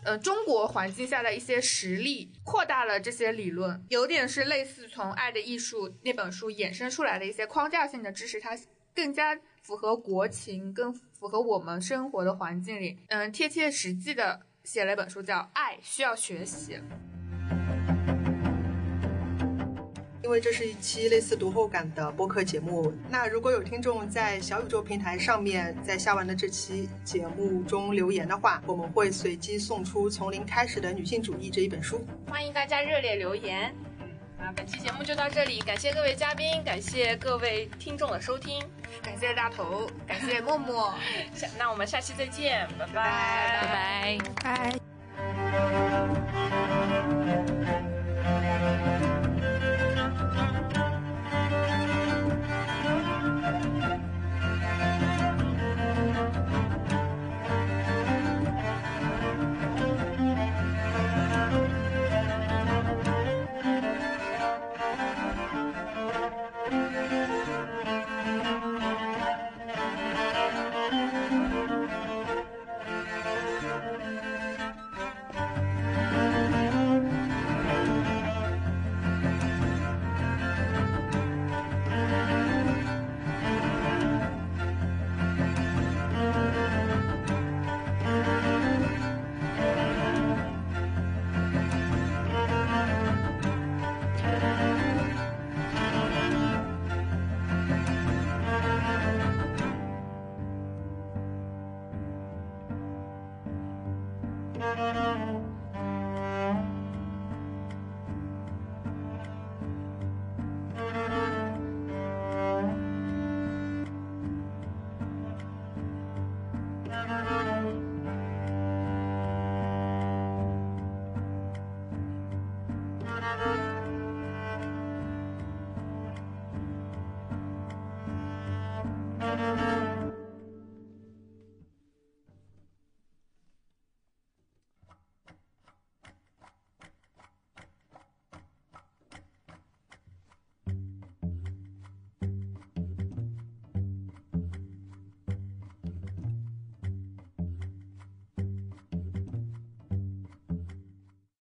呃，中国环境下的一些实例扩大了这些理论，有点是类似从《爱的艺术》那本书衍生出来的一些框架性的知识，它更加符合国情，更符合我们生活的环境里，嗯，贴切实际的写了一本书，叫《爱需要学习》。因为这是一期类似读后感的播客节目，那如果有听众在小宇宙平台上面在下完的这期节目中留言的话，我们会随机送出《从零开始的女性主义》这一本书。欢迎大家热烈留言。那本期节目就到这里，感谢各位嘉宾，感谢各位听众的收听，感谢大头，感谢默默。下那我们下期再见，拜拜，拜拜，拜。